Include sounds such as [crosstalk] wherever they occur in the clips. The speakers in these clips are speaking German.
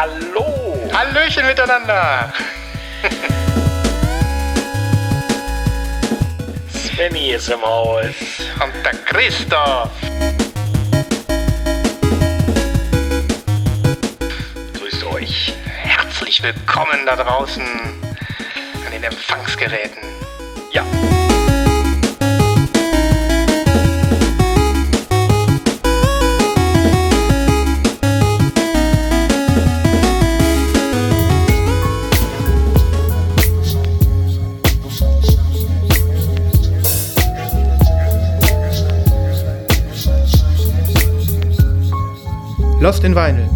Hallo. Hallöchen miteinander. Svenny ist im Haus. Und der Christoph. Grüßt euch. Herzlich willkommen da draußen an den Empfangsgeräten. Ja. Lost in Vinyl,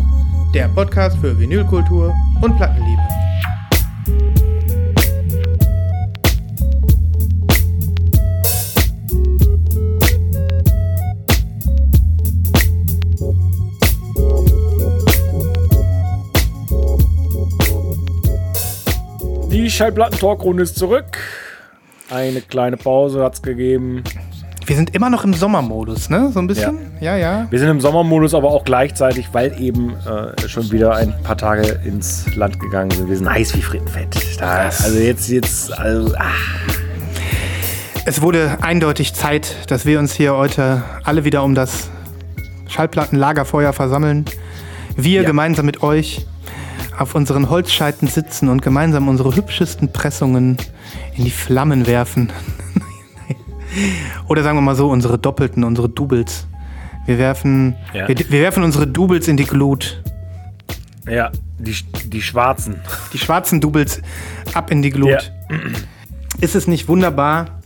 der Podcast für Vinylkultur und Plattenliebe. Die Schallplatten-Talkrunde ist zurück. Eine kleine Pause hat es gegeben. Wir sind immer noch im Sommermodus, ne? So ein bisschen? Ja, ja. Wir sind im Sommermodus, aber auch gleichzeitig, weil eben äh, schon wieder ein paar Tage ins Land gegangen sind. Wir sind heiß wie Frittenfett. Da, also jetzt, jetzt, also, ach, Es wurde eindeutig Zeit, dass wir uns hier heute alle wieder um das Schallplattenlagerfeuer versammeln. Wir Ja. gemeinsam mit euch auf unseren Holzscheiten sitzen und gemeinsam unsere hübschesten Pressungen in die Flammen werfen. Oder sagen wir mal so, unsere Doppelten, unsere Doubles. Wir werfen, Ja. wir, wir werfen unsere Doubles in die Glut. ja, die, die Schwarzen. Die schwarzen Doubles ab in die Glut. Ja. Ist es nicht wunderbar,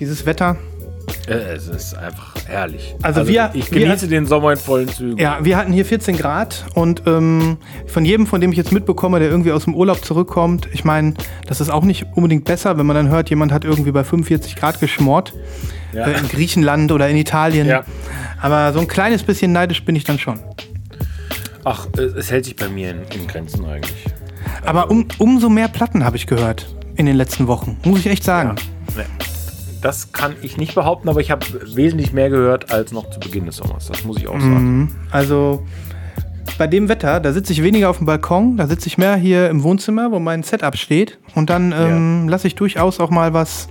dieses Wetter? Es ist einfach herrlich. Also wir- ich wir- genieße den Sommer in vollen Zügen. Ja, wir hatten hier 14 Grad und ähm, von jedem, von dem ich jetzt mitbekomme, der irgendwie aus dem Urlaub zurückkommt, ich meine, das ist auch nicht unbedingt besser, wenn man dann hört, jemand hat irgendwie bei 45 Grad geschmort Ja. äh, in Griechenland oder in Italien. Ja. Aber so ein kleines bisschen neidisch bin ich dann schon. Ach, äh, es hält sich bei mir in, in Grenzen eigentlich. Aber um, umso mehr Platten habe ich gehört in den letzten Wochen, muss ich echt sagen. Nee. Das kann ich nicht behaupten, aber ich habe wesentlich mehr gehört als noch zu Beginn des Sommers. Das muss ich auch sagen. Also bei dem Wetter, da sitze ich weniger auf dem Balkon, da sitze ich mehr hier im Wohnzimmer, wo mein Setup steht. Und dann ähm, lasse ich durchaus auch mal was,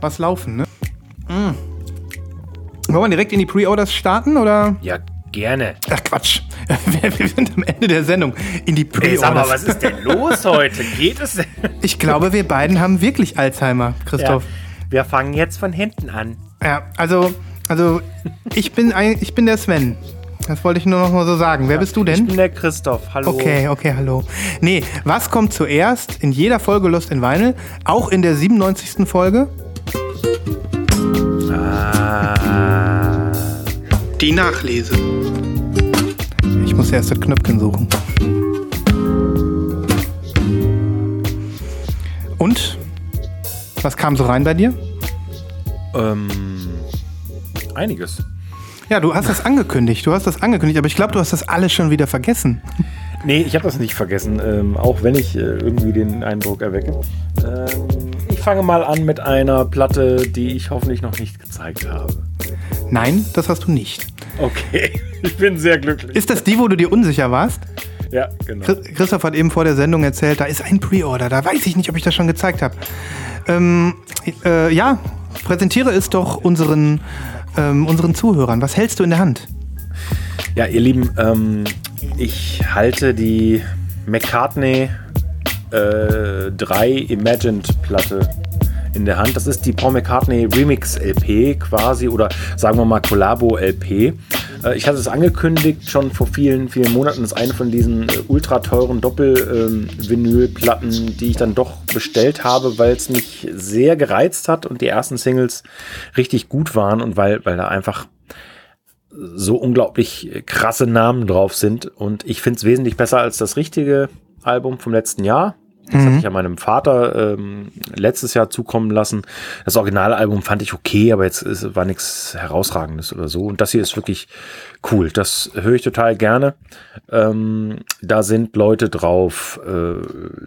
was laufen. Ne? Mm. Wollen wir direkt in die Pre-Orders starten oder? Ja, gerne. Ach Quatsch. [laughs] Wir wir sind am Ende der Sendung. In die Ey, sag mal, Pre-Orders. was ist denn los heute? Geht es denn? Ich glaube, wir beiden haben wirklich Alzheimer, Christoph. Wir fangen jetzt von hinten an. Ja, also, also ich, bin ein, ich bin der Sven. Das wollte ich nur noch mal so sagen. Wer bist du denn? Ich bin der Christoph. Hallo. Okay, okay, hallo. Nee, was kommt zuerst in jeder Folge Lost in Vinyl? Auch in der 97. Folge? Ah. Die Nachlese. Ich muss erst das Knöpfchen suchen. Und? Was kam so rein bei dir? Ähm, einiges. Ja, du hast das angekündigt. Du hast das angekündigt, aber ich glaube, du hast das alles schon wieder vergessen. Nee, ich habe das nicht vergessen, ähm, auch wenn ich äh, irgendwie den Eindruck erwecke. Ähm, ich fange mal an mit einer Platte, die ich hoffentlich noch nicht gezeigt habe. Nein, das hast du nicht. Okay, [laughs] ich bin sehr glücklich. Ist das die, wo du dir unsicher warst? Ja, genau. Chris- Christoph hat eben vor der Sendung erzählt, da ist ein Pre-Order, da weiß ich nicht, ob ich das schon gezeigt habe. Ähm, äh, ja, präsentiere es doch unseren, ähm, unseren Zuhörern. Was hältst du in der Hand? Ja, ihr Lieben, ähm, ich halte die McCartney äh, 3 Imagined Platte in der Hand. Das ist die Paul McCartney Remix LP quasi oder sagen wir mal Collabo LP. Äh, ich hatte es angekündigt schon vor vielen, vielen Monaten. Das ist eine von diesen äh, ultra teuren Doppel-Vinyl-Platten, die ich dann doch bestellt habe, weil es mich sehr gereizt hat und die ersten Singles richtig gut waren und weil, weil da einfach so unglaublich krasse Namen drauf sind. Und ich finde es wesentlich besser als das richtige Album vom letzten Jahr. Das hatte ich ja meinem Vater ähm, letztes Jahr zukommen lassen. Das Originalalbum fand ich okay, aber jetzt ist, war nichts Herausragendes oder so. Und das hier ist wirklich cool. Das höre ich total gerne. Ähm, da sind Leute drauf. Äh,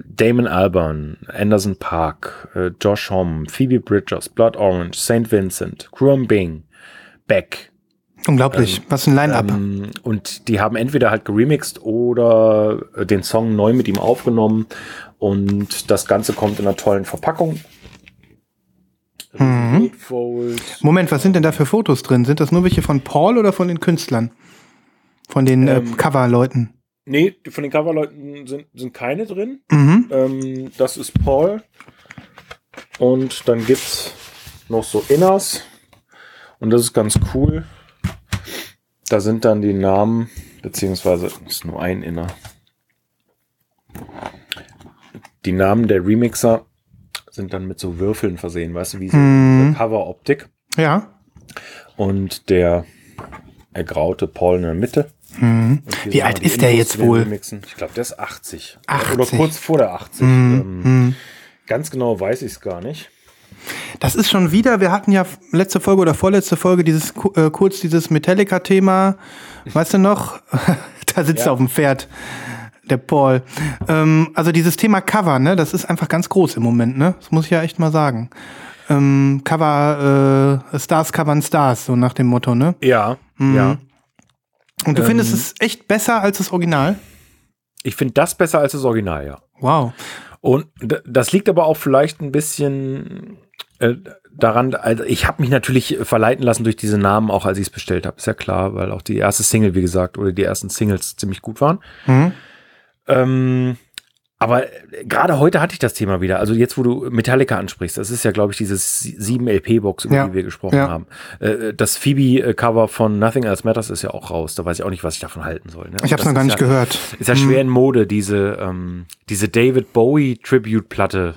Damon Albarn, Anderson Park, äh, Josh Homme, Phoebe Bridgers, Blood Orange, St. Vincent, Crum Bing, Beck, Unglaublich, was ein Line-Up. Ähm, und die haben entweder halt geremixed oder äh, den Song neu mit ihm aufgenommen. Und das Ganze kommt in einer tollen Verpackung. Mhm. Moment, was sind denn da für Fotos drin? Sind das nur welche von Paul oder von den Künstlern? Von den äh, Ähm, Cover-Leuten? Nee, von den Coverleuten sind, sind keine drin. Mhm. Ähm, das ist Paul. Und dann gibt's noch so Inners. Und das ist ganz cool. Da sind dann die Namen, beziehungsweise es ist nur ein Inner. Die Namen der Remixer sind dann mit so Würfeln versehen, weißt du, wie so diese Cover-Optik. Ja. Und der ergraute Paul in der Mitte. Hier Wie alt ist der Infos jetzt wohl? Remixen. Ich glaube, der ist 80. 80. Oder kurz vor der 80. Ähm, Mhm. ganz genau weiß ich es gar nicht. Das ist schon wieder, wir hatten ja letzte Folge oder vorletzte Folge dieses äh, kurz dieses Metallica-Thema, weißt du noch? [laughs] da sitzt Ja. er auf dem Pferd, der Paul. Ähm, also dieses Thema Cover, ne, das ist einfach ganz groß im Moment, ne? Das muss ich ja echt mal sagen. Ähm, Cover, äh, Stars covern Stars, so nach dem Motto, ne? Ja, Mhm. ja. Und du Ähm. findest es echt besser als das Original? Ich finde das besser als das Original, ja. Wow. Und das liegt aber auch vielleicht ein bisschen äh, daran, also ich habe mich natürlich verleiten lassen durch diese Namen, auch als ich es bestellt habe. Ist ja klar, weil auch die erste Single, wie gesagt, oder die ersten Singles ziemlich gut waren. Mhm. Ähm, aber äh, gerade heute hatte ich das Thema wieder. Also jetzt, wo du Metallica ansprichst, das ist ja, glaube ich, dieses 7 LP-Box, über Ja. die wir gesprochen Ja. haben. Äh, Das Phoebe-Cover von Nothing Else Matters ist ja auch raus. Da weiß ich auch nicht, was ich davon halten soll. Ne? Ich habe es noch gar nicht ja, gehört. Ist ja schwer in Mode, diese, ähm, diese David Bowie Tribute-Platte,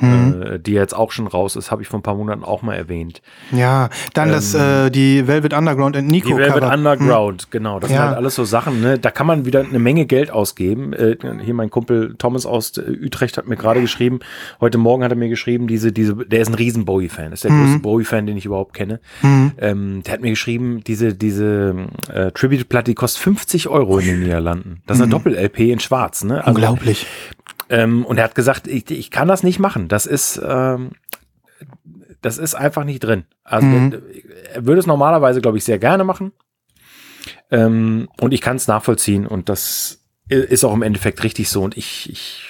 Mhm. äh, die jetzt auch schon raus ist, habe ich vor ein paar Monaten auch mal erwähnt. Ja, dann das, äh, die Velvet Underground und Nico Ähm, Die Velvet Cover. Underground, genau. Das Ja. sind halt alles so Sachen, ne? Da kann man wieder eine Menge Geld ausgeben. Äh, hier mein Kumpel Thomas aus äh, Utrecht hat mir gerade geschrieben, heute Morgen hat er mir geschrieben, diese, diese, der ist ein riesen Bowie-Fan, ist der Mhm. größte Bowie-Fan, den ich überhaupt kenne. Ähm, der hat mir geschrieben, diese, diese äh, Tribute-Platte, die kostet 50 Euro in den Niederlanden. Das ist eine Doppel-LP in Schwarz, ne? Also, Mhm. Unglaublich. Ähm, und er hat gesagt, ich, ich kann das nicht machen. Das ist, ähm, das ist einfach nicht drin. Also Mhm. er würde es normalerweise, glaube ich, sehr gerne machen. Ähm, und ich kann es nachvollziehen und das ist auch im Endeffekt richtig so. Und ich, ich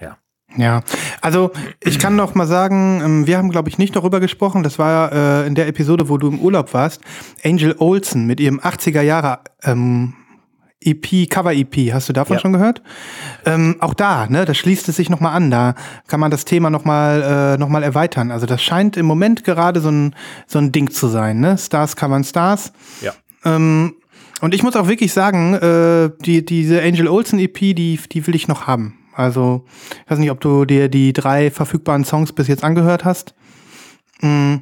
ja. Ja, also ich kann noch mal sagen, ähm, wir haben, glaube ich, nicht darüber gesprochen. Das war äh, in der Episode, wo du im Urlaub warst. Angel Olsen mit ihrem 80er Jahre ähm, EP, Cover-EP. Hast du davon Ja. schon gehört? Ähm, auch da, ne, da schließt es sich noch mal an. Da kann man das Thema noch mal, äh, noch mal erweitern. Also das scheint im Moment gerade so ein, so ein Ding zu sein. Ne? Stars covern Stars. Ja. Ähm, und ich muss auch wirklich sagen, äh, die, diese Angel Olsen EP, die, die will ich noch haben. Also, ich weiß nicht, ob du dir die drei verfügbaren Songs bis jetzt angehört hast. Mm,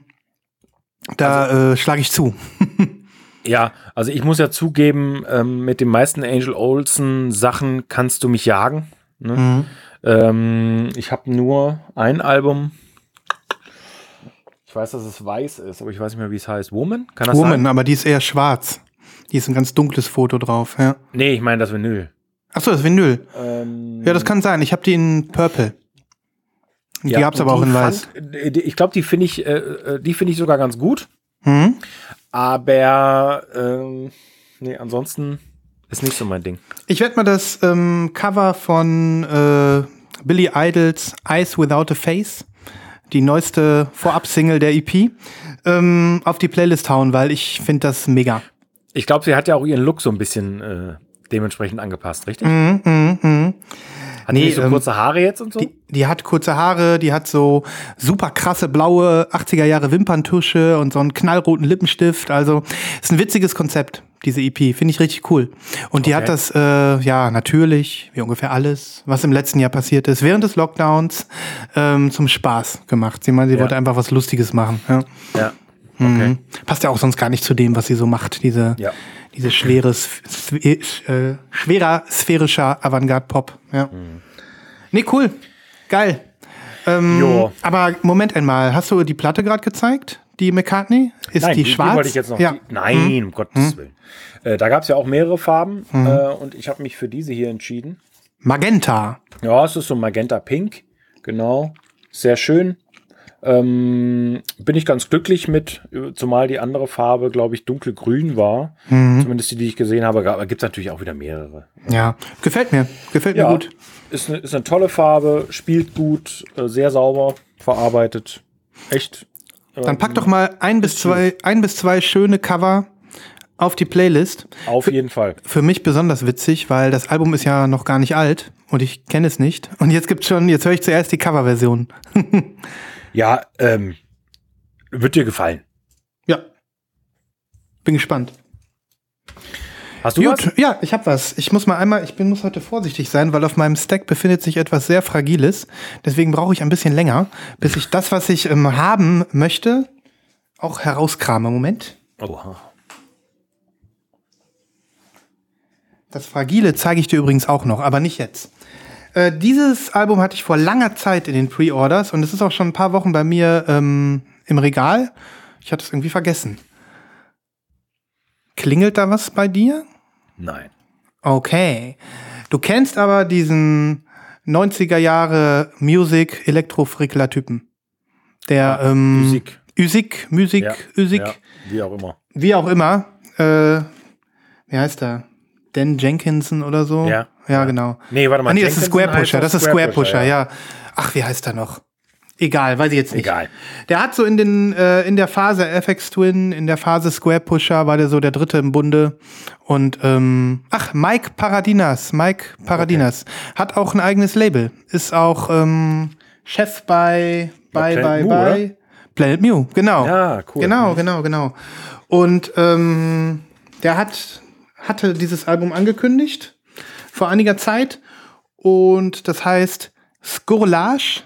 da äh, schlage ich zu. [laughs] Ja, also ich muss ja zugeben, ähm, mit den meisten Angel Olsen Sachen kannst du mich jagen. Ne? Mhm. Ähm, ich habe nur ein Album. Ich weiß, dass es weiß ist, aber ich weiß nicht mehr, wie es heißt. Woman? Kann das Woman, sein? aber die ist eher schwarz. Die ist ein ganz dunkles Foto drauf, ja. Nee, ich meine das Vinyl. Achso, das Vinyl. Ähm, Ja, das kann sein. Ich habe die in Purple. Die ja, gab's aber auch in Weiß. fand- äh, die- Ich glaube, die finde ich, äh, äh, die finde ich sogar ganz gut. Hm? Aber ähm, nee, ansonsten ist nicht so mein Ding. Ich werde mal das ähm, Cover von äh, Billy Idols Eyes Without a Face, die neueste Vorab-Single der EP, ähm, auf die Playlist hauen, weil ich finde das mega. Ich glaube, sie hat ja auch ihren Look so ein bisschen äh, dementsprechend angepasst, richtig? Mhm, mhm, mhm. Hat die Nee, nicht so ähm, kurze Haare jetzt und so? Die, die hat kurze Haare, die hat so super krasse blaue 80er Jahre Wimperntusche und so einen knallroten Lippenstift. Also ist ein witziges Konzept, diese EP. Finde ich richtig cool. Und die Okay. hat das, äh, ja, natürlich, wie ungefähr alles, was im letzten Jahr passiert ist, während des Lockdowns ähm, zum Spaß gemacht. Sie meinte, sie Ja. wollte einfach was Lustiges machen. Ja. ja. Okay. Mhm. Passt ja auch sonst gar nicht zu dem, was sie so macht, diese, Ja. diese schwere, äh, schwerer sphärischer Avantgarde-Pop. Ja. Mhm. Nee, cool. Geil. Ähm, Jo. aber Moment einmal, hast du die Platte gerade gezeigt? Die McCartney? Ist Nein, die, schwarz? wollte ich jetzt noch. Ja. Die, nein, um Gottes Willen. Äh, da gab es ja auch mehrere Farben äh, und ich habe mich für diese hier entschieden. Magenta. Ja, es ist so Magenta Pink, genau. Sehr schön. Ähm, bin ich ganz glücklich mit, zumal die andere Farbe, glaube ich, dunkelgrün war. Mhm. Zumindest die, die ich gesehen habe. Aber gibt es natürlich auch wieder mehrere. Ja, gefällt mir. Gefällt mir Ja, gut. Ist eine, ist eine tolle Farbe, spielt gut, äh, sehr sauber verarbeitet. Echt. Dann pack doch mal ein bis zwei, ein bis zwei schöne Cover auf die Playlist. Auf jeden Fall. Für mich besonders witzig, weil das Album ist ja noch gar nicht alt und ich kenne es nicht. Und jetzt gibt's schon, jetzt höre ich zuerst die Coverversion. [laughs] Ja, ähm, wird dir gefallen. Ja. Bin gespannt. Hast du Gut, was? ja, ich habe was. Ich muss mal einmal, ich bin, muss heute vorsichtig sein, weil auf meinem Stack befindet sich etwas sehr Fragiles. Deswegen brauche ich ein bisschen länger, bis ich das, was ich ähm, haben möchte, auch herauskrame. Moment. Oha. Das Fragile zeige ich dir übrigens auch noch, aber nicht jetzt. Äh, dieses Album hatte ich vor langer Zeit in den Pre-Orders und es ist auch schon ein paar Wochen bei mir ähm, im Regal. Ich hatte es irgendwie vergessen. Klingelt da was bei dir? Nein. Okay. Du kennst aber diesen 90er Jahre Music Elektrofrickler Typen. Der ähm, Musik. Usik, Musik, Ja, Usik, Ja, wie auch immer. wie auch immer. Äh, wie heißt er? Dan Jenkinson oder so? Ja. Ja, genau. Nee, warte mal. Ah, nee, das ist Jenkinson Square Pusher. Das ist Square Pusher, ja. ja. Ach, wie heißt er noch? Egal, weiß ich jetzt nicht. Egal. Der hat so in den äh, in der Phase FX Twin, in der Phase Square Pusher war der so der dritte im Bunde und ähm, ach Mike Paradinas, Mike Paradinas hat auch ein eigenes Label, ist auch ähm, Chef bei bei Mu, bei Planet Mew, genau. Ja, cool. Genau, genau, genau. Und ähm, der hat hatte dieses Album angekündigt vor einiger Zeit und das heißt Scourlage.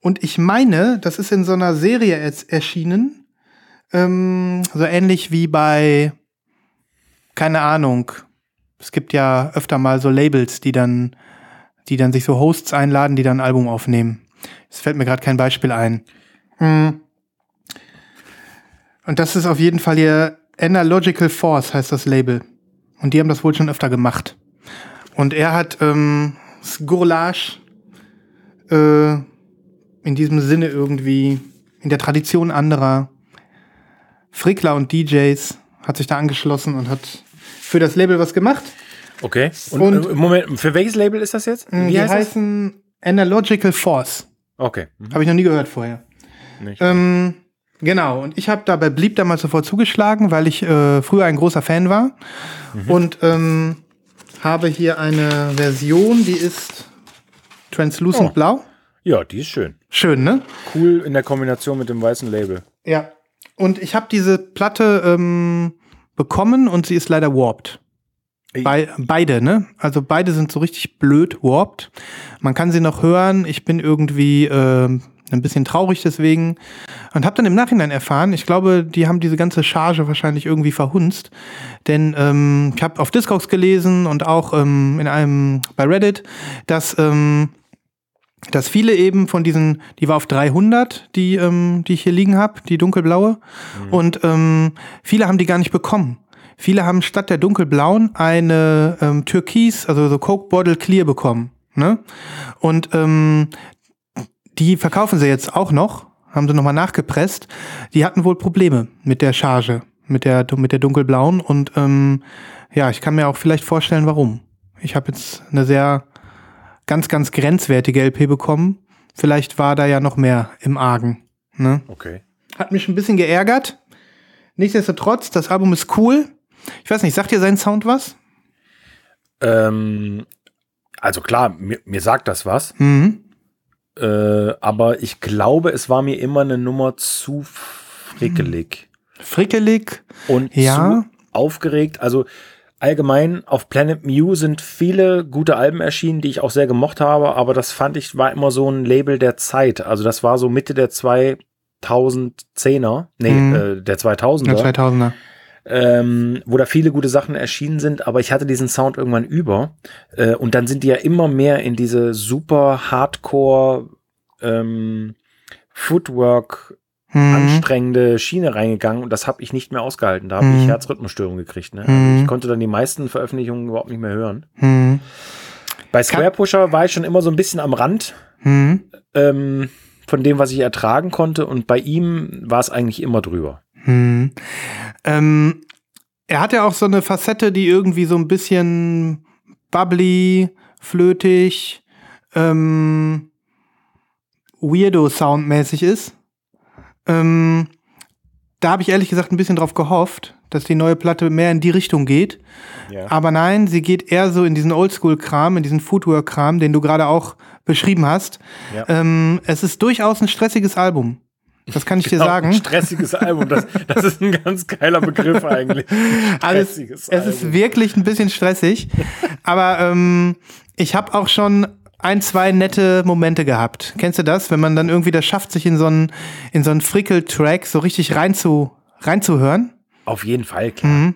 Und ich meine, das ist in so einer Serie erschienen, ähm, so ähnlich wie bei, keine Ahnung, es gibt ja öfter mal so Labels, die dann, die dann sich so Hosts einladen, die dann ein Album aufnehmen. Es fällt mir gerade kein Beispiel ein. Hm. Und das ist auf jeden Fall hier Analogical Force heißt das Label. Und die haben das wohl schon öfter gemacht. Und er hat ähm, Scourlage äh, in diesem Sinne irgendwie in der Tradition anderer Frickler und DJs hat sich da angeschlossen und hat für das Label was gemacht. Okay. Und, Und- äh, Moment, für welches Label ist das jetzt? Wie die heißt das? heißen Analogical Force. Okay. Hm, Habe ich noch nie gehört vorher. Nicht. Ähm, genau, und ich habe dabei blieb damals sofort zugeschlagen, weil ich äh, früher ein großer Fan war. Und ähm, habe hier eine Version, die ist translucent Oh. blau. ja, die ist schön. Schön, ne? Cool in der Kombination mit dem weißen Label. Ja. Und ich habe diese Platte ähm, bekommen und sie ist leider warped. Bei, beide, ne? Also beide sind so richtig blöd warped. Man kann sie noch hören. Ich bin irgendwie ähm, ein bisschen traurig deswegen. Und habe dann im Nachhinein erfahren, ich glaube, die haben diese ganze Charge wahrscheinlich irgendwie verhunzt. Denn ähm, ich habe auf Discogs gelesen und auch ähm, in einem bei Reddit, dass ähm, dass viele eben von diesen, die war auf 300, die, ähm, die ich hier liegen habe, die dunkelblaue. Und ähm, viele haben die gar nicht bekommen. Viele haben statt der dunkelblauen eine ähm, Türkis, also so Coke Bottle Clear bekommen. Ne? Und ähm, die verkaufen sie jetzt auch noch, haben sie nochmal nachgepresst. Die hatten wohl Probleme mit der Charge, mit der, mit der dunkelblauen. Und ähm, ja, ich kann mir auch vielleicht vorstellen, warum. Ich habe jetzt eine sehr ganz, ganz grenzwertige LP bekommen. Vielleicht war da ja noch mehr im Argen. Ne? Okay. Hat mich ein bisschen geärgert. Nichtsdestotrotz, das Album ist cool. Ich weiß nicht, sagt dir sein Sound was? Ähm, also klar, mir, mir sagt das was. Mhm. Äh, aber ich glaube, es war mir immer eine Nummer zu frickelig. Frickelig. Und Ja. zu aufgeregt. Also allgemein auf Planet Mew sind viele gute Alben erschienen, die ich auch sehr gemocht habe, aber das fand ich war immer so ein Label der Zeit. Also das war so Mitte der 2010er, nee, Mhm. äh, der 2000er, Der 2000er. Ähm, wo da viele gute Sachen erschienen sind, aber ich hatte diesen Sound irgendwann über. Äh, und dann sind die ja immer mehr in diese super Hardcore ähm, Footwork Mhm. anstrengende Schiene reingegangen und das habe ich nicht mehr ausgehalten. Da habe Mhm. ich Herzrhythmusstörungen gekriegt. Ne? Also Mhm. ich konnte dann die meisten Veröffentlichungen überhaupt nicht mehr hören. Mhm. Bei Square Pusher war ich schon immer so ein bisschen am Rand. Mhm. Ähm, von dem, was ich ertragen konnte. Und bei ihm war es eigentlich immer drüber. Hm. Ähm, er hat ja auch so eine Facette, die irgendwie so ein bisschen bubbly, flötig, ähm, Weirdo-Soundmäßig ist. Ähm, da habe ich ehrlich gesagt ein bisschen drauf gehofft, dass die neue Platte mehr in die Richtung geht. Ja. Aber nein, sie geht eher so in diesen Oldschool-Kram, in diesen Footwear-Kram, den du gerade auch beschrieben hast. Ja. Ähm, es ist durchaus ein stressiges Album. Das kann ich dir Genau, sagen. Ein stressiges Album. Das, das ist ein ganz geiler Begriff eigentlich. [laughs] Alles, es ist Album. wirklich ein bisschen stressig. aber ähm, ich habe auch schon ein, zwei nette Momente gehabt. Kennst du das? Wenn man dann irgendwie das schafft, sich in so einen, in so einen Frickel-Track so richtig rein zu, reinzuhören. Auf jeden Fall, klar. Mhm.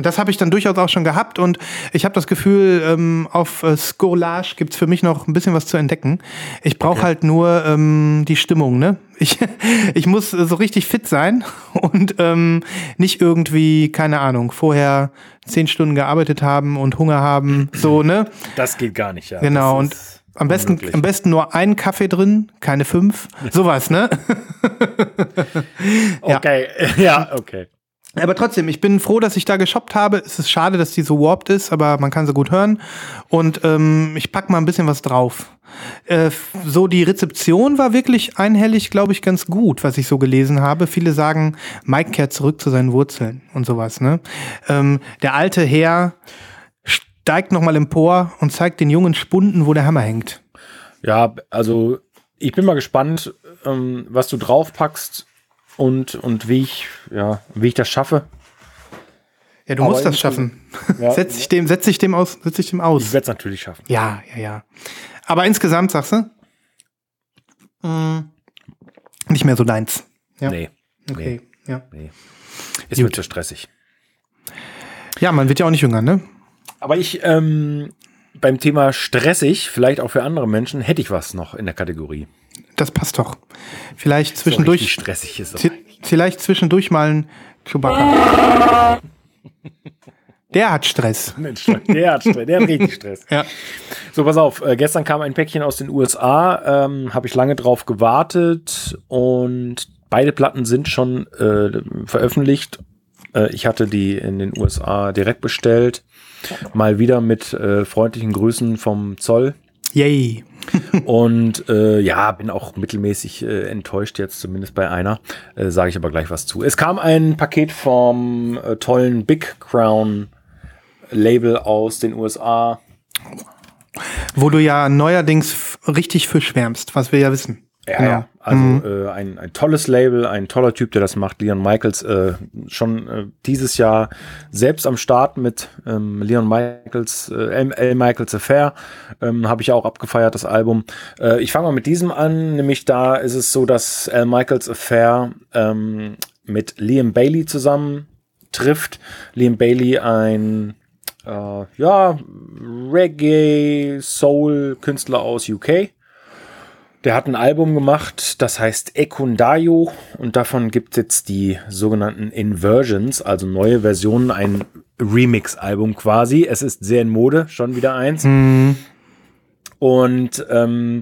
Und das habe ich dann durchaus auch schon gehabt und ich habe das Gefühl, ähm, auf äh, Scolage gibt's für mich noch ein bisschen was zu entdecken. Ich brauche Okay. halt nur ähm, die Stimmung, ne? Ich, [laughs] ich muss äh, so richtig fit sein [laughs] und ähm, nicht irgendwie, keine Ahnung, vorher zehn Stunden gearbeitet haben und Hunger haben, [clears throat] so, ne? Das geht gar nicht, ja. Genau, und am besten, unmöglich. am besten nur einen Kaffee drin, keine fünf, [laughs] sowas, ne? ja. Okay, ja, okay. Aber trotzdem, ich bin froh, dass ich da geshoppt habe. Es ist schade, dass die so warped ist, aber man kann sie gut hören. Und ähm, ich pack mal ein bisschen was drauf. Äh, so die Rezeption war wirklich einhellig, glaube ich, ganz gut, was ich so gelesen habe. Viele sagen, Mike kehrt zurück zu seinen Wurzeln und sowas. Ne? Ähm, der alte Herr steigt nochmal empor und zeigt den jungen Spunden, wo der Hammer hängt. Ja, also ich bin mal gespannt, ähm, was du draufpackst und, und wie ich, ja, wie ich das schaffe. Ja, du Aber musst das schaffen. Ja, [laughs] Setz dich dem, setz dich dem aus, setz dich dem aus. ich werde es natürlich schaffen. Ja, ja, ja. Aber insgesamt sagst du? Mm, nicht mehr so deins. Ja. Nee, Okay. Ja. nee. Ist mir Gut. zu stressig. ja, man wird ja auch nicht jünger, ne? Aber ich, ähm, beim Thema stressig, vielleicht auch für andere Menschen, hätte ich was noch in der Kategorie. Das passt doch. Vielleicht So zwischendurch, richtig stressig ist vielleicht zwischendurch mal ein Chewbacca. [laughs] Der hat Stress. Mensch, der hat Stress, der hat richtig Stress. Ja. So, pass auf. Äh, gestern kam ein Päckchen aus den USA. Ähm, Habe ich lange drauf gewartet und beide Platten sind schon äh, veröffentlicht. Äh, ich hatte die in den USA direkt bestellt. Mal wieder mit äh, freundlichen Grüßen vom Zoll. Yay. Und äh, ja, bin auch mittelmäßig äh, enttäuscht jetzt, zumindest bei einer. Äh, Sage ich aber gleich was zu. Es kam ein Paket vom äh, tollen Big Crown Label aus den USA. Wo du ja neuerdings richtig für schwärmst, was wir ja wissen. Ja, Genau. ja. Also äh, ein, ein tolles Label, ein toller Typ, der das macht. Leon Michaels äh, schon äh, dieses Jahr selbst am Start mit ähm, Leon Michaels, äh, L. L. Michaels Affair. Ähm, Habe ich auch abgefeiert, das Album. Äh, ich fange mal mit diesem an, nämlich da ist es so, dass L. Michaels Affair ähm, mit Liam Bailey zusammen trifft. Liam Bailey ein äh, ja, Reggae-Soul-Künstler aus UK. Der hat ein Album gemacht, das heißt Ekundayo und davon gibt es jetzt die sogenannten Inversions, also neue Versionen, ein Remix-Album quasi. Es ist sehr in Mode, schon wieder eins. Und ähm,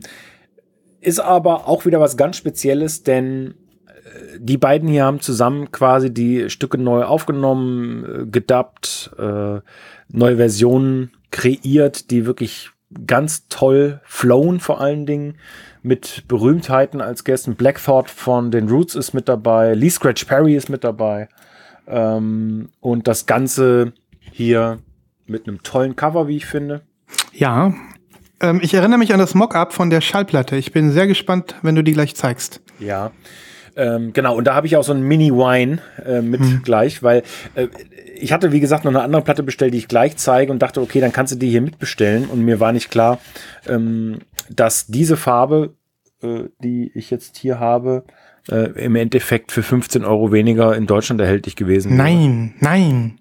ist aber auch wieder was ganz Spezielles, denn äh, die beiden hier haben zusammen quasi die Stücke neu aufgenommen, äh, gedubbt, äh, neue Versionen kreiert, die wirklich ganz toll flowen vor allen Dingen mit Berühmtheiten als Gästen. Black Thought von den Roots ist mit dabei, Lee Scratch Perry ist mit dabei ähm, und das Ganze hier mit einem tollen Cover, wie ich finde. Ja. Ähm, ich erinnere mich an das Mockup von der Schallplatte. Ich bin sehr gespannt, wenn du die gleich zeigst. Ja. Ähm, genau, und da habe ich auch so ein Mini-Wine äh, mit gleich, weil äh, ich hatte, wie gesagt, noch eine andere Platte bestellt, die ich gleich zeige und dachte, okay, dann kannst du die hier mitbestellen. Und mir war nicht klar, ähm, dass diese Farbe, äh, die ich jetzt hier habe, äh, im Endeffekt für 15 Euro weniger in Deutschland erhältlich gewesen wäre. Nein, nein.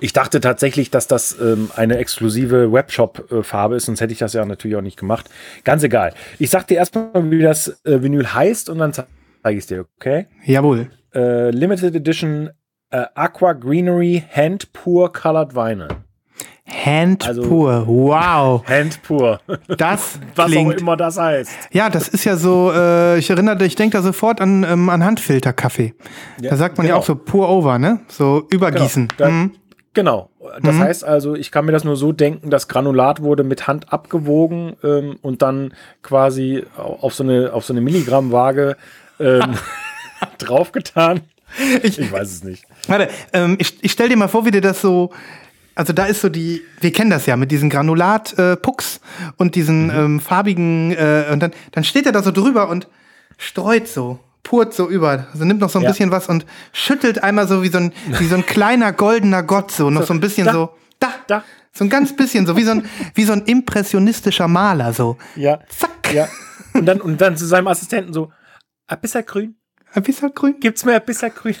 Ich dachte tatsächlich, dass das ähm, eine exklusive Webshop-Farbe ist, sonst hätte ich das ja natürlich auch nicht gemacht. Ganz egal. Ich sag dir erstmal, wie das äh, Vinyl heißt und dann zeige ich es dir, okay? Jawohl. Äh, Limited Edition äh, Aqua Greenery Hand Pure Colored Vinyl. Hand Also- pur. Wow. [laughs] Hand pur. Das [laughs] Was auch klingt. immer das heißt. Ja, das ist ja so, äh, ich erinnere, ich denke da sofort an, ähm, an Handfilterkaffee. Ja, da sagt man ja genau. auch so pour over, ne? So übergießen. Genau. Da, Mhm. genau. Das heißt also, ich kann mir das nur so denken, das Granulat wurde mit Hand abgewogen ähm, und dann quasi au- auf so eine, auf so eine Milligrammwaage ähm, [laughs] draufgetan. Ich, weiß es nicht. Warte, ähm, ich, ich stell dir mal vor, wie dir das so. Also da ist so die, wir kennen das ja mit diesen Granulat-Pucks und diesen Mhm. ähm, farbigen, äh, und dann, dann steht er da so drüber und streut so, purt so über, also nimmt noch so ein Ja. bisschen was und schüttelt einmal so wie so ein, wie so ein [laughs] kleiner goldener Gott, so noch so, ein bisschen da, so, da, da. so ein ganz bisschen, so wie so ein, wie so ein impressionistischer Maler, so. Ja. Zack. Ja. Und dann, und dann zu seinem Assistenten so, ein bisschen grün? Ein bisschen grün. Gibt's mir ein bisschen grün?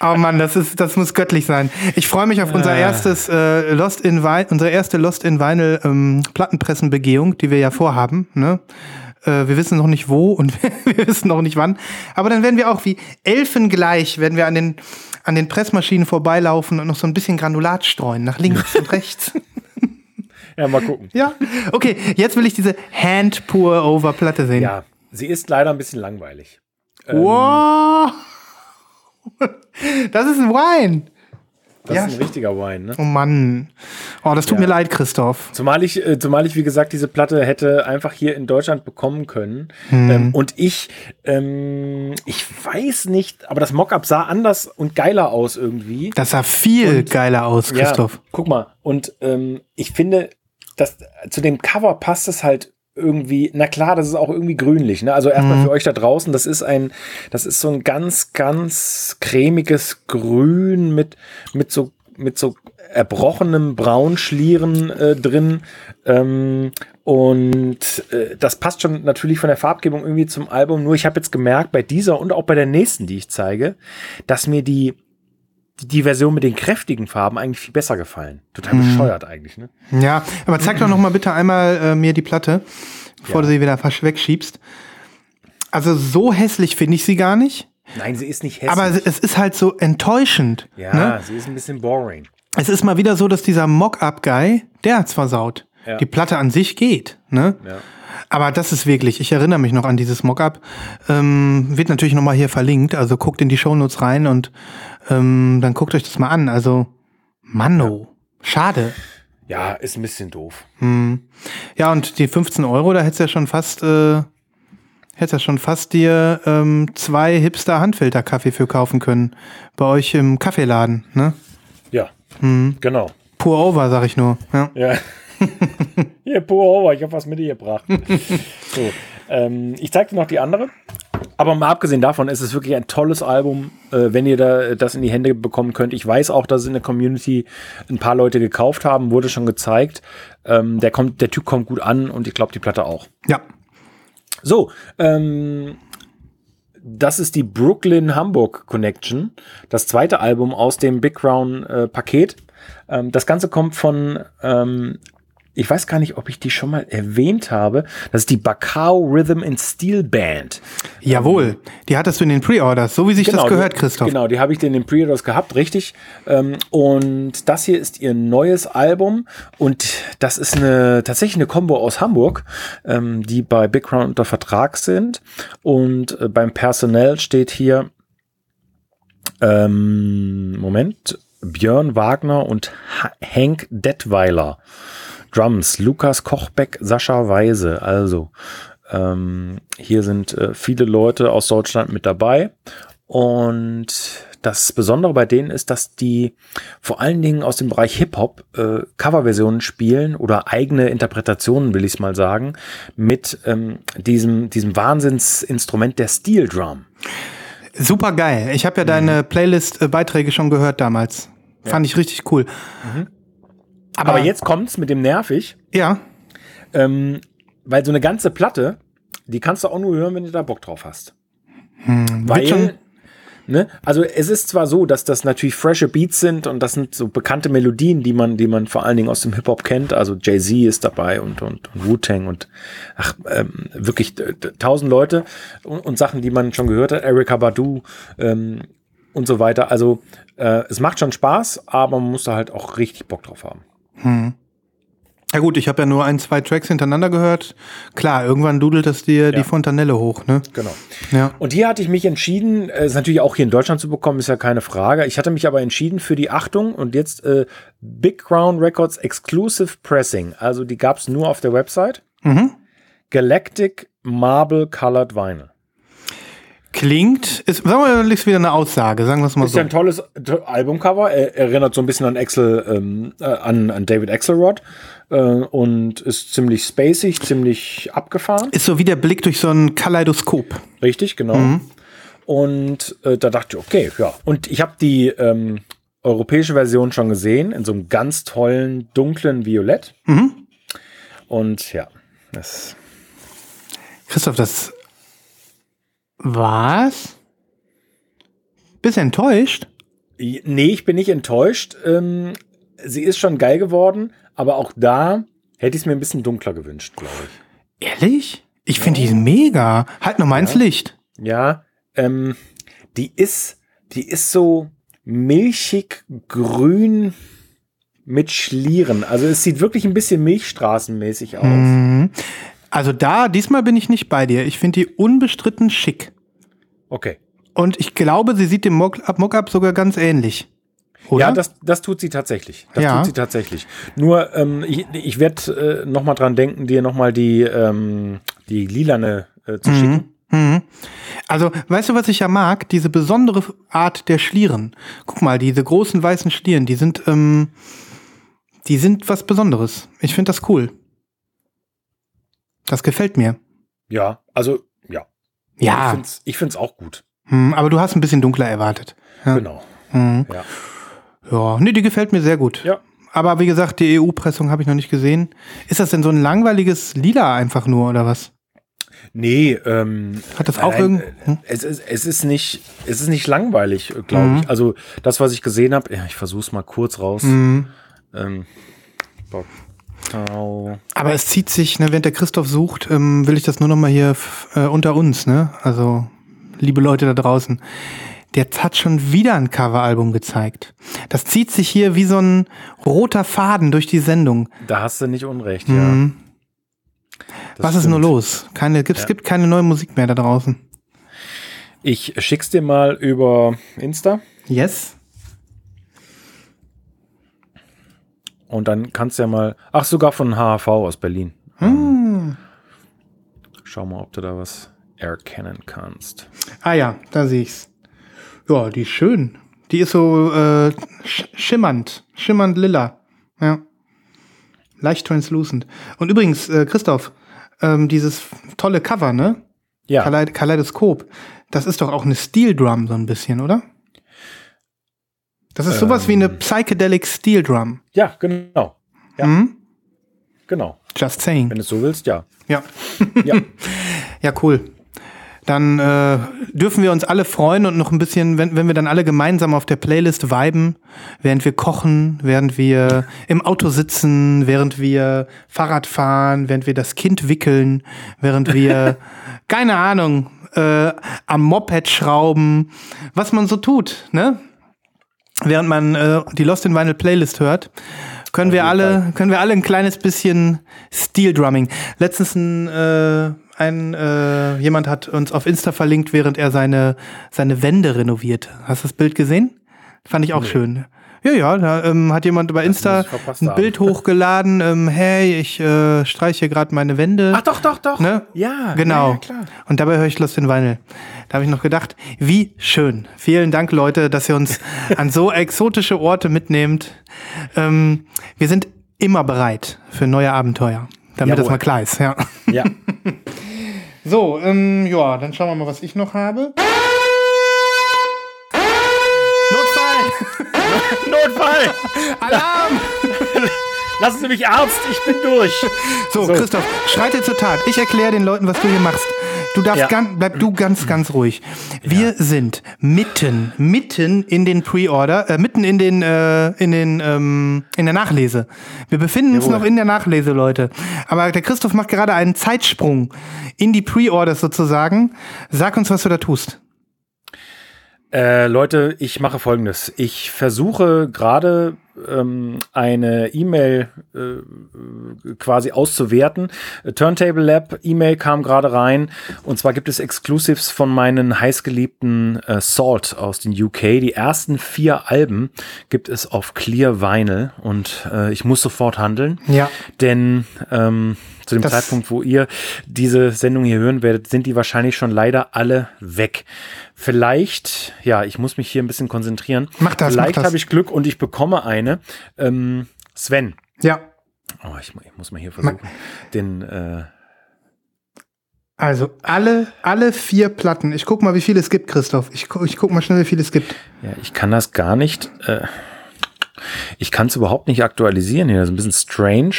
Oh Mann, das ist, das muss göttlich sein. Ich freue mich auf unser erstes äh, Lost in Vinyl, unsere erste Lost in Vinyl ähm, Plattenpressenbegehung, die wir ja vorhaben. Ne? Äh, wir wissen noch nicht wo und [laughs] wir wissen noch nicht wann. Aber dann werden wir auch wie elfengleich werden wir an den an den Pressmaschinen vorbeilaufen und noch so ein bisschen Granulat streuen nach links und rechts. [laughs] [laughs] Ja, mal gucken. Ja, okay. Jetzt will ich diese Hand Pour Over Platte sehen. Ja, sie ist leider ein bisschen langweilig. Wow. Das ist ein Wine. Das Ja. ist ein richtiger Wine, ne? Oh Mann. Oh, das tut Ja. mir leid, Christoph. Zumal ich, äh, zumal ich, wie gesagt, diese Platte hätte einfach hier in Deutschland bekommen können. Hm. Ähm, und ich, ähm, ich weiß nicht, aber das Mockup sah anders und geiler aus irgendwie. Das sah viel geiler aus, Christoph. Ja, guck mal. Und ähm, ich finde, dass zu dem Cover passt es halt irgendwie, na klar, das ist auch irgendwie grünlich, ne? Also erstmal für euch da draußen, das ist ein, das ist so ein ganz, ganz cremiges Grün mit, mit so, mit so erbrochenem Braunschlieren äh, drin. Ähm, und äh, das passt schon natürlich von der Farbgebung irgendwie zum Album. Nur ich habe jetzt gemerkt, bei dieser und auch bei der nächsten, die ich zeige, dass mir die, die, Version mit den kräftigen Farben eigentlich viel besser gefallen. Total bescheuert eigentlich, ne? Ja, aber zeig doch noch mal bitte einmal äh, mir die Platte, bevor Ja. du sie wieder fast wegschiebst. Also so hässlich finde ich sie gar nicht, Nein, sie ist nicht hässlich. aber es ist halt so enttäuschend. ja, Ne? sie ist ein bisschen boring. Es ist mal wieder so, dass dieser Mock-up-Guy, der hat's versaut. Ja. Die Platte an sich geht, ne? Ja. Aber das ist wirklich, ich erinnere mich noch an dieses Mockup. Ähm, wird natürlich nochmal hier verlinkt, also guckt in die Shownotes rein und ähm, dann guckt euch das mal an. Also, Manno, schade. Ja, ist ein bisschen doof. Ja, und die 15 Euro, da hättest du ja schon fast, äh, hättest ja schon fast dir ähm, zwei Hipster-Handfilter-Kaffee für kaufen können. Bei euch im Kaffeeladen, ne? Ja, Mhm. genau. Pour over, sag ich nur. Ja. Ja. [laughs] Hier, pur over, ich habe was mitgebracht. [laughs] so, ähm, ich zeige dir noch die andere. Aber mal abgesehen davon ist es wirklich ein tolles Album, äh, wenn ihr da das in die Hände bekommen könnt. Ich weiß auch, dass es in der Community ein paar Leute gekauft haben, wurde schon gezeigt. Ähm, der, kommt, der Typ kommt gut an und ich glaube, die Platte auch. ja. So, ähm, das ist die Brooklyn Hamburg Connection, das zweite Album aus dem Big Crown äh, Paket. Ähm, das Ganze kommt von, ähm, ich weiß gar nicht, ob ich die schon mal erwähnt habe. Das ist die Bacau Rhythm and Steel Band. Jawohl, die hattest du in den Pre-Orders, so wie sich das gehört, Christoph. Genau, die habe ich in den Pre-Orders gehabt, richtig. Ähm, und das hier ist ihr neues Album und das ist eine tatsächlich eine Combo aus Hamburg, ähm, die bei Big Crown unter Vertrag sind. Und äh, beim Personal steht hier ähm, Moment Björn Wagner und ha Hank Detweiler. Drums, Lukas Kochbeck, Sascha Weise. Also, ähm, hier sind äh, viele Leute aus Deutschland mit dabei. Und das Besondere bei denen ist, dass die vor allen Dingen aus dem Bereich Hip-Hop äh, Coverversionen spielen oder eigene Interpretationen, will ich es mal sagen, mit ähm, diesem, diesem Wahnsinnsinstrument der Steel Drum. Super geil. Ich Mhm. habe ja deine Playlist-Beiträge schon gehört damals. Fand ich richtig cool. Aber, jetzt kommt's mit dem nervig, Ja, ähm, weil so eine ganze Platte, die kannst du auch nur hören, wenn du da Bock drauf hast. Weil, schon- ne, also es ist zwar so, dass das natürlich frische Beats sind und das sind so bekannte Melodien, die man, die man vor allen Dingen aus dem Hip-Hop kennt. Also Jay-Z ist dabei und, und, und Wu-Tang und ach, ähm, wirklich äh, tausend Leute und, und Sachen, die man schon gehört hat. Erika Badu, ähm, und so weiter. Also äh, es macht schon Spaß, aber man muss da halt auch richtig Bock drauf haben. Ja gut, ich habe ja nur ein, zwei Tracks hintereinander gehört. Klar, irgendwann dudelt das dir die Fontanelle hoch, ne? Genau. Ja. Und hier hatte ich mich entschieden, äh, ist natürlich auch hier in Deutschland zu bekommen, ist ja keine Frage. Ich hatte mich aber entschieden für die Achtung und jetzt äh, Big Crown Records Exclusive Pressing. Also die gab es nur auf der Website. Mhm. Galactic Marble Colored Vinyl. Klingt, ist, sagen wir mal, ist wieder eine Aussage, sagen wir es mal Ist so. ja ein tolles to- Albumcover. Er, erinnert so ein bisschen an Axel, ähm, äh, an, an David Axelrod äh, und ist ziemlich spacig, ziemlich abgefahren. Ist so wie der Blick durch so ein Kaleidoskop. Richtig, genau. Und äh, da dachte ich, okay, ja. Und ich habe die ähm, europäische Version schon gesehen, in so einem ganz tollen, dunklen Violett. Und ja, das Christoph, das was? Bist du enttäuscht? Nee, ich bin nicht enttäuscht. Ähm, sie ist schon geil geworden, aber auch da hätte ich es mir ein bisschen dunkler gewünscht, glaube ich. Ehrlich? Ich finde die mega. Halt noch mal ins Licht. Ja, ähm, die ist, die ist so milchig grün mit Schlieren. Also es sieht wirklich ein bisschen milchstraßenmäßig aus. Mhm. Also da, diesmal bin ich nicht bei dir. Ich finde die unbestritten schick. Okay. Und ich glaube, sie sieht dem Mock- Mockup sogar ganz ähnlich. Oder? Ja, das, das tut sie tatsächlich. Das Ja. tut sie tatsächlich. Nur, ähm, ich, ich werde äh, noch mal dran denken, dir noch mal die, ähm, die lilane äh, zu schicken. Mhm. Also, weißt du, was ich ja mag? Diese besondere Art der Schlieren. Guck mal, diese großen weißen Schlieren, die sind, ähm, die sind was Besonderes. Ich finde das cool. Das gefällt mir. Ja, also, ja. Ich Ja, finde es ich find's auch gut. hm, aber du hast ein bisschen dunkler erwartet. Ja. Genau. Mhm. Ja. Ja, nee, die gefällt mir sehr gut. Ja. Aber wie gesagt, die EU-Pressung habe ich noch nicht gesehen. Ist das denn so ein langweiliges Lila einfach nur oder was? Nee, ähm, Hat das auch irgend- äh, hm? es, ist, es ist nicht, es ist nicht langweilig, glaube Mhm. ich. Also das, was ich gesehen habe, ja, ich versuche es mal kurz raus. Mhm. Ähm, Tau. Aber es zieht sich, ne, während der Christoph sucht, ähm, will ich das nur noch mal hier äh, unter uns, ne? Also, liebe Leute da draußen. Der hat schon wieder ein Coveralbum gezeigt. Das zieht sich hier wie so ein roter Faden durch die Sendung. Da hast du nicht unrecht, Mhm. ja. Das Was ist nur stimmt. los? Keine, gibt, Es Ja. gibt keine neue Musik mehr da draußen. Ich schick's dir mal über Insta Yes? Und dann kannst du ja mal. Ach, sogar von HHV aus Berlin. Hm. Schau mal, ob du da was erkennen kannst. Ah ja, da sehe ich's. Ja, die ist schön. Die ist so äh, sch schimmernd, schimmernd lila. Ja. Leicht translucent. Und übrigens, äh, Christoph, ähm, dieses tolle Cover, ne? Ja, Kaleid Kaleidoskop. Das ist doch auch eine Steel Drum so ein bisschen, oder? Das ist sowas wie eine Psychedelic Steel Drum. ja, genau. Ja. Mhm. Genau. Just saying. Wenn du es so willst, ja. Ja. Ja. [laughs] Ja, cool. Dann äh, dürfen wir uns alle freuen und noch ein bisschen, wenn, wenn wir dann alle gemeinsam auf der Playlist viben, während wir kochen, während wir im Auto sitzen, während wir Fahrrad fahren, während wir das Kind wickeln, während wir, [laughs] keine Ahnung, äh, am Moped schrauben, was man so tut, ne? Während man äh, die Lost in Vinyl Playlist hört, können wir alle, können wir alle ein kleines bisschen Steel Drumming. Letztens ein, äh, ein äh, jemand hat uns auf Insta verlinkt, während er seine seine Wände renoviert. Hast du das Bild gesehen? Fand ich auch schön. Ja, ja, da ähm, hat jemand bei Insta ein haben. Bild hochgeladen. Ähm, hey, ich äh, streiche gerade meine Wände. Ach doch, doch, doch. Ne? Ja, Genau. Ja, klar. Und dabei höre ich Lost in Vinyl. Da habe ich noch gedacht, wie schön. Vielen Dank, Leute, dass ihr uns [laughs] an so exotische Orte mitnehmt. Ähm, wir sind immer bereit für neue Abenteuer. Damit das Jawohl. mal klar ist, ja. Ja. [laughs] So, ähm, ja, dann schauen wir mal, was ich noch habe. [laughs] Notfall! Alarm! [laughs] Lassen Sie mich Arzt, ich bin durch. So, So. Christoph, schreite zur Tat. Ich erkläre den Leuten, was du hier machst. Du darfst Ja. ganz, bleib du ganz, ganz ruhig. Wir sind mitten, mitten in den Pre-Order, äh, mitten in den, äh, in den, ähm, in der Nachlese. Wir befinden uns Jawohl. noch in der Nachlese, Leute. Aber der Christoph macht gerade einen Zeitsprung in die Pre-Orders sozusagen. Sag uns, was du da tust. Äh, Leute, ich mache folgendes. Ich versuche gerade ähm, eine E-Mail äh, quasi auszuwerten. Turntable Lab E-Mail kam gerade rein und zwar gibt es Exclusives von meinen heißgeliebten äh, Salt aus den UK. Die ersten vier Alben gibt es auf Clear Vinyl und äh, ich muss sofort handeln. Ja. Denn ähm, zu dem Das- Zeitpunkt, wo ihr diese Sendung hier hören werdet, sind die wahrscheinlich schon leider alle weg. Vielleicht, ja, ich muss mich hier ein bisschen konzentrieren. Mach das, mach Vielleicht habe ich Glück und ich bekomme eine. Ähm, Sven, Ja. oh, ich, ich muss mal hier versuchen, den, äh, Also alle, alle vier Platten. Ich guck mal, wie viele es gibt, Christoph. Ich, gu- ich guck mal schnell, wie viele es gibt. ja, ich kann das gar nicht, äh, ich kann es überhaupt nicht aktualisieren hier. Das ist ein bisschen strange.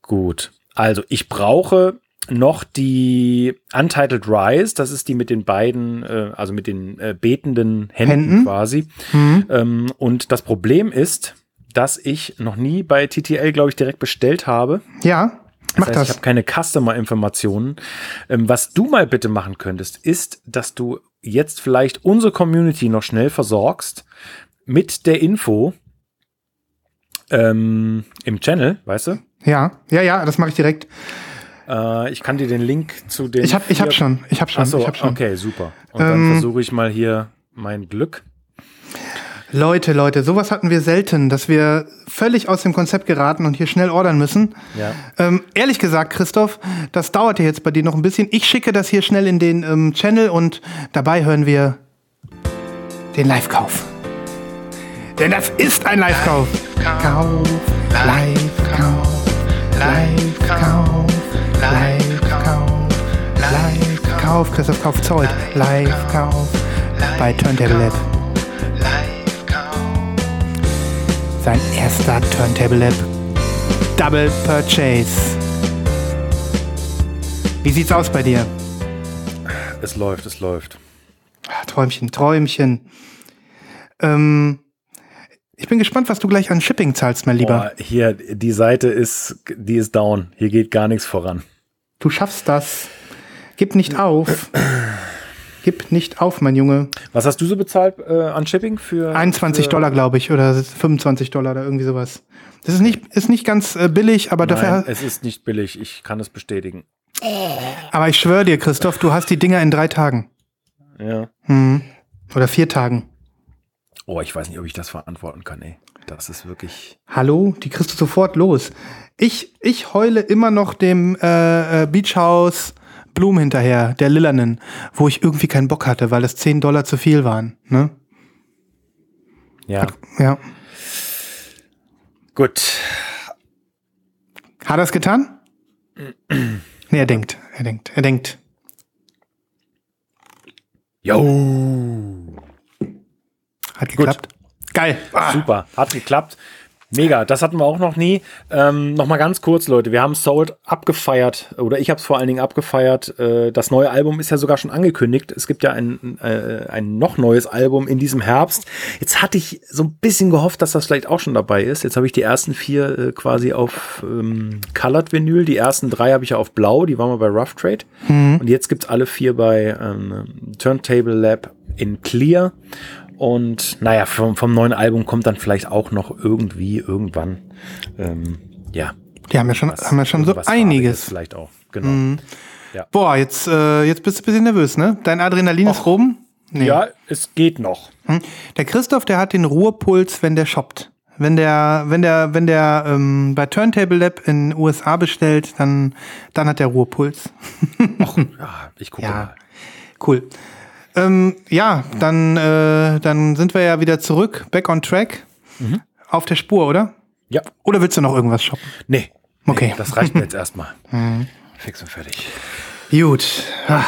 Gut, also ich brauche noch die Untitled Rise, das ist die mit den beiden, äh, also mit den äh, betenden Händen, Händen. quasi. Mhm. Ähm, und das Problem ist, dass ich noch nie bei TTL, glaube ich, direkt bestellt habe. Ja, Das mach heißt, das. ich habe keine Customer-Informationen. Ähm, was du mal bitte machen könntest, ist, dass du jetzt vielleicht unsere Community noch schnell versorgst mit der Info ähm, im Channel, weißt du? ja, ja, ja, das mache ich direkt. Äh, ich kann dir den Link zu den. Ich habe ich hab schon, ich habe schon, Ach so, ich hab schon. okay, super. Und dann Ähm, versuche ich mal hier mein Glück. Leute, Leute, sowas hatten wir selten, dass wir völlig aus dem Konzept geraten und hier schnell ordern müssen. Ja. Ähm, ehrlich gesagt, Christoph, das dauert ja jetzt bei dir noch ein bisschen. Ich schicke das hier schnell in den ähm, Channel und dabei hören wir den Live-Kauf. Denn das ist ein Live-Kauf. Kauf, Live-Kauf, Live-Kauf, Live-Kauf, Live-Kauf. Christoph kauft Zoll. Live-Kauf bei Turntable Lab. Sein erster Turntable Lab. Double Purchase. Wie sieht's aus bei dir? Es läuft, es läuft. Träumchen, Träumchen. Ähm, ich bin gespannt, was du gleich an Shipping zahlst, mein Lieber. Boah, hier, die Seite ist, die ist down. Hier geht gar nichts voran. Du schaffst das. Gib nicht auf. Gib nicht auf, mein Junge. Was hast du so bezahlt äh, an Shipping für? 21 für, Dollar, glaube ich, oder 25 Dollar oder irgendwie sowas. Das ist nicht, ist nicht ganz äh, billig, aber Nein, dafür. es ist nicht billig. Ich kann es bestätigen. Aber ich schwöre dir, Christoph, du hast die Dinger in drei Tagen. Ja. Hm. Oder vier Tagen. Oh, ich weiß nicht, ob ich das verantworten kann, ey. Das ist wirklich. Hallo, die kriegst du sofort los. Ich, ich heule immer noch dem äh, äh, Beach House Blumen hinterher, der Lillanen, wo ich irgendwie keinen Bock hatte, weil das 10 Dollar zu viel waren. Ne? Ja. Ja. Gut. Hat er es getan? nee, er denkt, er denkt, er denkt. Jo. Hat geklappt. Geil. Ah, Super. Hat geklappt. Mega, das hatten wir auch noch nie. Ähm, noch mal ganz kurz, Leute, wir haben Sold abgefeiert oder ich habe es vor allen Dingen abgefeiert. Äh, das neue Album ist ja sogar schon angekündigt. Es gibt ja ein, äh, ein noch neues Album in diesem Herbst. Jetzt hatte ich so ein bisschen gehofft, dass das vielleicht auch schon dabei ist. Jetzt habe ich die ersten vier äh, quasi auf ähm, Colored Vinyl. Die ersten drei habe ich ja auf Blau, die waren wir bei Rough Trade. Und jetzt gibt's alle vier bei ähm, Turntable Lab in Clear. Und naja, vom, vom neuen Album kommt dann vielleicht auch noch irgendwie irgendwann, ähm, ja. die haben ja schon, was- haben ja schon so einiges. Vielleicht auch, genau. Boah, jetzt, äh, jetzt bist du ein bisschen nervös, ne? Dein Adrenalin ist oben? Nee. Ja, es geht noch. Hm? Der Christoph, der hat den Ruhepuls, wenn der shoppt. Wenn der, wenn der, wenn der ähm, bei Turntable Lab in USA bestellt, dann, dann hat der Ruhepuls. [laughs] Ja, ich gucke Ja. mal. Cool. Ähm, ja, dann, äh, dann sind wir ja wieder zurück, back on track, auf der Spur, oder? Ja, Oder willst du noch irgendwas shoppen? nee. Okay. Nee, das reicht mir jetzt erstmal. [laughs] Fix und fertig. Gut. Ah.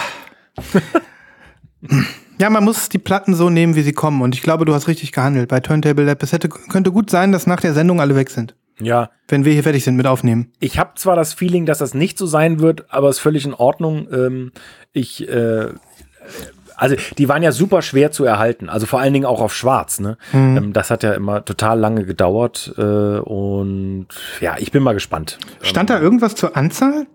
Ja, man muss die Platten so nehmen, wie sie kommen. Und ich glaube, du hast richtig gehandelt bei Turntable Lab. Es hätte, könnte gut sein, dass nach der Sendung alle weg sind, Ja, wenn wir hier fertig sind mit Aufnehmen. ich habe zwar das Feeling, dass das nicht so sein wird, aber ist völlig in Ordnung. Ähm, ich, äh, also die waren ja super schwer zu erhalten, also vor allen Dingen auch auf Schwarz. Ne? Ähm, das hat ja immer total lange gedauert äh, und ja, ich bin mal gespannt. Stand da irgendwas zur Anzahl?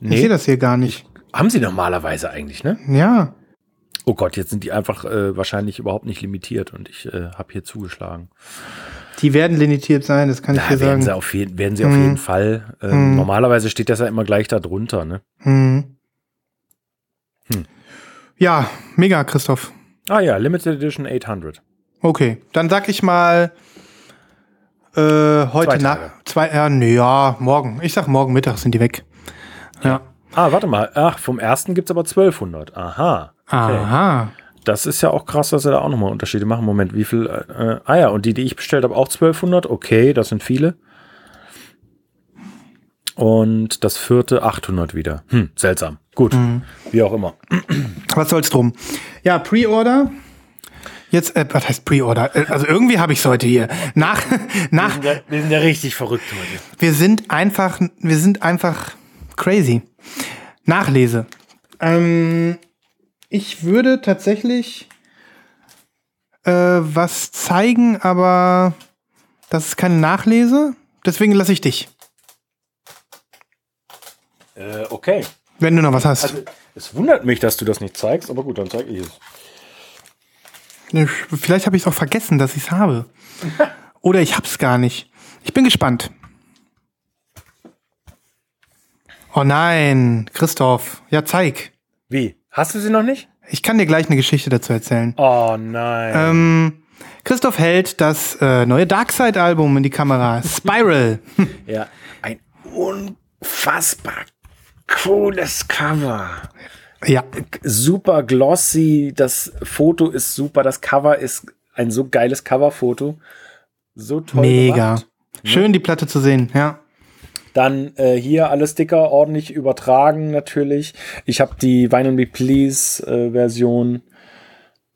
Ich Nee. sehe das hier gar nicht. Haben sie normalerweise eigentlich, ne? Ja. Oh Gott, jetzt sind die einfach äh, wahrscheinlich überhaupt nicht limitiert und ich äh, habe hier zugeschlagen. Die werden limitiert sein, das kann ich Da dir werden sagen. sie auf, jeden, werden sie auf jeden Fall. Ähm, Normalerweise steht das ja immer gleich da drunter. Ne? Hm. Hm. Ja, mega, Christoph. Ah ja, Limited Edition 800. Okay, dann sag ich mal äh, heute Zwei nach Tage. zwei, ja, nee, ja, morgen. Ich sag morgen Mittag sind die weg. Ja. Ah, warte mal. Ach, vom ersten gibt's aber 1200. Aha. Okay. Aha. Das ist ja auch krass, dass sie da auch nochmal Unterschiede machen. Moment, wie viel? Äh, ah ja, und die, die ich bestellt habe, auch 1200. Okay, das sind viele. Und das vierte 800 wieder. Hm, seltsam. Gut, wie auch immer. Was soll's drum? Ja, Pre-Order. Jetzt, äh, was heißt Pre-Order? Äh, Also irgendwie habe ich's heute hier. Nach, nach, Wir sind ja richtig verrückt heute. wir sind einfach, wir sind einfach crazy. Nachlese. Ähm, ich würde tatsächlich äh, was zeigen, aber das ist keine Nachlese. Deswegen lasse ich dich, Äh, okay. wenn du noch was hast. Also, es wundert mich, dass du das nicht zeigst, aber gut, dann zeige ich es. Ich- Vielleicht habe ich es auch vergessen, dass ich es habe. [laughs] Oder ich hab's gar nicht. Ich bin gespannt. Oh nein, Christoph. Ja, zeig. Wie? Hast du sie noch nicht? Ich kann dir gleich eine Geschichte dazu erzählen. Oh nein. Ähm, Christoph hält das äh, neue Darkseid-Album in die Kamera. Spiral. [laughs] Ja, ein unfassbar cooles Cover. ja, Super glossy, das Foto ist super, das Cover ist ein so geiles Coverfoto. So toll mega. gemacht. Schön die Platte zu sehen, ja. Dann äh, hier alle Sticker ordentlich übertragen natürlich. Ich habe die Wine and Be Please äh, Version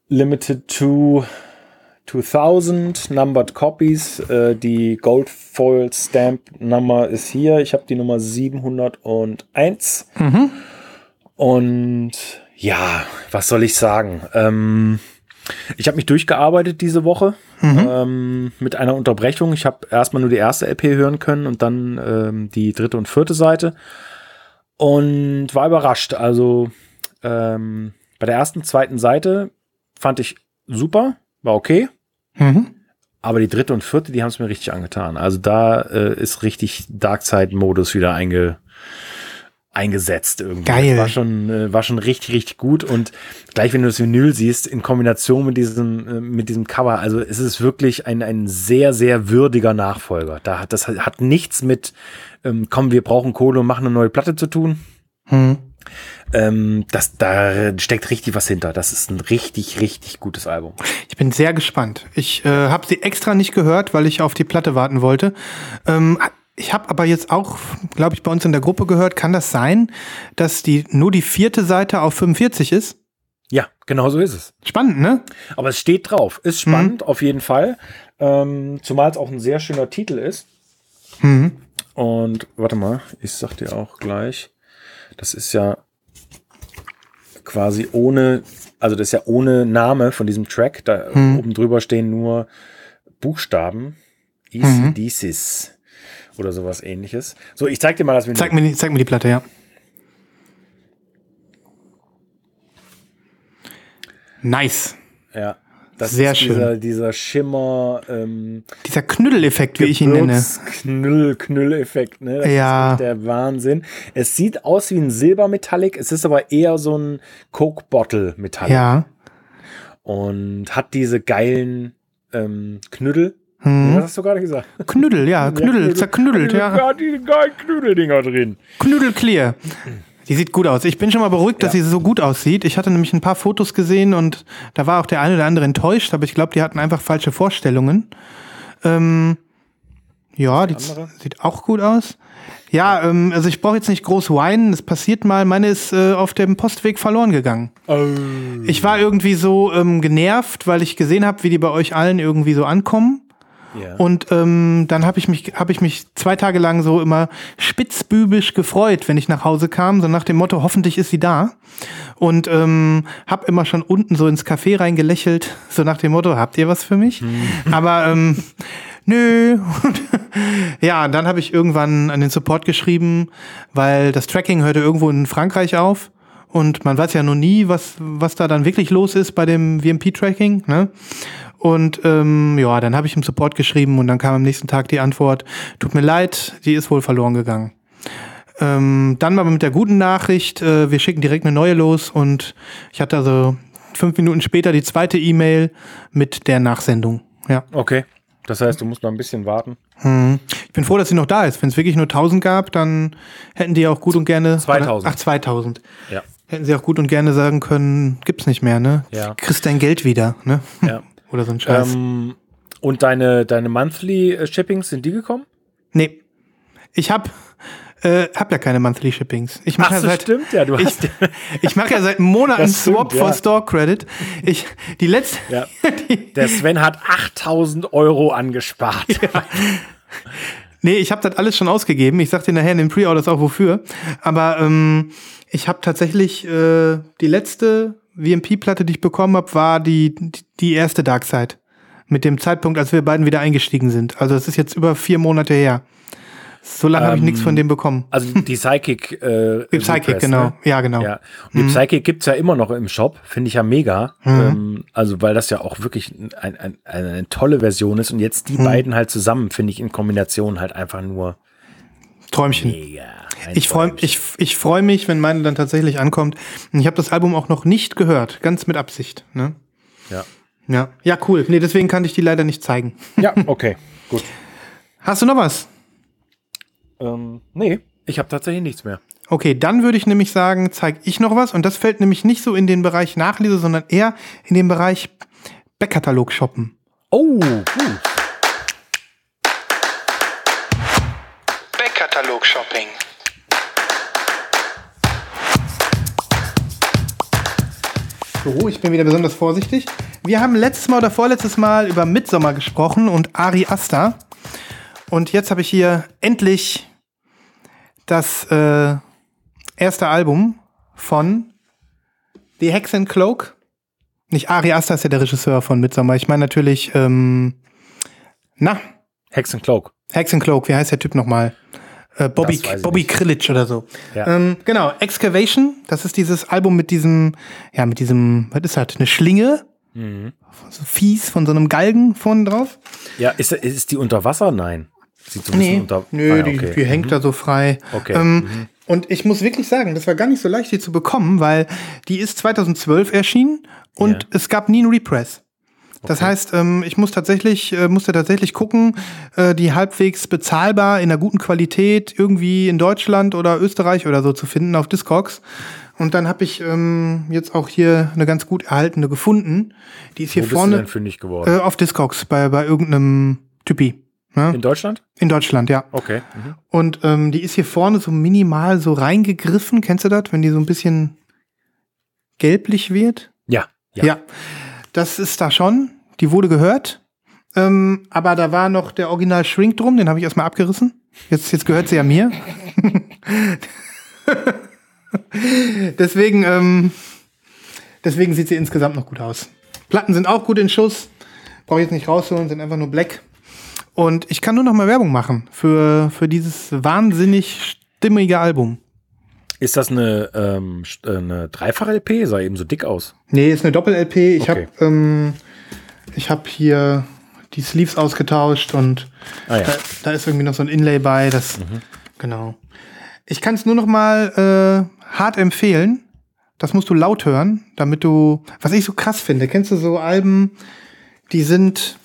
Limited to 2000 Numbered Copies. Äh, die Gold Foil Stamp Nummer ist hier. Ich habe die Nummer 701. Und ja, was soll ich sagen? Ähm, ich habe mich durchgearbeitet diese Woche ähm, mit einer Unterbrechung. Ich habe erstmal nur die erste LP hören können und dann ähm, die dritte und vierte Seite und war überrascht. Also ähm, bei der ersten, zweiten Seite fand ich super, war okay. Mhm. Aber die dritte und vierte, die haben es mir richtig angetan. Also da äh, ist richtig Darkseid-Modus wieder einge, eingesetzt irgendwie. Geil. Das war schon, äh, war schon richtig, richtig gut. Und gleich, wenn du das Vinyl siehst, in Kombination mit diesem, äh, mit diesem Cover, also es ist wirklich ein, ein sehr, sehr würdiger Nachfolger. Da hat, das hat nichts mit, ähm, komm, wir brauchen Kohle und machen eine neue Platte zu tun. Hm. Ähm, das, da steckt richtig was hinter. Das ist ein richtig, richtig gutes Album. Ich bin sehr gespannt. Ich äh, habe sie extra nicht gehört, weil ich auf die Platte warten wollte. Ähm, ich habe aber jetzt auch, glaube ich, bei uns in der Gruppe gehört, kann das sein, dass die nur die vierte Seite auf 45 ist? Ja, genau so ist es. Spannend, ne? Aber es steht drauf. Ist spannend, auf jeden Fall. Ähm, zumal es auch ein sehr schöner Titel ist. Mhm. Und warte mal, ich sag dir auch gleich. Das ist ja quasi ohne, also das ist ja ohne Name von diesem Track. Da oben drüber stehen nur Buchstaben. Easy Decis oder sowas ähnliches. So, ich zeig dir mal das Vinyl. Zeig mir, die, zeig mir die Platte, ja. Nice. Ja. Das Sehr ist schön. Dieser, dieser Schimmer, ähm, Dieser Knüddeleffekt, wie ich ihn nenne. Knüll, Knülleffekt, ne? Das Ja. ist der Wahnsinn. Es sieht aus wie ein Silbermetallic, es ist aber eher so ein Coke Bottle Metallic Ja. und hat diese geilen ähm, Knüddel. Hm. Was hast du gerade gesagt? Knüddel, ja, Knüddel, [laughs] zerknüddelt, ja. Ja, die geilen Knüddeldinger drin. Knüddel clear. Die sieht gut aus. Ich bin schon mal beruhigt, dass Ja. sie so gut aussieht. Ich hatte nämlich ein paar Fotos gesehen und da war auch der eine oder andere enttäuscht, aber ich glaube, die hatten einfach falsche Vorstellungen. Ähm, ja, die sieht auch gut aus. Ja, ähm, also ich brauche jetzt nicht groß weinen. Das passiert mal. Meine ist äh, auf dem Postweg verloren gegangen. Ich war irgendwie so ähm, genervt, weil ich gesehen habe, wie die bei euch allen irgendwie so ankommen. Ja. Und ähm, dann habe ich mich habe ich mich zwei Tage lang so immer spitzbübisch gefreut, wenn ich nach Hause kam, so nach dem Motto, hoffentlich ist sie da. Und ähm, habe immer schon unten so ins Café reingelächelt, so nach dem Motto, habt ihr was für mich? [laughs] Aber ähm, nö. Und [laughs] ja, dann habe ich irgendwann an den Support geschrieben, weil das Tracking hörte irgendwo in Frankreich auf. und man weiß ja noch nie, was, was da dann wirklich los ist bei dem VMP-Tracking. Ne? Und ähm, ja, dann habe ich im Support geschrieben und dann kam am nächsten Tag die Antwort, tut mir leid, die ist wohl verloren gegangen. Ähm, dann aber mit der guten Nachricht, äh, wir schicken direkt eine neue los und ich hatte also fünf Minuten später die zweite E-Mail mit der Nachsendung. Ja. Okay. Das heißt, du musst noch ein bisschen warten. Hm. Ich bin froh, dass sie noch da ist. Wenn es wirklich nur 1000 gab, dann hätten die auch gut und gerne. 2000. Ach, 2000. Ja. Hätten sie auch gut und gerne sagen können, gibt's nicht mehr, ne? Ja. Kriegst dein Geld wieder, ne? Ja. [laughs] Oder so ein Scheiß. Ähm, und deine, deine Monthly äh, Shippings, sind die gekommen? nee. Ich hab, äh, hab ja keine Monthly Shippings. Ich mache ja so, seit, stimmt, ja, du ich, hast. [laughs] ich mache ja seit Monaten stimmt, Swap ja. for Store Credit. Ich, die letzte, Ja. [laughs] Der Sven hat 8000 Euro angespart. [laughs] Nee, ich habe das alles schon ausgegeben. Ich sag dir nachher in den Pre-Orders auch wofür. Aber ähm, ich habe tatsächlich äh, die letzte VMP-Platte, die ich bekommen habe, war die, die, erste Darkside. Mit dem Zeitpunkt, als wir beiden wieder eingestiegen sind. Also es ist jetzt über vier Monate her. So lange habe ich Ähm, nichts von dem bekommen. Also die [laughs] Psychic. Äh, Die Psychic, Repress, genau. Ne? Ja, genau. Ja. Und die Psychic gibt's ja immer noch im Shop, finde ich ja mega. Mhm. Ähm, also, weil das ja auch wirklich ein, ein, eine tolle Version ist. Und jetzt Mhm. die beiden halt zusammen, finde ich in Kombination halt einfach nur Träumchen. mega. Ich freue ich, ich freu mich, wenn meine dann tatsächlich ankommt. Ich habe das Album auch noch nicht gehört, ganz mit Absicht. Ne? Ja. Ja. ja, cool. Nee, deswegen kann ich die leider nicht zeigen. ja, okay, [laughs] gut. Hast du noch was? Ähm, nee, ich habe tatsächlich nichts mehr. Okay, dann würde ich nämlich sagen, zeige ich noch was. Und das fällt nämlich nicht so in den Bereich Nachlese, sondern eher in den Bereich Backkatalog shoppen. Oh, gut. Backkatalog Shopping. So, ich bin wieder besonders vorsichtig. Wir haben letztes Mal oder vorletztes Mal über Midsommer gesprochen und Ari Asta. Und jetzt habe ich hier endlich das äh, erste Album von The Hex and Cloak. Nicht Ari Asta ist ja der Regisseur von Midsommer. Ich meine natürlich, ähm, na, Hex and Cloak. Hex and Cloak, wie heißt der Typ nochmal? Äh, Bobby, Bobby. Krillitsch oder so. Ja. Ähm, genau, Excavation, das ist dieses Album mit diesem, ja, mit diesem, was ist das, eine Schlinge? Mhm. So fies von so einem Galgen vorne drauf. Ja, ist, ist die unter Wasser? Nein. Sieht so ein bisschen unter nö, Ah, ja, die, okay. die hängt da so frei. Okay. Ähm, Und ich muss wirklich sagen, das war gar nicht so leicht, die zu bekommen, weil die ist 2012 erschienen und Ja. es gab nie einen Repress. Das heißt, ähm, ich muss tatsächlich, äh, musste tatsächlich gucken, äh, die halbwegs bezahlbar in einer guten Qualität irgendwie in Deutschland oder Österreich oder so zu finden auf Discogs. Und dann habe ich ähm, jetzt auch hier eine ganz gut erhaltene gefunden. Die ist Wo hier bist du vorne denn fündig geworden? äh, auf Discogs bei, bei irgendeinem Typi. Ne? In Deutschland? In Deutschland, ja. Okay. Mhm. Und ähm, die ist hier vorne so minimal so reingegriffen. Kennst du das, wenn die so ein bisschen gelblich wird? Ja. Ja. das ist da schon. Die wurde gehört. Ähm, aber da war noch der Original Shrink drum, den habe ich erstmal abgerissen. Jetzt, jetzt gehört sie ja mir. [laughs] deswegen, ähm, deswegen sieht sie insgesamt noch gut aus. Platten sind auch gut in Schuss. Brauche ich jetzt nicht rausholen, sind einfach nur black. Und ich kann nur noch mal Werbung machen für, für dieses wahnsinnig stimmige Album. Ist das eine, ähm, äh, eine Dreifach-LP? Sah eben so dick aus. Nee, ist eine Doppel-LP. Ich Okay. habe ähm, ich hab hier die Sleeves ausgetauscht und Ah ja. da, da ist irgendwie noch so ein Inlay bei. Das, Genau. Ich kann es nur noch mal äh, hart empfehlen. Das musst du laut hören, damit du, was ich so krass finde, kennst du so Alben, die sind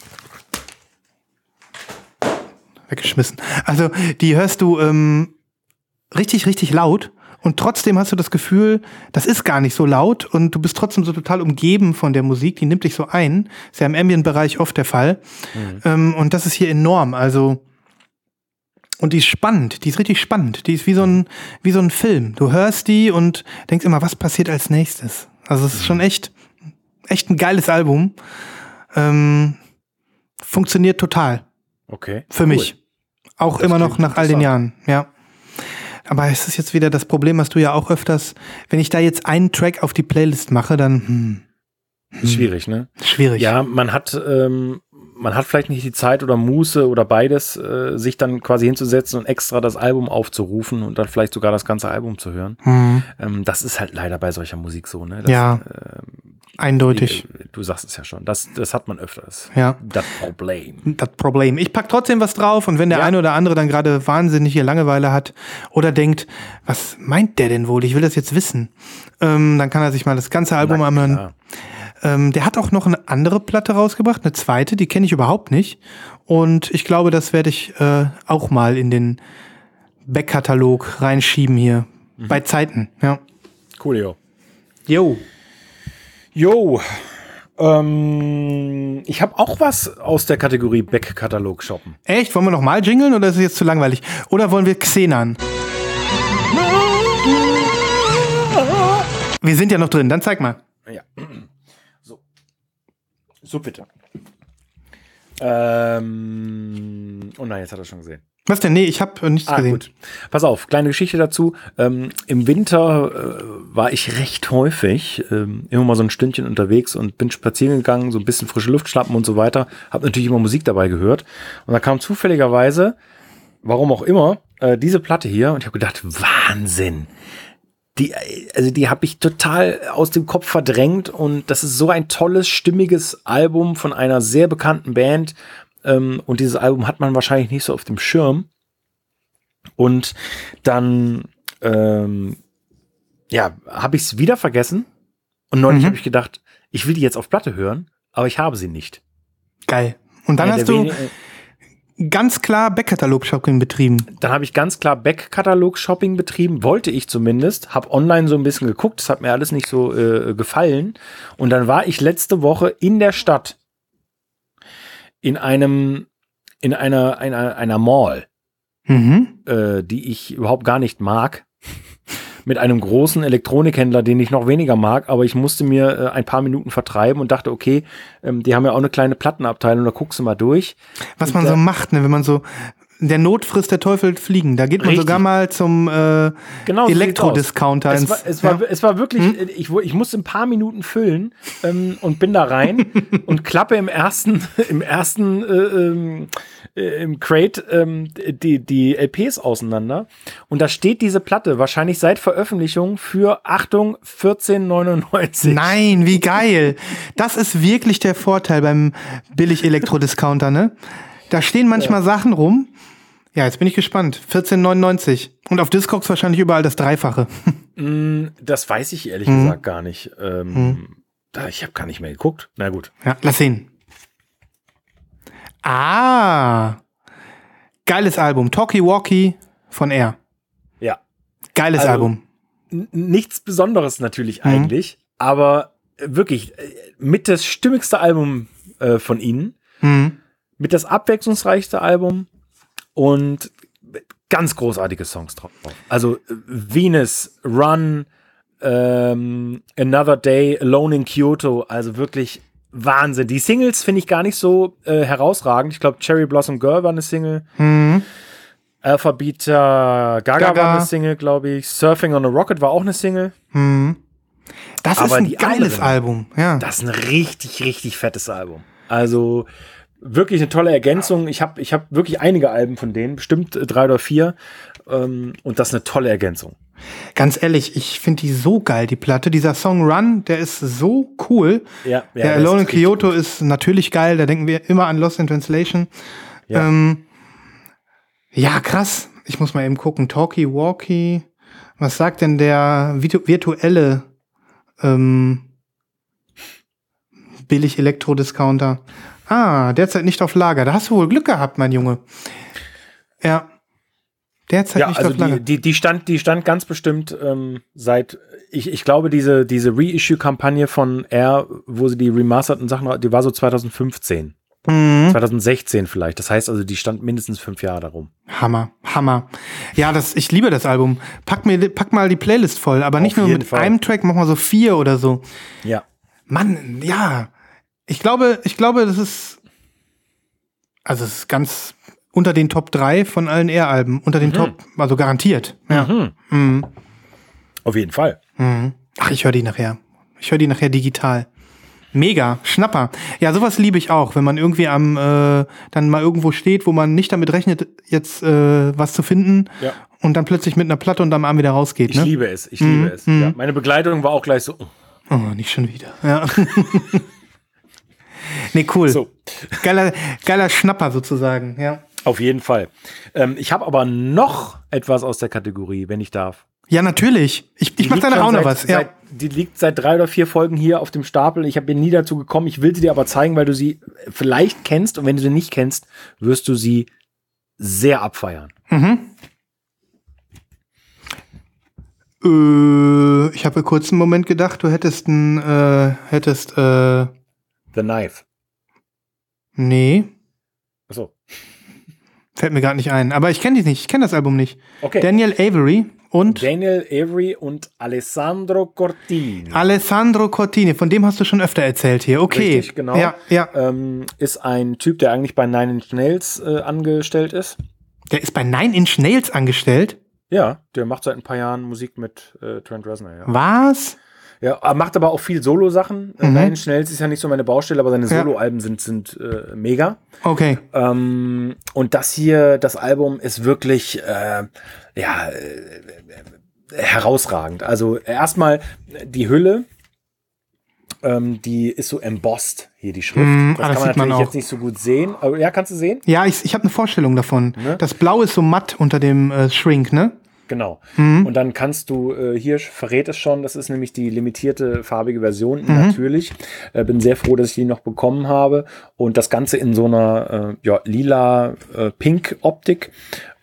weggeschmissen. Also die hörst du ähm, richtig, richtig laut und trotzdem hast du das Gefühl, das ist gar nicht so laut und du bist trotzdem so total umgeben von der Musik, die nimmt dich so ein. Ist ja im Ambient-Bereich oft der Fall. Ähm, und das ist hier enorm. Also und die ist spannend, die ist richtig spannend. Die ist wie so ein, wie so ein Film. Du hörst die und denkst immer, was passiert als nächstes? Also es ist schon echt, echt ein geiles Album. Ähm, funktioniert total. Okay. Für cool. mich. Auch Das immer noch nach all den. Jahren, ja. Aber es ist jetzt wieder das Problem, was du ja auch öfters, wenn ich da jetzt einen Track auf die Playlist mache, dann hm, Ist schwierig, ne? schwierig. Ja, man hat, ähm, man hat vielleicht nicht die Zeit oder Muße oder beides, äh, sich dann quasi hinzusetzen und extra das Album aufzurufen und dann vielleicht sogar das ganze Album zu hören. Mhm. Ähm, das ist halt leider bei solcher Musik so, ne? Das, Ja. ähm, Eindeutig. äh, Du sagst es ja schon. Das, das hat man öfters. Ja. Das Problem. Das Problem. Ich pack trotzdem was drauf und wenn der Ja. eine oder andere dann gerade wahnsinnig hier Langeweile hat oder denkt, was meint der denn wohl? Ich will das jetzt wissen. Ähm, dann kann er sich mal das ganze Album anhören. Ähm, der hat auch noch eine andere Platte rausgebracht, eine zweite, die kenne ich überhaupt nicht. Und ich glaube, das werde ich äh, auch mal in den Backkatalog reinschieben hier. Mhm. Bei Zeiten, ja. Coolio. Jo. Jo. Ähm, ich habe auch was aus der Kategorie Back-Katalog shoppen. Echt? Wollen wir noch mal jingeln oder ist es jetzt zu langweilig? Oder wollen wir Xenan? Wir sind ja noch drin, dann zeig mal. Ja. So. So bitte. Ähm, oh nein, jetzt hat er schon gesehen. Was denn? Nee, ich habe nichts Ah, gesehen. gut. Pass auf, kleine Geschichte dazu. Ähm, Im Winter äh, war ich recht häufig ähm, immer mal so ein Stündchen unterwegs und bin spazieren gegangen, so ein bisschen frische Luft schnappen und so weiter. Hab natürlich immer Musik dabei gehört. Und da kam zufälligerweise, warum auch immer, äh, diese Platte hier und ich habe gedacht, Wahnsinn. Die, also die habe ich total aus dem Kopf verdrängt und das ist so ein tolles, stimmiges Album von einer sehr bekannten Band. Ähm, und dieses Album hat man wahrscheinlich nicht so auf dem Schirm. Und dann, ähm, ja, habe ich es wieder vergessen. Und neulich Mhm. habe ich gedacht, ich will die jetzt auf Platte hören, aber ich habe sie nicht. Geil. Und dann Einer hast du wenigen- ganz klar Backkatalog-Shopping betrieben. Dann habe ich ganz klar Back-Katalog-Shopping betrieben, wollte ich zumindest, habe online so ein bisschen geguckt, das hat mir alles nicht so äh, gefallen. Und dann war ich letzte Woche in der Stadt in einem, in einer, einer, einer Mall, Mhm. äh, die ich überhaupt gar nicht mag. [laughs] Mit einem großen Elektronikhändler, den ich noch weniger mag, aber ich musste mir äh, ein paar Minuten vertreiben und dachte, okay, ähm, die haben ja auch eine kleine Plattenabteilung, da guckst du mal durch. Was man Da- so macht, ne, wenn man so der Not frisst der Teufel fliegen. Da geht man Richtig. sogar mal zum äh, Genau, so Elektrodiscounter. Es war, es war, ja. es war wirklich, äh, ich, ich musste ein paar Minuten füllen ähm, und bin da rein [laughs] und klappe im ersten, im ersten äh, ähm, äh, im Crate ähm, die, die LPs auseinander. Und da steht diese Platte wahrscheinlich seit Veröffentlichung für Achtung 14,99. Nein, wie geil. Das ist wirklich der Vorteil beim Billig-Elektrodiscounter, ne? Da stehen manchmal Sachen rum. Ja, jetzt bin ich gespannt. 14,99. Und auf Discogs wahrscheinlich überall das Dreifache. [laughs] Das weiß ich ehrlich Mhm. gesagt gar nicht. Ähm, da, ich habe gar nicht mehr geguckt. Na gut. Ja, lass sehen. Ah. Geiles Album. Talkie Walkie von Air. Ja. Geiles Also, Album. Nichts Besonderes natürlich Mhm. eigentlich, aber äh, wirklich äh, mit das stimmigste Album äh, von ihnen, Mhm. mit das abwechslungsreichste Album und ganz großartige Songs drauf. Also Venus, Run, ähm, Another Day, Alone in Kyoto, also wirklich Wahnsinn. Die Singles finde ich gar nicht so äh, herausragend. Ich glaube, Cherry Blossom Girl war eine Single. Mhm. Alpha Beta Gaga, Gaga. war eine Single, glaube ich. Surfing on a Rocket war auch eine Single. Mhm. Das ist Aber ein die geiles anderen- Album. Ja. Das ist ein richtig, richtig fettes Album. Also wirklich eine tolle Ergänzung. Ich habe ich hab wirklich einige Alben von denen, bestimmt äh, drei oder vier. Ähm, und das ist eine tolle Ergänzung. Ganz ehrlich, ich finde die so geil, die Platte. Dieser Song Run, der ist so cool. Ja, ja, der Alone in Kyoto ist natürlich geil. Da denken wir immer an Lost in Translation. Ja. Ähm, ja, krass. Ich muss mal eben gucken. Talkie Walkie. Was sagt denn der virtu virtuelle ähm, billig Elektrodiscounter? Ah, derzeit nicht auf Lager. Da hast du wohl Glück gehabt, mein Junge. Ja. Derzeit Ja, nicht also auf Lager. die, die, die, stand, die stand ganz bestimmt ähm, seit, ich, ich glaube, diese, diese Reissue-Kampagne von Air, wo sie die remasterten Sachen, die war so 2015, Mhm. 2016 vielleicht. Das heißt also, die stand mindestens fünf Jahre darum. Hammer, Hammer. Ja, das, ich liebe das Album. Pack, mir, pack mal die Playlist voll, aber nicht Auf nur mit Fall. einem Track, mach mal so vier oder so. Ja. Mann, ja. Ich glaube, ich glaube, das ist, also es ist ganz unter den Top 3 von allen Air-Alben. Unter den Top, also garantiert. Ja. Mhm. Mhm. Auf jeden Fall. Mhm. Ach, ich höre die nachher. Ich höre die nachher digital. Mega, Schnapper. Ja, sowas liebe ich auch, wenn man irgendwie am äh, dann mal irgendwo steht, wo man nicht damit rechnet, jetzt äh, was zu finden Ja. und dann plötzlich mit einer Platte und am Arm wieder rausgeht. Ich Ne? liebe es, ich liebe es. Ja. Meine Begleitung war auch gleich so. Oh, nicht schon wieder. Ja. [laughs] nee, cool. So. Geiler, geiler Schnapper sozusagen, ja. Auf jeden Fall. Ähm, ich habe aber noch etwas aus der Kategorie, wenn ich darf. Ja, natürlich. Ich, ich Die mach liegt danach auch noch was. Ja. Seit, die liegt seit drei oder vier Folgen hier auf dem Stapel. Ich bin nie dazu gekommen. Ich will sie dir aber zeigen, weil du sie vielleicht kennst. Und wenn du sie nicht kennst, wirst du sie sehr abfeiern. Äh, ich habe kurz einen Moment gedacht, du hättest ein, äh, hättest, äh, The Knife. nee, Achso. [laughs] fällt mir gerade nicht ein. Aber ich kenne die nicht, ich kenne das Album nicht. Okay. Daniel Avery und Daniel Avery und Alessandro Cortini. Alessandro Cortini, von dem hast du schon öfter erzählt hier. Okay. Richtig, genau. Ja, ja. Ähm, ist ein Typ, der eigentlich bei Nine Inch Nails äh, angestellt ist. Der ist bei Nine Inch Nails angestellt. Ja, der macht seit ein paar Jahren Musik mit äh, Trent Reznor. Ja. Was? Ja, er macht aber auch viel Solo-Sachen. Mhm. Nine Inch Nails ist ja nicht so meine Baustelle, aber seine Ja. Solo-Alben sind, sind äh, mega. Okay. Ähm, und das hier, das Album ist wirklich äh, ja äh, herausragend. Also erstmal die Hülle, ähm, die ist so embossed hier die Schrift. Mhm, das ah, das kann man sieht man natürlich auch. jetzt nicht so gut sehen. Aber ja, kannst du sehen? Ja, ich, ich habe eine Vorstellung davon. Ne? Das Blau ist so matt unter dem äh, Shrink, ne? Genau. Mhm. Und dann kannst du, äh, hier verrät es schon, das ist nämlich die limitierte farbige Version, Mhm. natürlich. Äh, bin sehr froh, dass ich die noch bekommen habe. Und das Ganze in so einer äh, ja, lila äh, Pink Optik.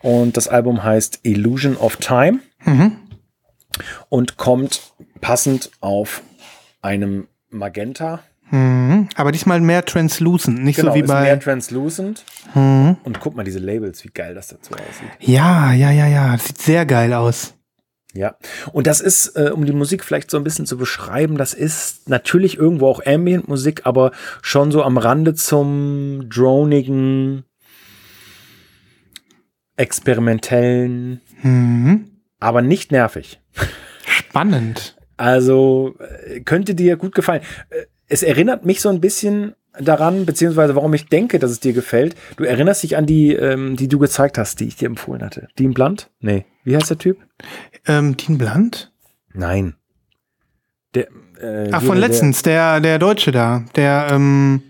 Und das Album heißt Illusion of Time Mhm. und kommt passend auf einem Magenta. Mhm. Aber diesmal mehr translucent, nicht Genau, so wie ist bei. mehr translucent. Und guck mal diese Labels, wie geil das dazu aussieht. Ja, ja, ja, ja. Das sieht sehr geil aus. Ja, und das ist, äh, um die Musik vielleicht so ein bisschen zu beschreiben, das ist natürlich irgendwo auch Ambient-Musik, aber schon so am Rande zum dronigen, experimentellen, Mhm. aber nicht nervig. Spannend. Also äh, könnte dir gut gefallen. Es erinnert mich so ein bisschen daran, beziehungsweise warum ich denke, dass es dir gefällt. Du erinnerst dich an die, ähm, die du gezeigt hast, die ich dir empfohlen hatte. Dean Blunt? Nee. Wie heißt der Typ? Ähm, Dean Blunt? Nein. Der, äh, Ach, von der- letztens, der, der Deutsche da, der, ähm,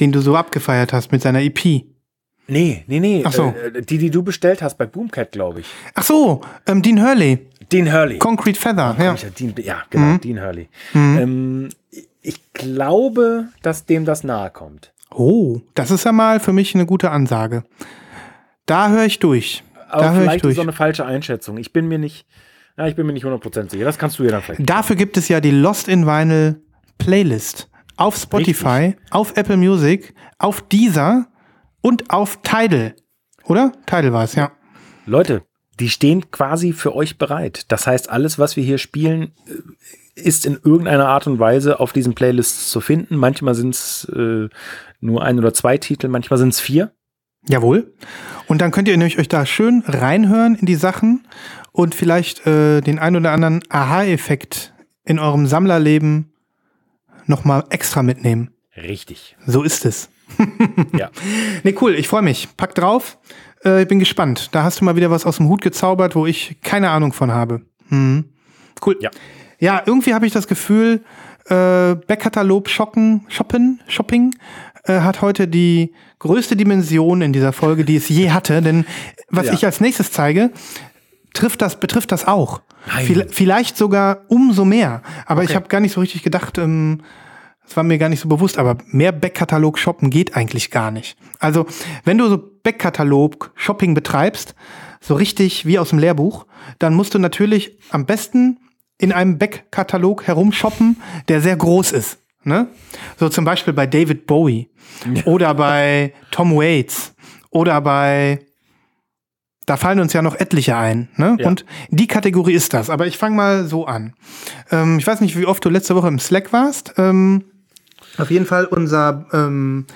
den du so abgefeiert hast mit seiner EP. Nee, nee, nee. Ach so. Äh, die, die du bestellt hast bei Boomcat, glaube ich. Ach so, ähm, Dean Hurley, Dean Hurley. Concrete Feather, ja. ja, Dean, ja, genau, Dean Hurley. Ähm, ich glaube, dass dem das nahe kommt. Oh, das ist ja mal für mich eine gute Ansage. Da höre ich durch. Aber da höre ich vielleicht ist so eine falsche Einschätzung. Ich bin mir nicht, ja, ich bin mir nicht 100% sicher. Das kannst du ja dann vielleicht. Dafür gibt es ja die Lost in Vinyl Playlist auf Spotify, auf Apple Music, auf Deezer und auf Tidal. Oder? Tidal war es, ja. Leute, die stehen quasi für euch bereit. Das heißt, alles, was wir hier spielen, äh, ist in irgendeiner Art und Weise auf diesen Playlists zu finden. Manchmal sind es äh, nur ein oder zwei Titel, manchmal sind es vier. Jawohl. Und dann könnt ihr nämlich euch da schön reinhören in die Sachen und vielleicht äh, den ein oder anderen Aha-Effekt in eurem Sammlerleben nochmal extra mitnehmen. Richtig. So ist es. Ja. [laughs] Nee, cool, ich freue mich. Pack drauf. Äh, ich bin gespannt. Da hast du mal wieder was aus dem Hut gezaubert, wo ich keine Ahnung von habe. Hm. Cool. Ja. Ja, irgendwie habe ich das Gefühl, äh, Backkatalog Shoppen, Shoppen, Shopping äh, hat heute die größte Dimension in dieser Folge, die es je [laughs] hatte. Denn was Ja. ich als nächstes zeige, trifft das, betrifft das auch. Nein. Viel, vielleicht sogar umso mehr. Aber ich Okay. habe gar nicht so richtig gedacht, ähm, das war mir gar nicht so bewusst, aber mehr Backkatalog shoppen geht eigentlich gar nicht. Also, wenn du so Backkatalog Shopping betreibst, so richtig wie aus dem Lehrbuch, dann musst du natürlich am besten in einem Backkatalog herumshoppen, der sehr groß ist. Ne? So zum Beispiel bei David Bowie oder bei Tom Waits oder bei da fallen uns ja noch etliche ein. Ne? Ja. Und die Kategorie ist das. Aber ich fange mal so an. Ähm, ich weiß nicht, wie oft du letzte Woche im Slack warst. Ähm, Auf jeden Fall unser ähm,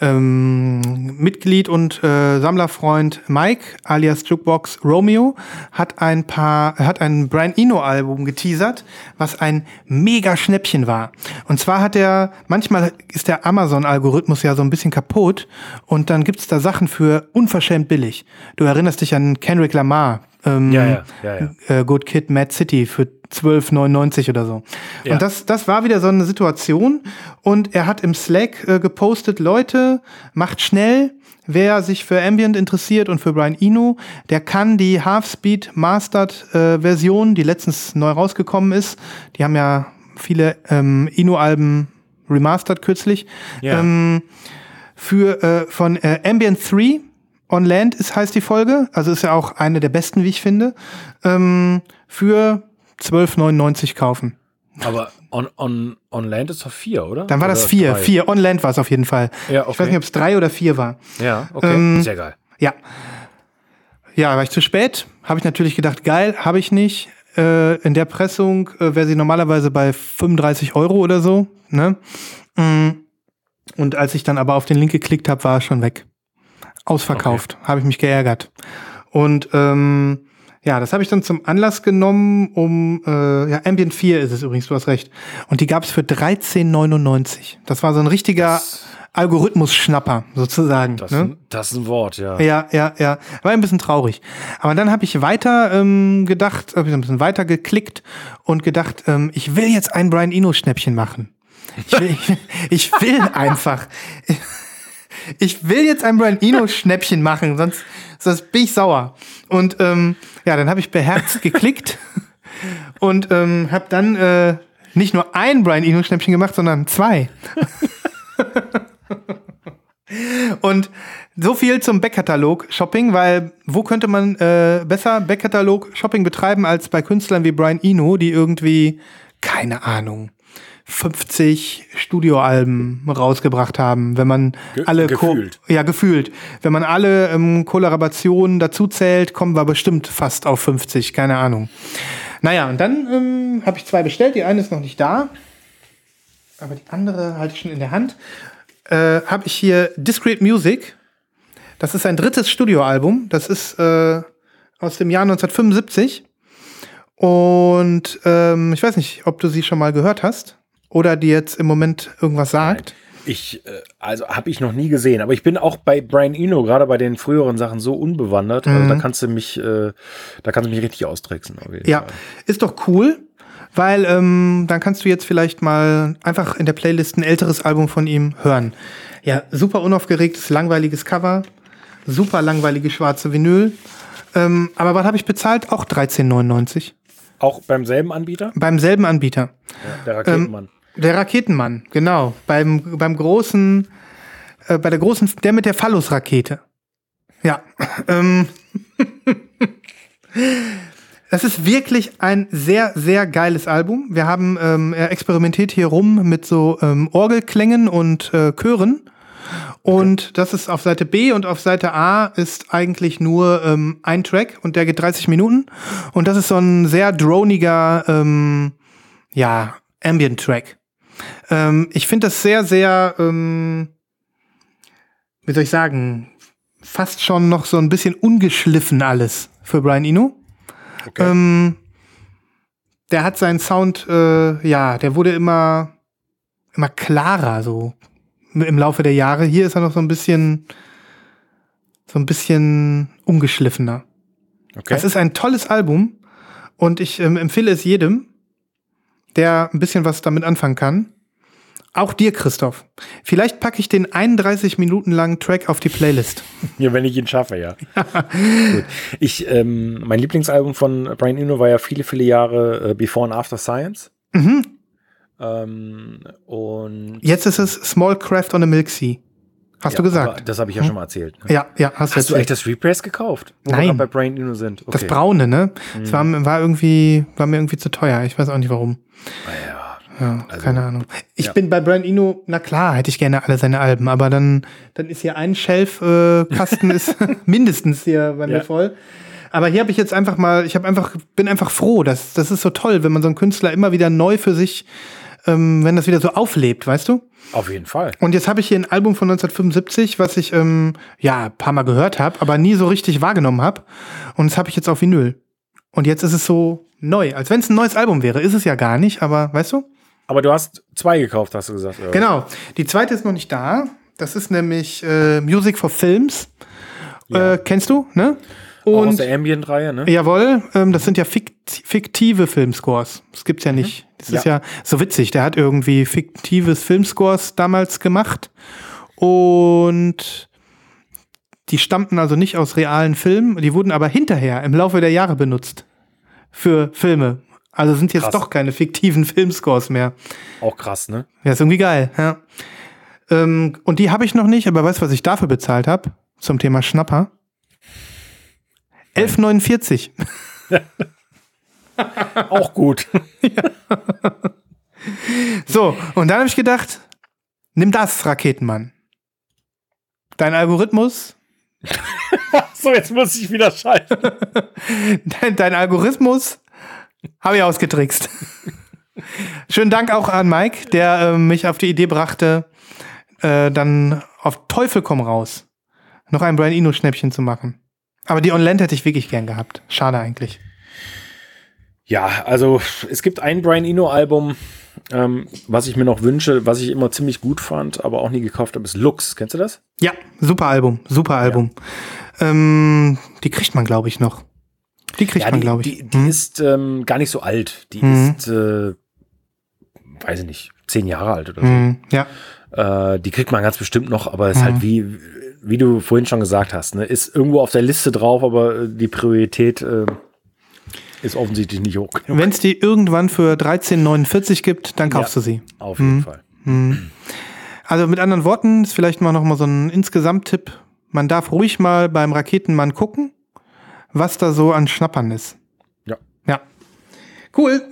ähm, Mitglied und äh, Sammlerfreund Mike alias Jukebox Romeo hat ein paar hat ein Brian Eno Album geteasert, was ein mega Schnäppchen war. Und zwar hat er manchmal ist der Amazon Algorithmus ja so ein bisschen kaputt und dann gibt's da Sachen für unverschämt billig. Du erinnerst dich an Kendrick Lamar, ähm, Ja, ja, ja, ja. Äh, Good Kid, Mad City für 12,99 oder so. Ja. Und das, das war wieder so eine Situation. Und er hat im Slack äh, gepostet, Leute, macht schnell. Wer sich für Ambient interessiert und für Brian Eno, der kann die Half-Speed Mastered äh, Version, die letztens neu rausgekommen ist, die haben ja viele ähm, Eno-Alben remastered kürzlich, Ja. ähm, für äh, von äh, Ambient 3 on Land ist heißt die Folge, also ist ja auch eine der besten, wie ich finde, ähm, für 12,99 kaufen. Aber on, on, on Land ist doch vier, oder? Dann war das Oder vier. drei? Vier. On Land war es auf jeden Fall. Ja, Ich okay. weiß nicht, ob es drei oder vier war. Ja, okay. Ähm, Sehr geil. Ja. Ja, war ich zu spät. Habe ich natürlich gedacht, geil, habe ich nicht. Äh, in der Pressung äh, wäre sie normalerweise bei 35 Euro oder so. Ne? Mm. Und als ich dann aber auf den Link geklickt habe, war es schon weg. Ausverkauft. Habe ich mich geärgert. Und ähm, ja, das habe ich dann zum Anlass genommen, um äh, ja, Ambient 4 ist es übrigens, du hast recht. Und die gab es für 13,99. Das war so ein richtiger Algorithmus-Schnapper, sozusagen. Das, ne? das ist ein Wort, ja. Ja, ja, ja. War ein bisschen traurig. Aber dann habe ich weiter ähm, gedacht, habe ich ein bisschen weiter geklickt und gedacht, ähm, ich will jetzt ein Brian Eno Schnäppchen machen. Ich will, ich will [laughs] einfach. Ich will jetzt ein Brian Eno Schnäppchen machen, sonst, sonst bin ich sauer. Und ähm, ja, dann habe ich beherzt geklickt [laughs] und ähm, habe dann äh, nicht nur ein Brian Eno Schnäppchen gemacht, sondern zwei. [laughs] Und so viel zum Backkatalog-Shopping, weil wo könnte man äh, besser Backkatalog-Shopping betreiben als bei Künstlern wie Brian Eno, die irgendwie, keine Ahnung, 50 Studioalben rausgebracht haben, wenn man Ge- alle Ko- gefühlt. ja gefühlt, wenn man alle ähm, Kollaborationen dazu zählt, kommen wir bestimmt fast auf 50, keine Ahnung. Naja, und dann ähm, habe ich zwei bestellt, die eine ist noch nicht da, aber die andere halte ich schon in der Hand äh, habe ich hier Discrete Music. Das ist ein drittes Studioalbum. Das ist äh, aus dem Jahr 1975. Und ähm, ich weiß nicht, ob du sie schon mal gehört hast oder dir jetzt im Moment irgendwas sagt. Ich, äh, also habe ich noch nie gesehen, aber ich bin auch bei Brian Eno, gerade bei den früheren Sachen, so unbewandert. Also da kannst du mich, äh, da kannst du mich richtig austricksen. Ja, Fall. ist doch cool, weil ähm, dann kannst du jetzt vielleicht mal einfach in der Playlist ein älteres Album von ihm hören. Ja, super unaufgeregtes, langweiliges Cover, super langweilige schwarze Vinyl. Ähm, aber was habe ich bezahlt? Auch 13,99. Auch beim selben Anbieter? Beim selben Anbieter. Ja, der Raketenmann. Der Raketenmann, genau. Beim, beim großen, äh, bei der großen, der mit der Phallus-Rakete. Ja. [laughs] Ähm, das ist wirklich ein sehr, sehr geiles Album. Wir haben, ähm, er experimentiert hier rum mit so ähm, Orgelklängen und äh, Chören. Und das ist auf Seite B und auf Seite A ist eigentlich nur ähm, ein Track und der geht 30 Minuten. Und das ist so ein sehr droniger, ähm, ja, Ambient-Track. Ähm, ich finde das sehr, sehr, ähm, wie soll ich sagen, fast schon noch so ein bisschen ungeschliffen alles für Brian Eno. Okay. Ähm, der hat seinen Sound, äh, ja, der wurde immer, immer klarer so im Laufe der Jahre. Hier ist er noch so ein bisschen, so ein bisschen ungeschliffener. okay. Das ist ein tolles Album und ich ähm, empfehle es jedem, der ein bisschen was damit anfangen kann. Auch dir, Christoph. Vielleicht packe ich den 31 Minuten langen Track auf die Playlist. [laughs] Ja, wenn ich ihn schaffe, ja. [laughs] Gut. Ich, ähm, mein Lieblingsalbum von Brian Eno war ja viele, viele Jahre äh, Before and After Science. Mhm. Ähm, und Jetzt ist es Small Craft on a Milk Sea. Hast ja, du gesagt? Hm? Das habe ich ja schon mal erzählt. Ne? Ja, ja, hast, Hast du eigentlich das Repress gekauft? Wo wir Nein. gerade bei Brian Eno sind. Okay. Das Braune, ne? Das war, war irgendwie, war mir irgendwie zu teuer. Ich weiß auch nicht warum. Ah, ja. Also, keine Ahnung. Ich ja. bin bei Brian Eno, na klar, hätte ich gerne alle seine Alben, aber dann, dann ist hier ein Shelf-Kasten äh, Kasten ist [laughs] [laughs] mindestens hier bei mir Ja. voll. Aber hier habe ich jetzt einfach mal, ich habe einfach, bin einfach froh, dass das ist so toll, wenn man so einen Künstler immer wieder neu für sich ähm, wenn das wieder so auflebt, weißt du? Auf jeden Fall. Und jetzt habe ich hier ein Album von 1975, was ich ähm, ja ein paar Mal gehört habe, aber nie so richtig wahrgenommen habe. Und das habe ich jetzt auf Vinyl. Und jetzt ist es so neu, als wenn es ein neues Album wäre. Ist es ja gar nicht, aber weißt du? Aber du hast zwei gekauft, hast du gesagt. Oder? Genau. Die zweite ist noch nicht da. Das ist nämlich äh, Music for Films. Ja. Äh, kennst du, ne? Auch aus Und der Ambient-Reihe, ne? jawohl, ähm, das sind ja fikt fiktive Filmscores. Das gibt's ja nicht. Das ist ja so witzig. Der hat irgendwie fiktives Filmscores damals gemacht. Und die stammten also nicht aus realen Filmen, die wurden aber hinterher im Laufe der Jahre benutzt für Filme. Also sind jetzt Krass. doch keine fiktiven Filmscores mehr. Auch krass, ne? Ja, ist irgendwie geil, ja. Ähm, und die habe ich noch nicht, aber weißt du, was ich dafür bezahlt habe? Zum Thema Schnapper? 11,49. [laughs] [laughs] Auch gut. [laughs] So, und dann habe ich gedacht, nimm das, Raketenmann. Dein Algorithmus, [laughs] so, jetzt muss ich wieder schalten. dein, dein Algorithmus habe ich ausgetrickst. Schönen Dank auch an Mike, der äh, mich auf die Idee brachte, äh, dann auf Teufel komm raus, noch ein Brian Eno-Schnäppchen zu machen. Aber die On-Land hätte ich wirklich gern gehabt. Schade eigentlich. Ja, also es gibt ein Brian Eno-Album, ähm, was ich mir noch wünsche, was ich immer ziemlich gut fand, aber auch nie gekauft habe, ist Lux. Kennst du das? Ja, super Album, super Album. Ähm, die kriegt man, glaube ich, noch. Die kriegt man, die, glaube ich. die, die ist ähm, gar nicht so alt. Die Mhm. ist, äh, weiß ich nicht, zehn Jahre alt oder so. Mhm, ja, Äh, die kriegt man ganz bestimmt noch, aber ist Mhm. halt wie, wie du vorhin schon gesagt hast, ne, ist irgendwo auf der Liste drauf, aber äh, die Priorität äh, ist offensichtlich nicht hoch. genug. wenn es die irgendwann für 13,49 gibt, dann kaufst Ja. du sie. Auf jeden Mhm. Fall. Also mit anderen Worten, ist vielleicht mal noch mal so ein Insgesamt-Tipp. Man darf ruhig mal beim Raketenmann gucken, was da so an Schnappern ist. Ja. Ja. Cool.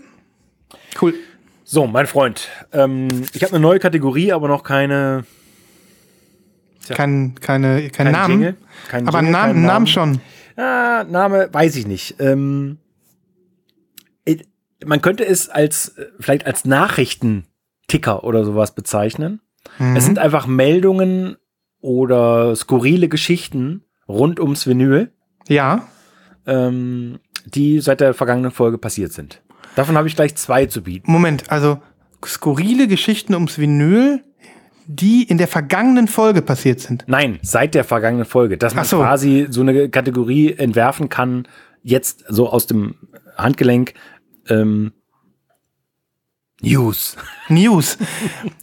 Cool. So, mein Freund, ähm, ich habe eine neue Kategorie, aber noch keine, Tja. Kein, keine, kein, kein Namen. Jingle. Kein aber Jingle, Namen, kein Namen schon. Ah, Name weiß ich nicht. Ähm, man könnte es als äh, vielleicht als Nachrichtenticker oder sowas bezeichnen. Mhm. Es sind einfach Meldungen oder skurrile Geschichten rund ums Vinyl, Ja. ähm, die seit der vergangenen Folge passiert sind. Davon habe ich gleich zwei zu bieten. Moment, also skurrile Geschichten ums Vinyl, die in der vergangenen Folge passiert sind. Nein, seit der vergangenen Folge, dass man so. quasi so eine Kategorie entwerfen kann, jetzt so aus dem Handgelenk. Ähm, News. [laughs] News.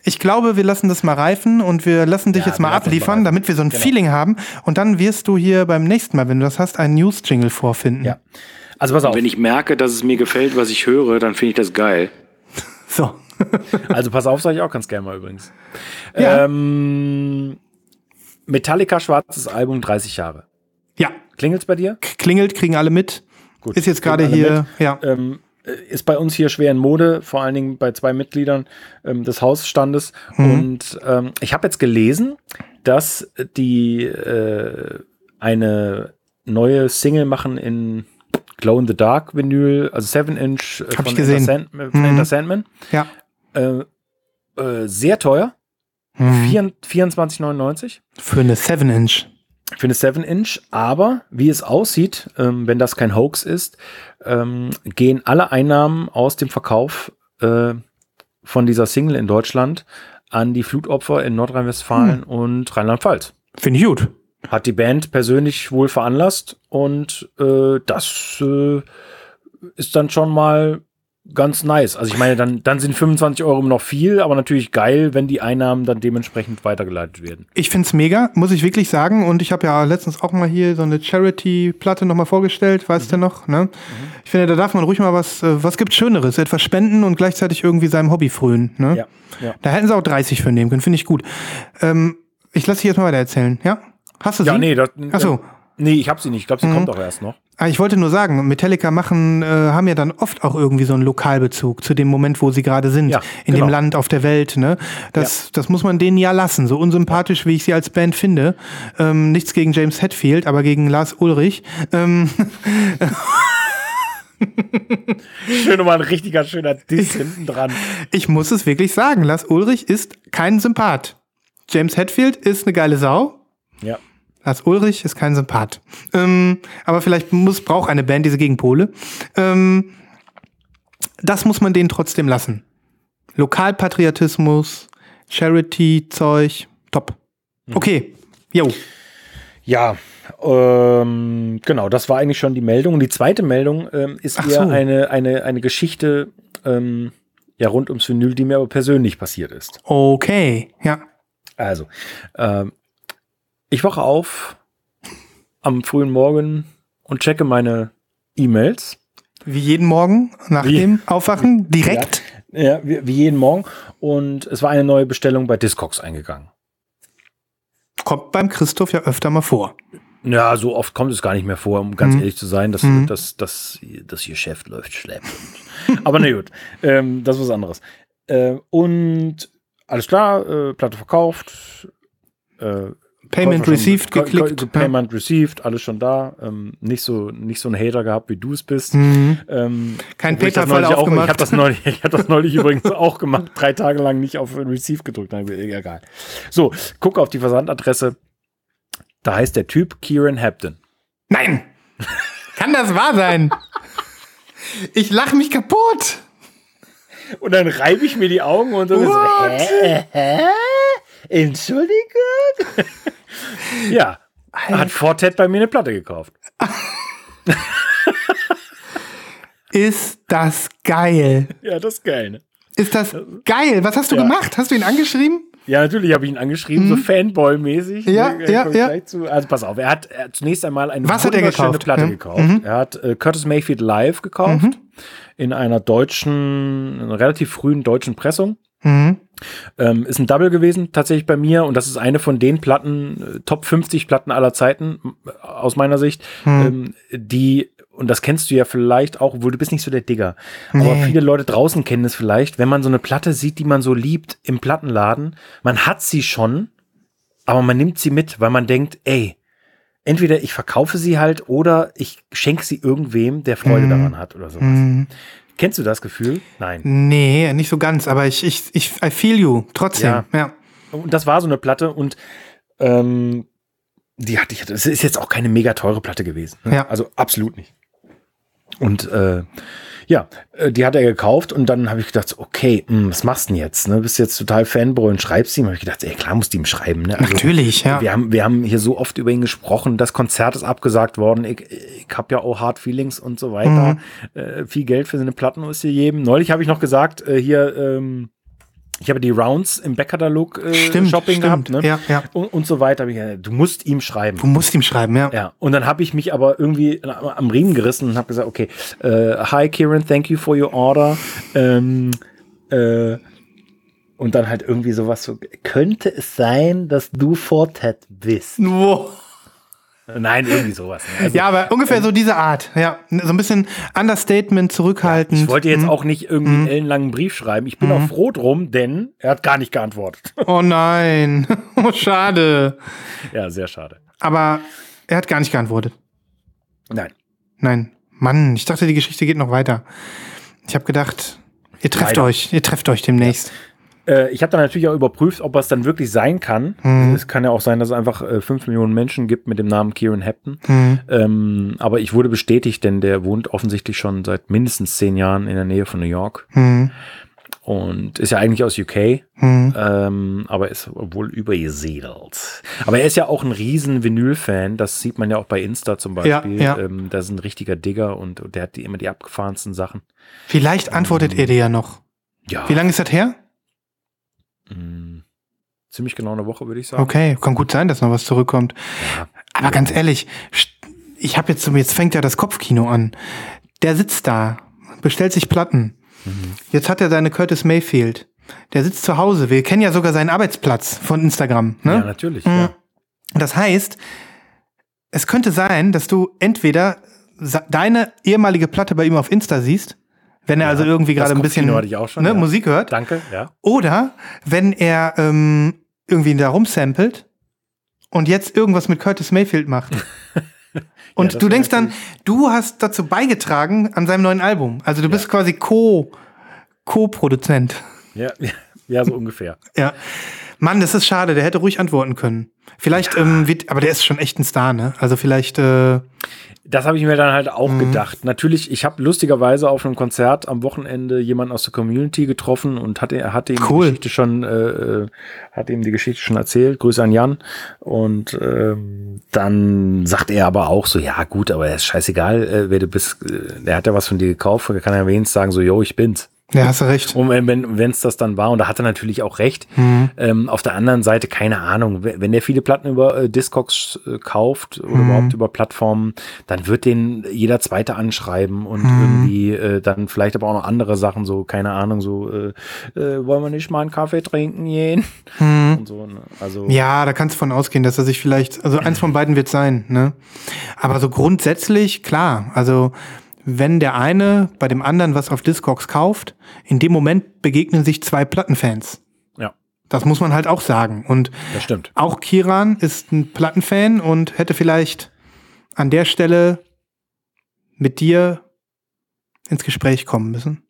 Ich glaube, wir lassen das mal reifen und wir lassen dich Ja, jetzt mal mal abliefern, reifen. damit wir so ein Genau. Feeling haben. Und dann wirst du hier beim nächsten Mal, wenn du das hast, einen News-Jingle vorfinden. Ja. Also pass auf. Wenn ich merke, dass es mir gefällt, was ich höre, dann finde ich das geil. [laughs] So. [laughs] Also pass auf, sage ich auch ganz gerne mal übrigens. Ja. Ähm, Metallica schwarzes Album 30 Jahre. Ja. Klingelt's bei dir? K- Klingelt, kriegen alle mit. Gut. Ist jetzt gerade hier, ja. Ähm, äh, ist bei uns hier schwer in Mode, vor allen Dingen bei zwei Mitgliedern ähm, des Hausstandes. Mhm. Und ähm, ich habe jetzt gelesen, dass die äh, eine neue Single machen in Glow in the Dark Vinyl, also 7 Inch äh, Hab ich von gesehen. Enter, Sand, äh, von Mhm. Enter Sandman. Ja. Äh, äh, sehr teuer. Mhm. Vier- 24,99 Für eine 7-Inch. für eine 7-Inch, aber wie es aussieht, ähm, wenn das kein Hoax ist, ähm, gehen alle Einnahmen aus dem Verkauf äh, von dieser Single in Deutschland an die Flutopfer in Nordrhein-Westfalen und Rheinland-Pfalz. Finde ich gut. Hat die Band persönlich wohl veranlasst und äh, das äh, ist dann schon mal ganz nice. Also ich meine, dann, dann sind 25 Euro noch viel, aber natürlich geil, wenn die Einnahmen dann dementsprechend weitergeleitet werden. Ich find's mega, muss ich wirklich sagen. Und ich habe ja letztens auch mal hier so eine Charity-Platte nochmal vorgestellt, weißt du noch? Ne? Ich finde, da darf man ruhig mal was, äh, was gibt Schöneres? Etwas spenden und gleichzeitig irgendwie seinem Hobby frönen. Ne? Ja, ja. Da hätten sie auch 30 für nehmen können, finde ich gut. Ähm, ich lasse dich jetzt mal weiter erzählen, ja? Hast du sie? Ja, nee, das, Ach so. äh, nee, ich habe sie nicht. Ich glaube, sie kommt auch erst noch. Ah, ich wollte nur sagen, Metallica machen, äh, haben ja dann oft auch irgendwie so einen Lokalbezug zu dem Moment, wo sie gerade sind, Ja, in genau. dem Land, auf der Welt. Ne? Das, das muss man denen ja lassen. So unsympathisch, wie ich sie als Band finde. Ähm, nichts gegen James Hetfield, aber gegen Lars Ulrich. Ähm, [laughs] Schön nochmal ein richtiger schöner Diss hinten dran. [laughs] Ich muss es wirklich sagen, Lars Ulrich ist kein Sympath. James Hetfield ist eine geile Sau. Ja. Lars Ulrich ist kein Sympath. Ähm, aber vielleicht muss, braucht eine Band diese Gegenpole. Ähm, das muss man denen trotzdem lassen. Lokalpatriotismus, Charity-Zeug, top. Okay, jo. Ja, ähm, genau, das war eigentlich schon die Meldung. Und die zweite Meldung ähm, ist Ach eher so. eine, eine, eine Geschichte ähm, ja, rund ums Vinyl, die mir aber persönlich passiert ist. Okay, ja. Also, ähm, ich wache auf am frühen Morgen und checke meine E-Mails. Wie jeden Morgen nach Wie- dem Aufwachen direkt. Ja, wie, wie jeden Morgen. Und es war eine neue Bestellung bei Discogs eingegangen. Kommt beim Christoph ja öfter mal vor. Ja, so oft kommt es gar nicht mehr vor, um ganz Mhm. ehrlich zu sein, dass, Mhm. dass, dass das Geschäft läuft schleppend. [laughs] Aber na gut, ähm, das ist was anderes. Äh, und alles klar, äh, Platte verkauft. Äh, Payment schon- received geklickt. Käu- Payment received, alles schon da. Ähm, nicht so nicht so ein Hater gehabt, wie du es bist. Mhm. Ähm, Kein obwohl ich das PayPal neulich auch- aufgemacht. Ich habe das neulich, [laughs] ich hab das neulich übrigens auch gemacht. Drei Tage lang nicht auf Receive gedrückt. Nein, egal. So, guck auf die Versandadresse. Da heißt der Typ Kieran Hampton. Nein! Kann das wahr sein? Ich lach mich kaputt! Und dann reibe ich mir die Augen und so, What? hä, hä? Entschuldigung? [laughs] ja, hat Fortet bei mir eine Platte gekauft. [laughs] Ist das geil? Ja, das ist geil, ne? Ist das geil? Was hast du Ja. gemacht? Hast du ihn angeschrieben? Ja, natürlich habe ich ihn angeschrieben, so Fanboy-mäßig. Mhm. Ja, Ne, ja, ja. gleich Zu. Also pass auf, er hat, er hat zunächst einmal eine Was hat er wunderschöne? Platte Ja. gekauft. Mhm. Er hat äh, Curtis Mayfield live gekauft in einer deutschen, einer relativ frühen deutschen Pressung. Mhm. Ähm, ist ein Double gewesen, tatsächlich bei mir. Und das ist eine von den Platten, äh, Top 50 Platten aller Zeiten, äh, aus meiner Sicht, ähm, die, und das kennst du ja vielleicht auch, obwohl du bist nicht so der Digger. Aber Nee. viele Leute draußen kennen es vielleicht, wenn man so eine Platte sieht, die man so liebt im Plattenladen, man hat sie schon, aber man nimmt sie mit, weil man denkt, ey, entweder ich verkaufe sie halt oder ich schenke sie irgendwem, der Freude daran hat oder sowas. Mhm. Kennst du das Gefühl? Nein. Nee, nicht so ganz, aber ich, ich, ich, I feel you. Trotzdem, Ja. ja. Und das war so eine Platte und ähm, die hatte ich, das ist jetzt auch keine mega teure Platte gewesen. Ne? Ja. Also absolut nicht. Und äh, ja, äh, die hat er gekauft und dann habe ich gedacht, okay, mh, was machst du denn jetzt? Ne? Bist jetzt total Fanboy und schreibst ihm. Habe ich gedacht, ey, klar musst du ihm schreiben. Ne? Also, Natürlich, ja. Wir haben, wir haben hier so oft über ihn gesprochen. Das Konzert ist abgesagt worden. Ich, ich habe ja auch Hard Feelings und so weiter. Mhm. Äh, viel Geld für seine Platten ist hier jedem. Neulich habe ich noch gesagt, äh, hier, ähm, ich habe die Rounds im Backkatalog äh, Stimmt, Shopping stimmt. gehabt. Ne? Ja, ja. Und, und so weiter. Du musst ihm schreiben. Du musst ihm schreiben, ja. Ja, und dann habe ich mich aber irgendwie am Riemen gerissen und habe gesagt, okay, äh, hi Kieran, thank you for your order. Ähm, äh, und dann halt irgendwie sowas so, könnte es sein, dass du Fortet bist? Wow. Nein, irgendwie sowas. ne? Also, Ja, aber ungefähr so diese Art. Ja, so ein bisschen Understatement, zurückhaltend. ich wollte jetzt Mhm. auch nicht irgendwie einen ellenlangen Brief schreiben. Ich bin auch froh drum, denn er hat gar nicht geantwortet. [laughs] Oh nein. [laughs] Oh, schade. ja, sehr schade. Aber er hat gar nicht geantwortet. Nein. Nein. Mann, ich dachte, die Geschichte geht noch weiter. Ich habe gedacht, ihr trefft Leider. euch, ihr trefft euch demnächst. Äh, ich habe dann natürlich auch überprüft, ob es dann wirklich sein kann. Mhm. Es kann ja auch sein, dass es einfach äh, 5 Millionen Menschen gibt mit dem Namen Kieran Hampton. Mhm. Ähm, aber ich wurde bestätigt, denn der wohnt offensichtlich schon seit mindestens zehn Jahren in der Nähe von New York Mhm. und ist ja eigentlich aus UK, Mhm. ähm, aber ist wohl übergesiedelt. Aber er ist ja auch ein riesen Vinyl-Fan, das sieht man ja auch bei Insta zum Beispiel. Ja, ja. Ähm, da ist ein richtiger Digger und, der hat die, immer die abgefahrensten Sachen. Vielleicht antwortet er dir ja noch. Ja, Wie lange ist das her? Mh, ziemlich genau eine Woche, würde ich sagen. Okay, kann gut sein, dass noch was zurückkommt. Ja. Aber ganz ehrlich, ich habe jetzt, jetzt fängt ja das Kopfkino an. Der sitzt da, bestellt sich Platten. Mhm. Jetzt hat er seine Curtis Mayfield. Der sitzt zu Hause. Wir kennen ja sogar seinen Arbeitsplatz von Instagram. Ne? Ja, natürlich. Mhm. Ja. Das heißt, es könnte sein, dass du entweder deine ehemalige Platte bei ihm auf Insta siehst, wenn er also irgendwie gerade ein bisschen schon, ne, ja. Musik hört, Danke, ja. oder wenn er ähm, irgendwie da rumsampelt und jetzt irgendwas mit Curtis Mayfield macht. [laughs] Und das du denkst dann, du hast dazu beigetragen an seinem neuen Album. Also du bist quasi Co, Co-Produzent. Ja, ja, so ungefähr. [laughs] Ja. Mann, das ist schade, der hätte ruhig antworten können. Vielleicht, ähm, wird, aber der ist schon echt ein Star, ne? Also vielleicht, äh, Das habe ich mir dann halt auch Mhm. gedacht. Natürlich, ich habe lustigerweise auf einem Konzert am Wochenende jemanden aus der Community getroffen und hatte, er hatte ihm Cool. die Geschichte schon, äh, äh, hat ihm die Geschichte schon erzählt. Grüße an Jan. Und ähm, dann sagt er aber auch so, ja gut, aber er ist scheißegal, äh, wer du bist. Äh, der hat ja was von dir gekauft, er kann ja wenigstens sagen, so, yo, ich bin's. Ja, hast du recht. Und wenn wenn wenn's das dann war, und da hat er natürlich auch recht. Mhm. Ähm, auf der anderen Seite, keine Ahnung, wenn der viele Platten über äh, Discogs äh, kauft oder Mhm. überhaupt über Plattformen, dann wird den jeder Zweite anschreiben und Mhm. irgendwie äh, dann vielleicht aber auch noch andere Sachen, so, keine Ahnung, so, äh, äh, wollen wir nicht mal einen Kaffee trinken gehen? Und so, ne? Also, Mhm. Ja, da kannst du von ausgehen, dass er sich vielleicht, also eins von beiden wird sein, ne? Aber so grundsätzlich, klar, also wenn der eine bei dem anderen was auf Discogs kauft, in dem Moment begegnen sich zwei Plattenfans. ja, Das muss man halt auch sagen. Und das stimmt. auch Kiran ist ein Plattenfan und hätte vielleicht an der Stelle mit dir ins Gespräch kommen müssen.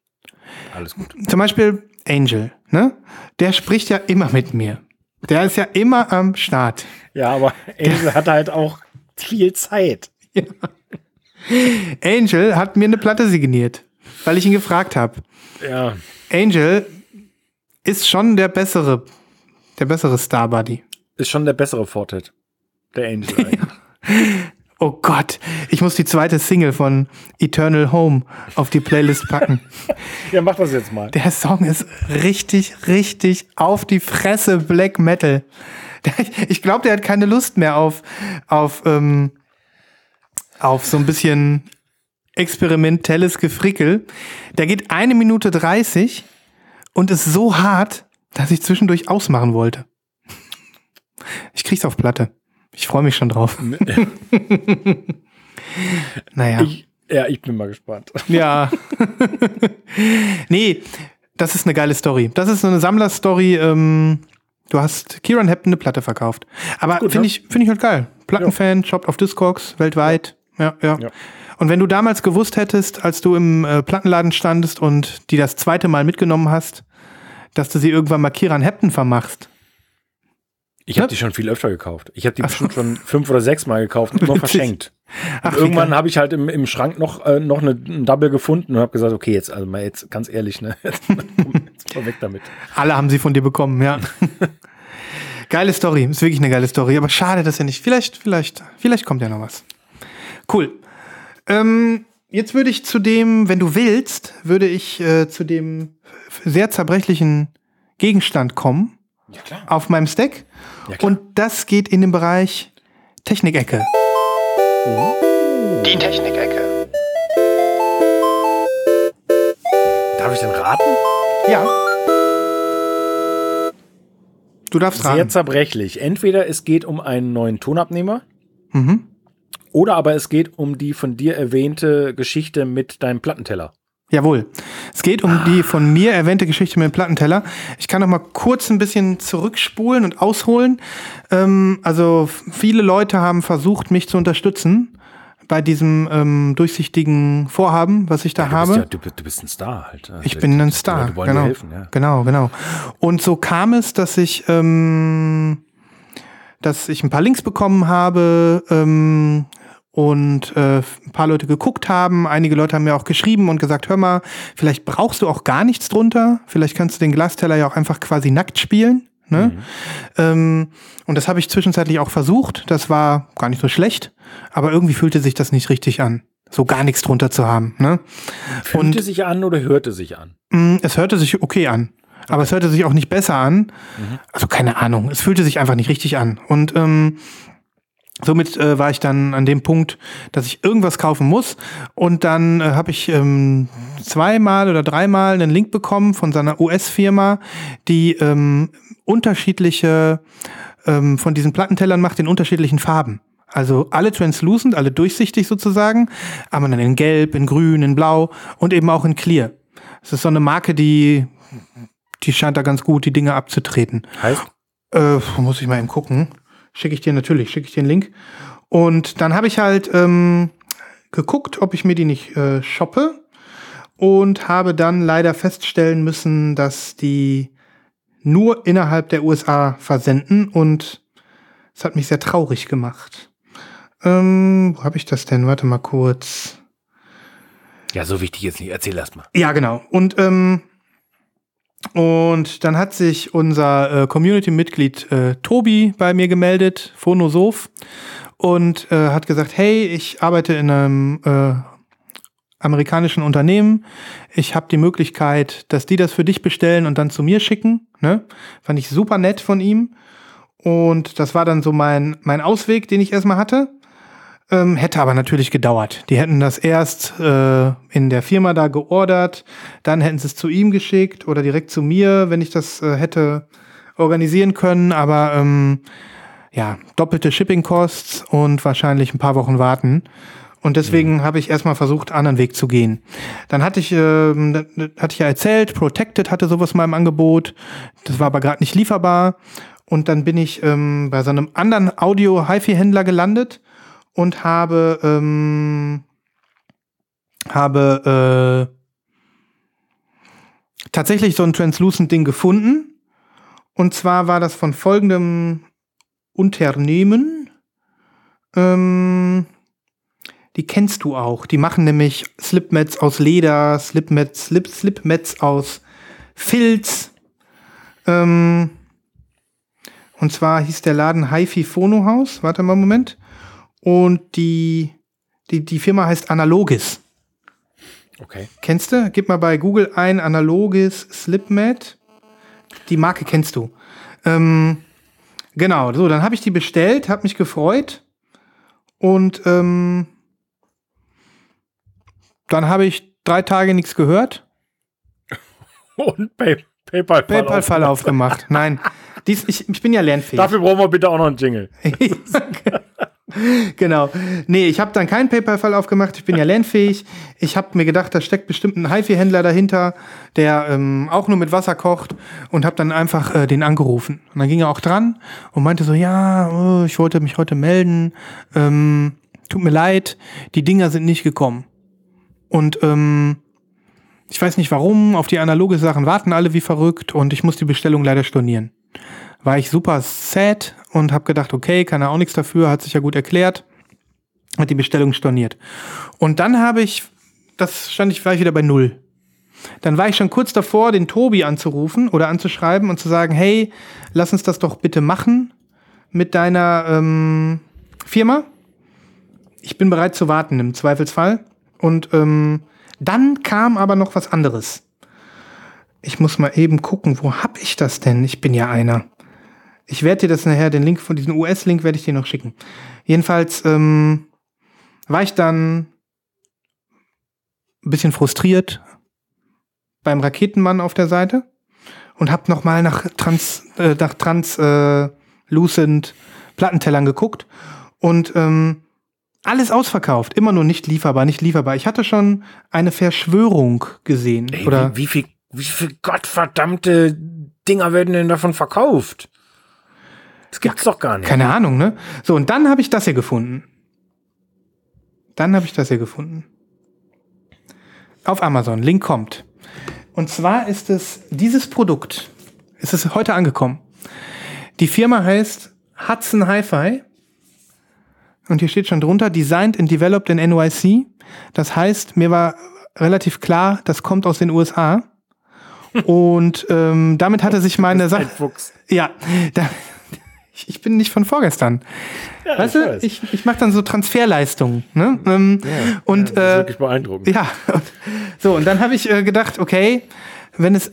Alles gut. Zum Beispiel Angel, ne? Der spricht ja immer mit mir. Der ist ja immer am Start. Ja, aber Angel hat halt auch viel Zeit. Angel hat mir eine Platte signiert, weil ich ihn gefragt habe. Ja, Angel ist schon der bessere, der bessere Star Buddy. ist schon der bessere Fortet. Der Angel. [laughs] Oh Gott, ich muss die zweite Single von Eternal Home auf die Playlist packen. [laughs] ja, mach das jetzt mal. Der Song ist richtig, richtig auf die Fresse Black Metal. [laughs] Ich glaube, der hat keine Lust mehr auf, auf, ähm, auf so ein bisschen experimentelles Gefrickel. Der geht eine Minute 30 und ist so hart, dass ich zwischendurch ausmachen wollte. Ich krieg's auf Platte. Ich freue mich schon drauf. [laughs] naja. Ich, ja, ich bin mal gespannt. Ja. nee, das ist eine geile Story. Das ist so eine Sammlerstory. Ähm, du hast Kieran Hepton eine Platte verkauft. Aber finde ja. ich, finde ich halt geil. Plattenfan, shoppt auf Discogs, weltweit. Ja, ja. Ja. Und wenn du damals gewusst hättest, als du im äh, Plattenladen standest und die das zweite Mal mitgenommen hast, dass du sie irgendwann mal Kieran Hepton vermachst. Ich habe Ja. die schon viel öfter gekauft. Ich habe die bestimmt schon fünf oder sechs Mal gekauft und immer verschenkt. Ach, Und irgendwann habe ich halt im, im Schrank noch, äh, noch eine, ein Double gefunden und habe gesagt, okay, jetzt, also mal jetzt ganz ehrlich, ne? [laughs] Jetzt, jetzt mal weg damit. Alle haben sie von dir bekommen, ja. [laughs] geile Story, ist wirklich eine geile Story, aber schade, dass er nicht. Vielleicht, vielleicht, vielleicht kommt ja noch was. Cool. Ähm, jetzt würde ich zu dem, wenn du willst, würde ich äh, zu dem sehr zerbrechlichen Gegenstand kommen Ja, klar. auf meinem Stack. Ja, klar. Und das geht in den Bereich Technikecke. Die Technikecke. Darf ich denn raten? Ja. Du darfst Sehr raten. zerbrechlich. Entweder es geht um einen neuen Tonabnehmer Mhm. Oder aber es geht um die von dir erwähnte Geschichte mit deinem Plattenteller. Jawohl. Es geht um die von mir erwähnte Geschichte mit dem Plattenteller. Ich kann noch mal kurz ein bisschen zurückspulen und ausholen. Ähm, also viele Leute haben versucht, mich zu unterstützen bei diesem ähm, durchsichtigen Vorhaben, was ich da Du habe. bist, ja, du, du bist ein Star halt. Also Ich bin ein Star, genau. helfen, ja. Genau, genau. Und so kam es, dass ich, ähm, dass ich ein paar Links bekommen habe ähm, und äh, ein paar Leute geguckt haben. Einige Leute haben mir auch geschrieben und gesagt, hör mal, vielleicht brauchst du auch gar nichts drunter. Vielleicht kannst du den Glasteller ja auch einfach quasi nackt spielen. Ne? Ähm, und das habe ich zwischenzeitlich auch versucht. Das war gar nicht so schlecht, aber irgendwie fühlte sich das nicht richtig an, so gar nichts drunter zu haben. Ne? Fühlte sich an oder hörte sich an? Mm, Es hörte sich okay an. Aber es hörte sich auch nicht besser an. Also keine Ahnung. Es fühlte sich einfach nicht richtig an. Und ähm, somit äh, war ich dann an dem Punkt, dass ich irgendwas kaufen muss. Und dann äh, habe ich ähm, zweimal oder dreimal einen Link bekommen von seiner US-Firma, die ähm, unterschiedliche ähm, von diesen Plattentellern macht in unterschiedlichen Farben. Also alle translucent, alle durchsichtig sozusagen, aber dann in Gelb, in Grün, in Blau und eben auch in Clear. Es ist so eine Marke, die, die scheint da ganz gut die Dinge abzutreten. Heißt? Äh, muss ich mal eben gucken. Schicke ich dir natürlich, schicke ich dir einen Link. Und dann habe ich halt ähm, geguckt, ob ich mir die nicht äh, shoppe und habe dann leider feststellen müssen, dass die nur innerhalb der USA versenden und es hat mich sehr traurig gemacht. Ähm, wo habe ich das denn? Warte mal kurz. Ja, so wichtig jetzt nicht. Erzähl erst mal. Ja, genau. Und ähm, und dann hat sich unser äh, Community-Mitglied äh, Tobi bei mir gemeldet, Phonosoph, und äh, hat gesagt, hey, ich arbeite in einem äh, amerikanischen Unternehmen. Ich habe die Möglichkeit, dass die das für dich bestellen und dann zu mir schicken. Ne? Fand ich super nett von ihm. Und das war dann so mein, mein Ausweg, den ich erstmal hatte. Ähm, hätte aber natürlich gedauert. Die hätten das erst äh, in der Firma da geordert, dann hätten sie es zu ihm geschickt oder direkt zu mir, wenn ich das äh, hätte organisieren können. Aber ähm, ja, doppelte Shipping-Costs und wahrscheinlich ein paar Wochen warten. Und deswegen mhm. habe ich erstmal versucht, anderen Weg zu gehen. Dann hatte ich, äh, hatte ich ja erzählt, Protected hatte sowas mal im Angebot. Das war aber gerade nicht lieferbar. Und dann bin ich ähm, bei so einem anderen Audio-HiFi-Händler gelandet und habe, ähm, habe äh, tatsächlich so ein Translucent-Ding gefunden. Und zwar war das von folgendem Unternehmen. Ähm, die kennst du auch. Die machen nämlich Slipmats aus Leder, Slipmats, Slip, Slipmats aus Filz. Ähm, und zwar hieß der Laden HiFi Phono House. Warte mal einen Moment. Und die, die, die Firma heißt Analogis. Okay. Kennst du? Gib mal bei Google ein Analogis Slipmat. Die Marke kennst du. Ähm, genau, so, dann habe ich die bestellt, habe mich gefreut. Und ähm, dann habe ich drei Tage nichts gehört. [laughs] Und Pay PayPal-Fall PayPal aufgemacht. Nein, dies, ich, ich bin ja lernfähig. Dafür brauchen wir bitte auch noch einen Jingle. [laughs] [laughs] genau. Nee, ich habe dann keinen PayPal-Fall aufgemacht. Ich bin ja lernfähig. Ich habe mir gedacht, da steckt bestimmt ein HiFi-Händler dahinter, der ähm, auch nur mit Wasser kocht und habe dann einfach äh, den angerufen. Und dann ging er auch dran und meinte so, ja, oh, ich wollte mich heute melden. Ähm, tut mir leid, die Dinger sind nicht gekommen. Und ähm, ich weiß nicht warum, auf die analoge Sachen warten alle wie verrückt und ich muss die Bestellung leider stornieren. War ich super sad und habe gedacht, okay, kann er auch nichts dafür, hat sich ja gut erklärt, hat die Bestellung storniert. Und dann habe ich, das stand ich vielleicht wieder bei null. Dann war ich schon kurz davor, den Tobi anzurufen oder anzuschreiben und zu sagen, hey, lass uns das doch bitte machen mit deiner ähm, Firma. Ich bin bereit zu warten im Zweifelsfall. Und ähm, dann kam aber noch was anderes. Ich muss mal eben gucken, wo hab ich das denn? Ich bin ja einer. Ich werde dir das nachher, den Link von diesem US-Link werde ich dir noch schicken. Jedenfalls ähm, war ich dann ein bisschen frustriert beim Raketenmann auf der Seite und hab noch mal nach Trans, äh, nach Trans äh, Lucent Plattentellern geguckt und ähm, alles ausverkauft, immer nur nicht lieferbar, nicht lieferbar. Ich hatte schon eine Verschwörung gesehen. Ey, oder wie, wie viel, wie viel gottverdammte Dinger werden denn davon verkauft? Das gibt's ja, doch gar nicht. Keine Ahnung, ne? So, und dann habe ich das hier gefunden. Dann habe ich das hier gefunden. Auf Amazon. Link kommt. Und zwar ist es dieses Produkt. Es ist heute angekommen. Die Firma heißt Hudson Hi-Fi und hier steht schon drunter, designed and developed in NYC. Das heißt, mir war relativ klar, das kommt aus den USA. Und ähm, damit hatte sich meine Sache. Ja, da, ich bin nicht von vorgestern. Ja, weißt ich du, weiß. ich, ich mache dann so Transferleistungen. Ne? Ähm, ja, und, ja, das ist äh, wirklich beeindruckend. Ja, und, so, und dann habe ich äh, gedacht, okay, wenn es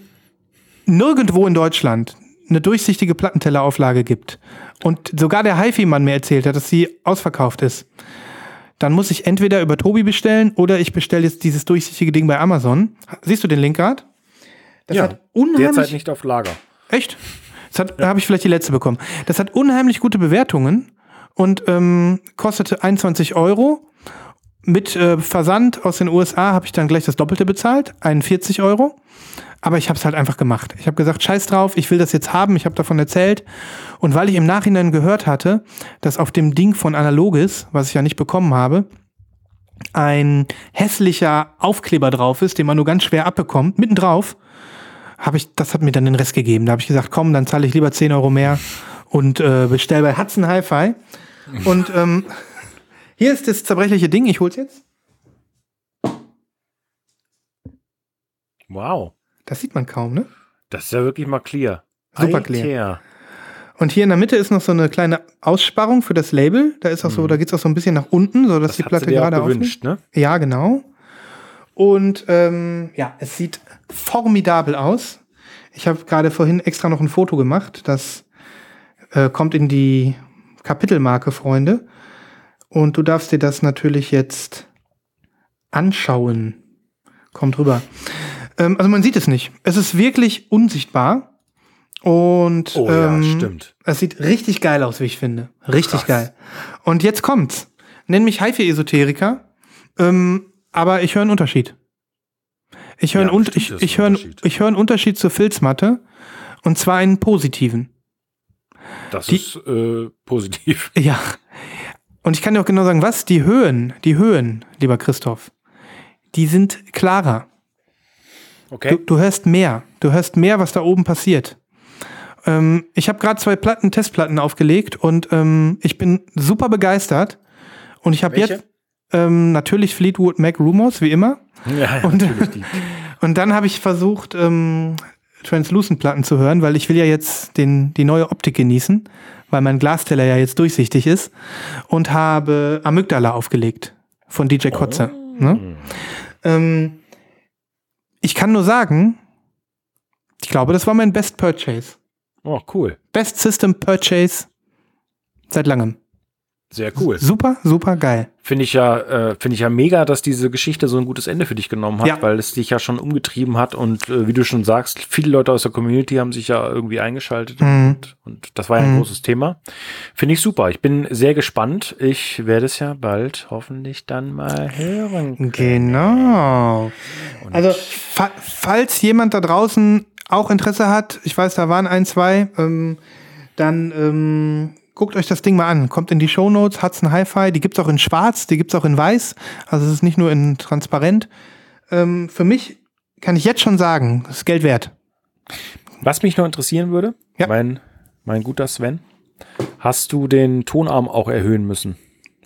nirgendwo in Deutschland eine durchsichtige Plattentellerauflage gibt und sogar der HiFi-Mann mir erzählt hat, dass sie ausverkauft ist, dann muss ich entweder über Tobi bestellen oder ich bestelle jetzt dieses durchsichtige Ding bei Amazon. Siehst du den Link gerade? Das ja, hat unheimlich derzeit nicht auf Lager. Echt? Das hat. Da habe ich vielleicht die letzte bekommen. Das hat unheimlich gute Bewertungen und ähm, kostete 21 Euro mit äh, Versand aus den USA habe ich dann gleich das Doppelte bezahlt, 41 Euro. Aber ich habe es halt einfach gemacht. Ich habe gesagt, scheiß drauf, ich will das jetzt haben, ich habe davon erzählt. Und weil ich im Nachhinein gehört hatte, dass auf dem Ding von Analogis, was ich ja nicht bekommen habe, ein hässlicher Aufkleber drauf ist, den man nur ganz schwer abbekommt, mittendrauf, habe ich, das hat mir dann den Rest gegeben. Da habe ich gesagt, komm, dann zahle ich lieber 10 Euro mehr und äh, bestell bei Hudson Hi-Fi. Und ähm, [laughs] hier ist das zerbrechliche Ding, ich hol's jetzt. Wow. Das sieht man kaum, ne? Das ist ja wirklich mal clear. Super clear. Und hier in der Mitte ist noch so eine kleine Aussparung für das Label. Da ist auch so, da geht's auch so ein bisschen nach unten, so dass Das die Platte dir auch gerade gewünscht, ne? Ja, genau. Und ähm, ja, es sieht formidabel aus. Ich habe gerade vorhin extra noch ein Foto gemacht. Das äh, kommt in die Kapitelmarke, Freunde. Und du darfst dir das natürlich jetzt anschauen. Kommt rüber. Ähm, also man sieht es nicht. Es ist wirklich unsichtbar. Und Oh ja, ähm, stimmt. es sieht richtig geil aus, wie ich finde. Richtig Krass. geil. Und jetzt kommt's. Nenn mich HiFi-Esoteriker, ähm, aber ich höre einen Unterschied. Ich höre Ja, einen, ich, ich höre, Unterschied. ich höre einen Unterschied zur Filzmatte. Und zwar einen positiven. Das Die- ist äh, positiv. [laughs] Ja. Und ich kann dir auch genau sagen, was? Die Höhen, die Höhen, lieber Christoph, die sind klarer. Okay. Du, du hörst mehr. Du hörst mehr, was da oben passiert. Ähm, ich habe gerade zwei Platten, Testplatten aufgelegt und ähm, ich bin super begeistert. Und ich habe jetzt ähm, natürlich Fleetwood Mac Rumors, wie immer. ja, ja, Und-. [laughs] Und dann habe ich versucht, ähm, Translucent-Platten zu hören, weil ich will ja jetzt den, die neue Optik genießen, weil mein Glasteller ja jetzt durchsichtig ist. Und habe Amygdala aufgelegt von DJ Kotze. Ne? Ähm, ich kann nur sagen, ich glaube, das war mein Best Purchase. Oh, cool. Best System Purchase seit langem. Sehr cool. Super, super geil. Finde ich ja, äh, finde ich ja mega, dass diese Geschichte so ein gutes Ende für dich genommen hat, Ja. weil es dich ja schon umgetrieben hat und äh, wie du schon sagst, viele Leute aus der Community haben sich ja irgendwie eingeschaltet Mhm. und, und das war ja ein Mhm. großes Thema. Finde ich super. Ich bin sehr gespannt. Ich werde es ja bald hoffentlich dann mal hören. Genau. Und Also, fa falls jemand da draußen auch Interesse hat, ich weiß, da waren ein, zwei, ähm, dann ähm, guckt euch das Ding mal an. Kommt in die Shownotes, Hudson Hi-Fi, die gibt's auch in schwarz, die gibt's auch in weiß. Also es ist nicht nur in transparent. Ähm, für mich kann ich jetzt schon sagen, das ist Geld wert. Was mich noch interessieren würde, Ja. mein, mein guter Sven, hast du den Tonarm auch erhöhen müssen?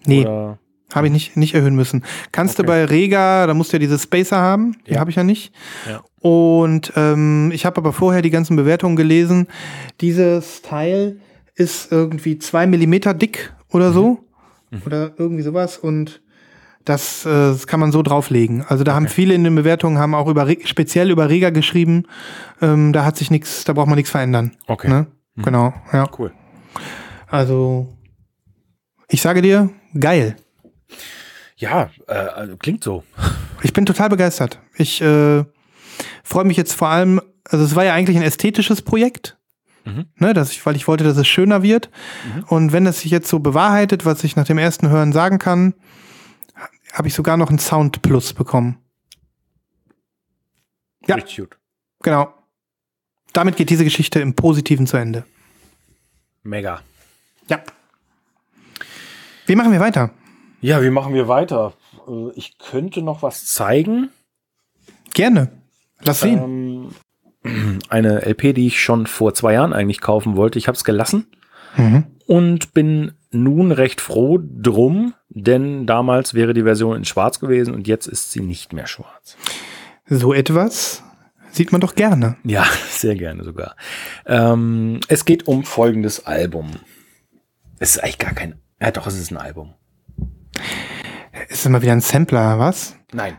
Nee, Oder? habe ich nicht, nicht erhöhen müssen. Kannst du Okay. bei Rega, da musst du ja diese Spacer haben, die Ja. habe ich ja nicht. Ja. Und ähm, ich habe aber vorher die ganzen Bewertungen gelesen. Dieses Teil ist irgendwie zwei Millimeter dick oder so. Mhm. Oder irgendwie sowas. Und das, äh, das kann man so drauflegen. Also da haben viele in den Bewertungen haben auch über speziell über Rega geschrieben. Ähm, da hat sich nichts, da braucht man nichts verändern. Okay. Ne? Genau, ja. Cool. Also ich sage dir, geil. Ja, äh, also klingt so. [laughs] Ich bin total begeistert. Ich äh, freue mich jetzt vor allem, also es war ja eigentlich ein ästhetisches Projekt, Mhm. ne, dass ich, weil ich wollte, dass es schöner wird. Und wenn es sich jetzt so bewahrheitet, was ich nach dem ersten Hören sagen kann, habe ich sogar noch einen Sound Plus bekommen. Ja. Richtig gut. Genau. Damit geht diese Geschichte im Positiven zu Ende. Mega. Ja. Wie machen wir weiter? Ja, wie machen wir weiter? Äh, Ich könnte noch was zeigen. Gerne. Lass sehen. Ähm, eine LP, die ich schon vor zwei Jahren eigentlich kaufen wollte. Ich habe es gelassen Mhm. und bin nun recht froh drum, denn damals wäre die Version in Schwarz gewesen und jetzt ist sie nicht mehr schwarz. So etwas sieht man doch gerne. Ja, [laughs] sehr gerne sogar. Ähm, es geht um folgendes Album. Es ist eigentlich gar kein. Ja, doch, es ist ein Album. Ist immer wieder ein Sampler, was? Nein.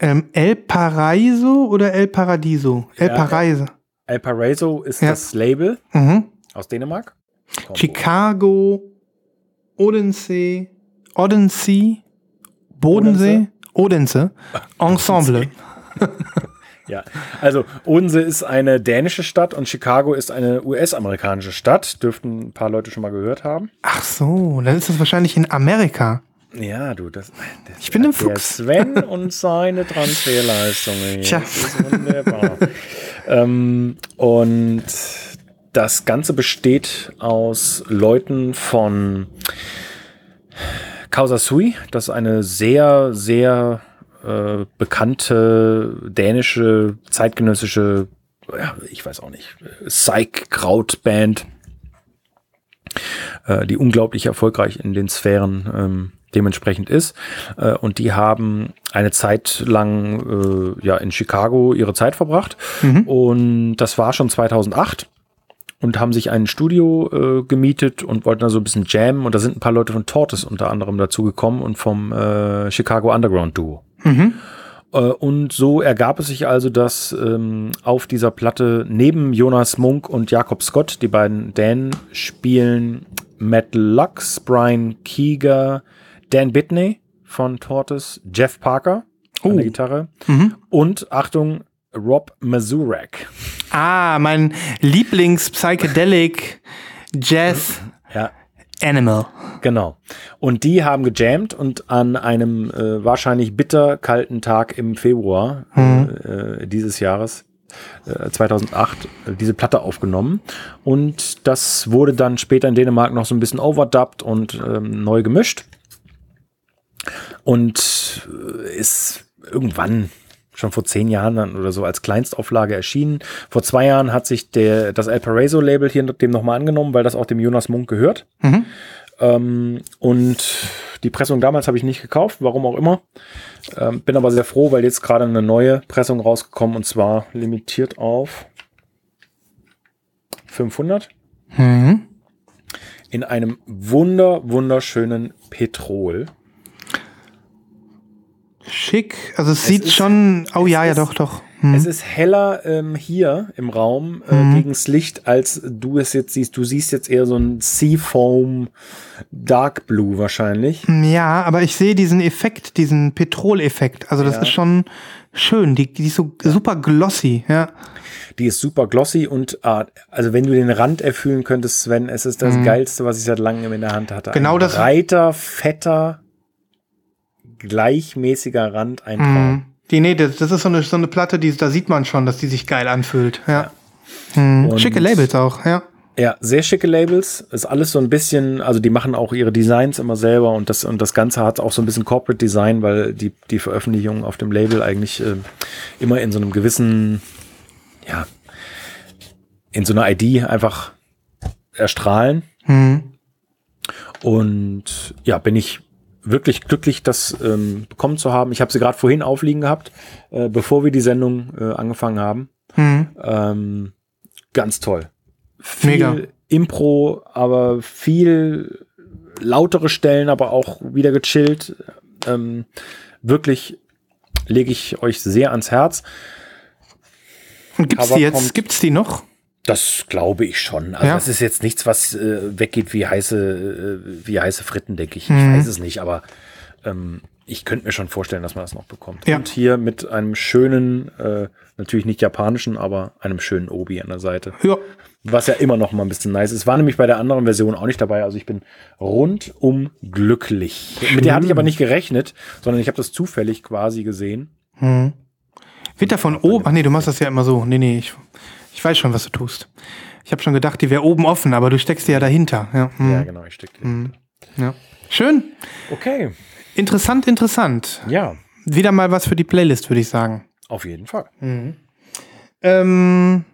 Ähm, El Paraiso oder El Paradiso? El Ja, Paraiso. El Paraiso ist Ja. das Label Mhm. aus Dänemark. Kombo. Chicago, Odensee, Odensee, Bodensee, Odense, [laughs] Ensemble. [laughs] Ja, also Odense ist eine dänische Stadt und Chicago ist eine US-amerikanische Stadt. Dürften ein paar Leute schon mal gehört haben. Ach so, dann ist das wahrscheinlich in Amerika. Ja, du, das, das Ich bin ein der Fuchs. Sven und seine Transferleistungen. Tja. [laughs] Wunderbar. ähm, und das Ganze besteht aus Leuten von Causa Sui. Das ist eine sehr, sehr äh, bekannte dänische, zeitgenössische, ja, ich weiß auch nicht, Psych-Kraut-Band, äh, die unglaublich erfolgreich in den Sphären ähm, dementsprechend ist. Äh, und die haben eine Zeit lang äh, ja, in Chicago ihre Zeit verbracht. Und das war schon 2008 und haben sich ein Studio äh, gemietet und wollten da so ein bisschen jammen. Und da sind ein paar Leute von Tortoise unter anderem dazu gekommen und vom äh, Chicago Underground Duo. Äh, Und so ergab es sich also, dass ähm, auf dieser Platte neben Jonas Munk und Jakob Scott, die beiden Dänen, spielen Matt Lux, Brian Kieger, Dan Bitney von Tortoise, Jeff Parker an der Gitarre und Achtung, Rob Mazurek. Ah, mein Lieblings-Psychedelic Jazz Ja, Animal. Genau. Und die haben gejammt und an einem äh, wahrscheinlich bitter kalten Tag im Februar äh, dieses Jahres, äh, 2008, äh, diese Platte aufgenommen. Und das wurde dann später in Dänemark noch so ein bisschen overdubbed und ähm, neu gemischt. Und äh, ist irgendwann schon vor zehn Jahren oder so als Kleinstauflage erschienen. Vor zwei Jahren hat sich der, das El Paraiso-Label hier dem nochmal angenommen, weil das auch dem Jonas Munk gehört. Ähm, und die Pressung damals habe ich nicht gekauft, warum auch immer. Ähm, bin aber sehr froh, weil jetzt gerade eine neue Pressung rausgekommen und zwar limitiert auf 500 in einem wunder wunderschönen Petrol. Schick. Also es, sieht ist- schon. Oh es ja, ja, ist- doch, doch. Hm. Es ist heller ähm, hier im Raum äh, gegen das Licht, als du es jetzt siehst. Du siehst jetzt eher so ein Seafoam Dark Blue wahrscheinlich. Ja, aber ich sehe diesen Effekt, diesen Petroleffekt. Also das Ja. ist schon schön. Die, die ist so super glossy, ja. Die ist super glossy und ah, also wenn du den Rand erfüllen könntest, Sven, es ist das geilste, was ich seit langem in der Hand hatte. Mhm. Genau ein das- breiter, fetter, gleichmäßiger Rand, ein Traum. Hm. Die, nee, das, das ist so eine, so eine Platte, die, da sieht man schon, dass die sich geil anfühlt. Ja. Hm. Und- Schicke Labels auch, ja. Ja, sehr schicke Labels. Ist alles so ein bisschen, also die machen auch ihre Designs immer selber und das, und das Ganze hat auch so ein bisschen Corporate Design, weil die, die Veröffentlichungen auf dem Label eigentlich äh, immer in so einem gewissen, ja, in so einer ID einfach erstrahlen. Und ja, bin ich wirklich glücklich, das ähm, bekommen zu haben. Ich habe sie gerade vorhin aufliegen gehabt, äh, bevor wir die Sendung äh, angefangen haben. Ähm, ganz toll. Viel Mega. Impro, aber viel lautere Stellen, aber auch wieder gechillt. Ähm, wirklich lege ich euch sehr ans Herz. Und gibt's die jetzt, kommt- gibt's die noch? Das glaube ich schon. Also Ja. das ist jetzt nichts, was äh, weggeht wie heiße, äh, wie heiße Fritten, denke ich. Mhm. Ich weiß es nicht, aber ähm, ich könnte mir schon vorstellen, dass man das noch bekommt. Ja. Und hier mit einem schönen, äh, natürlich nicht japanischen, aber einem schönen Obi an der Seite. Ja. Was ja immer noch mal ein bisschen nice ist. War nämlich bei der anderen Version auch nicht dabei. Also ich bin rundum glücklich. Mit der hatte ich aber nicht gerechnet, sondern ich habe das zufällig quasi gesehen. Wird da von oben. Ach nee, du machst das ja immer so. Nee, nee, ich, ich weiß schon, was du tust. Ich habe schon gedacht, die wäre oben offen, aber du steckst die ja dahinter. Ja, hm. Ja, genau, ich stecke die. ja. Schön. Okay. Interessant, interessant. Ja, Wieder mal was für die Playlist, würde ich sagen. auf jeden Fall. Ähm,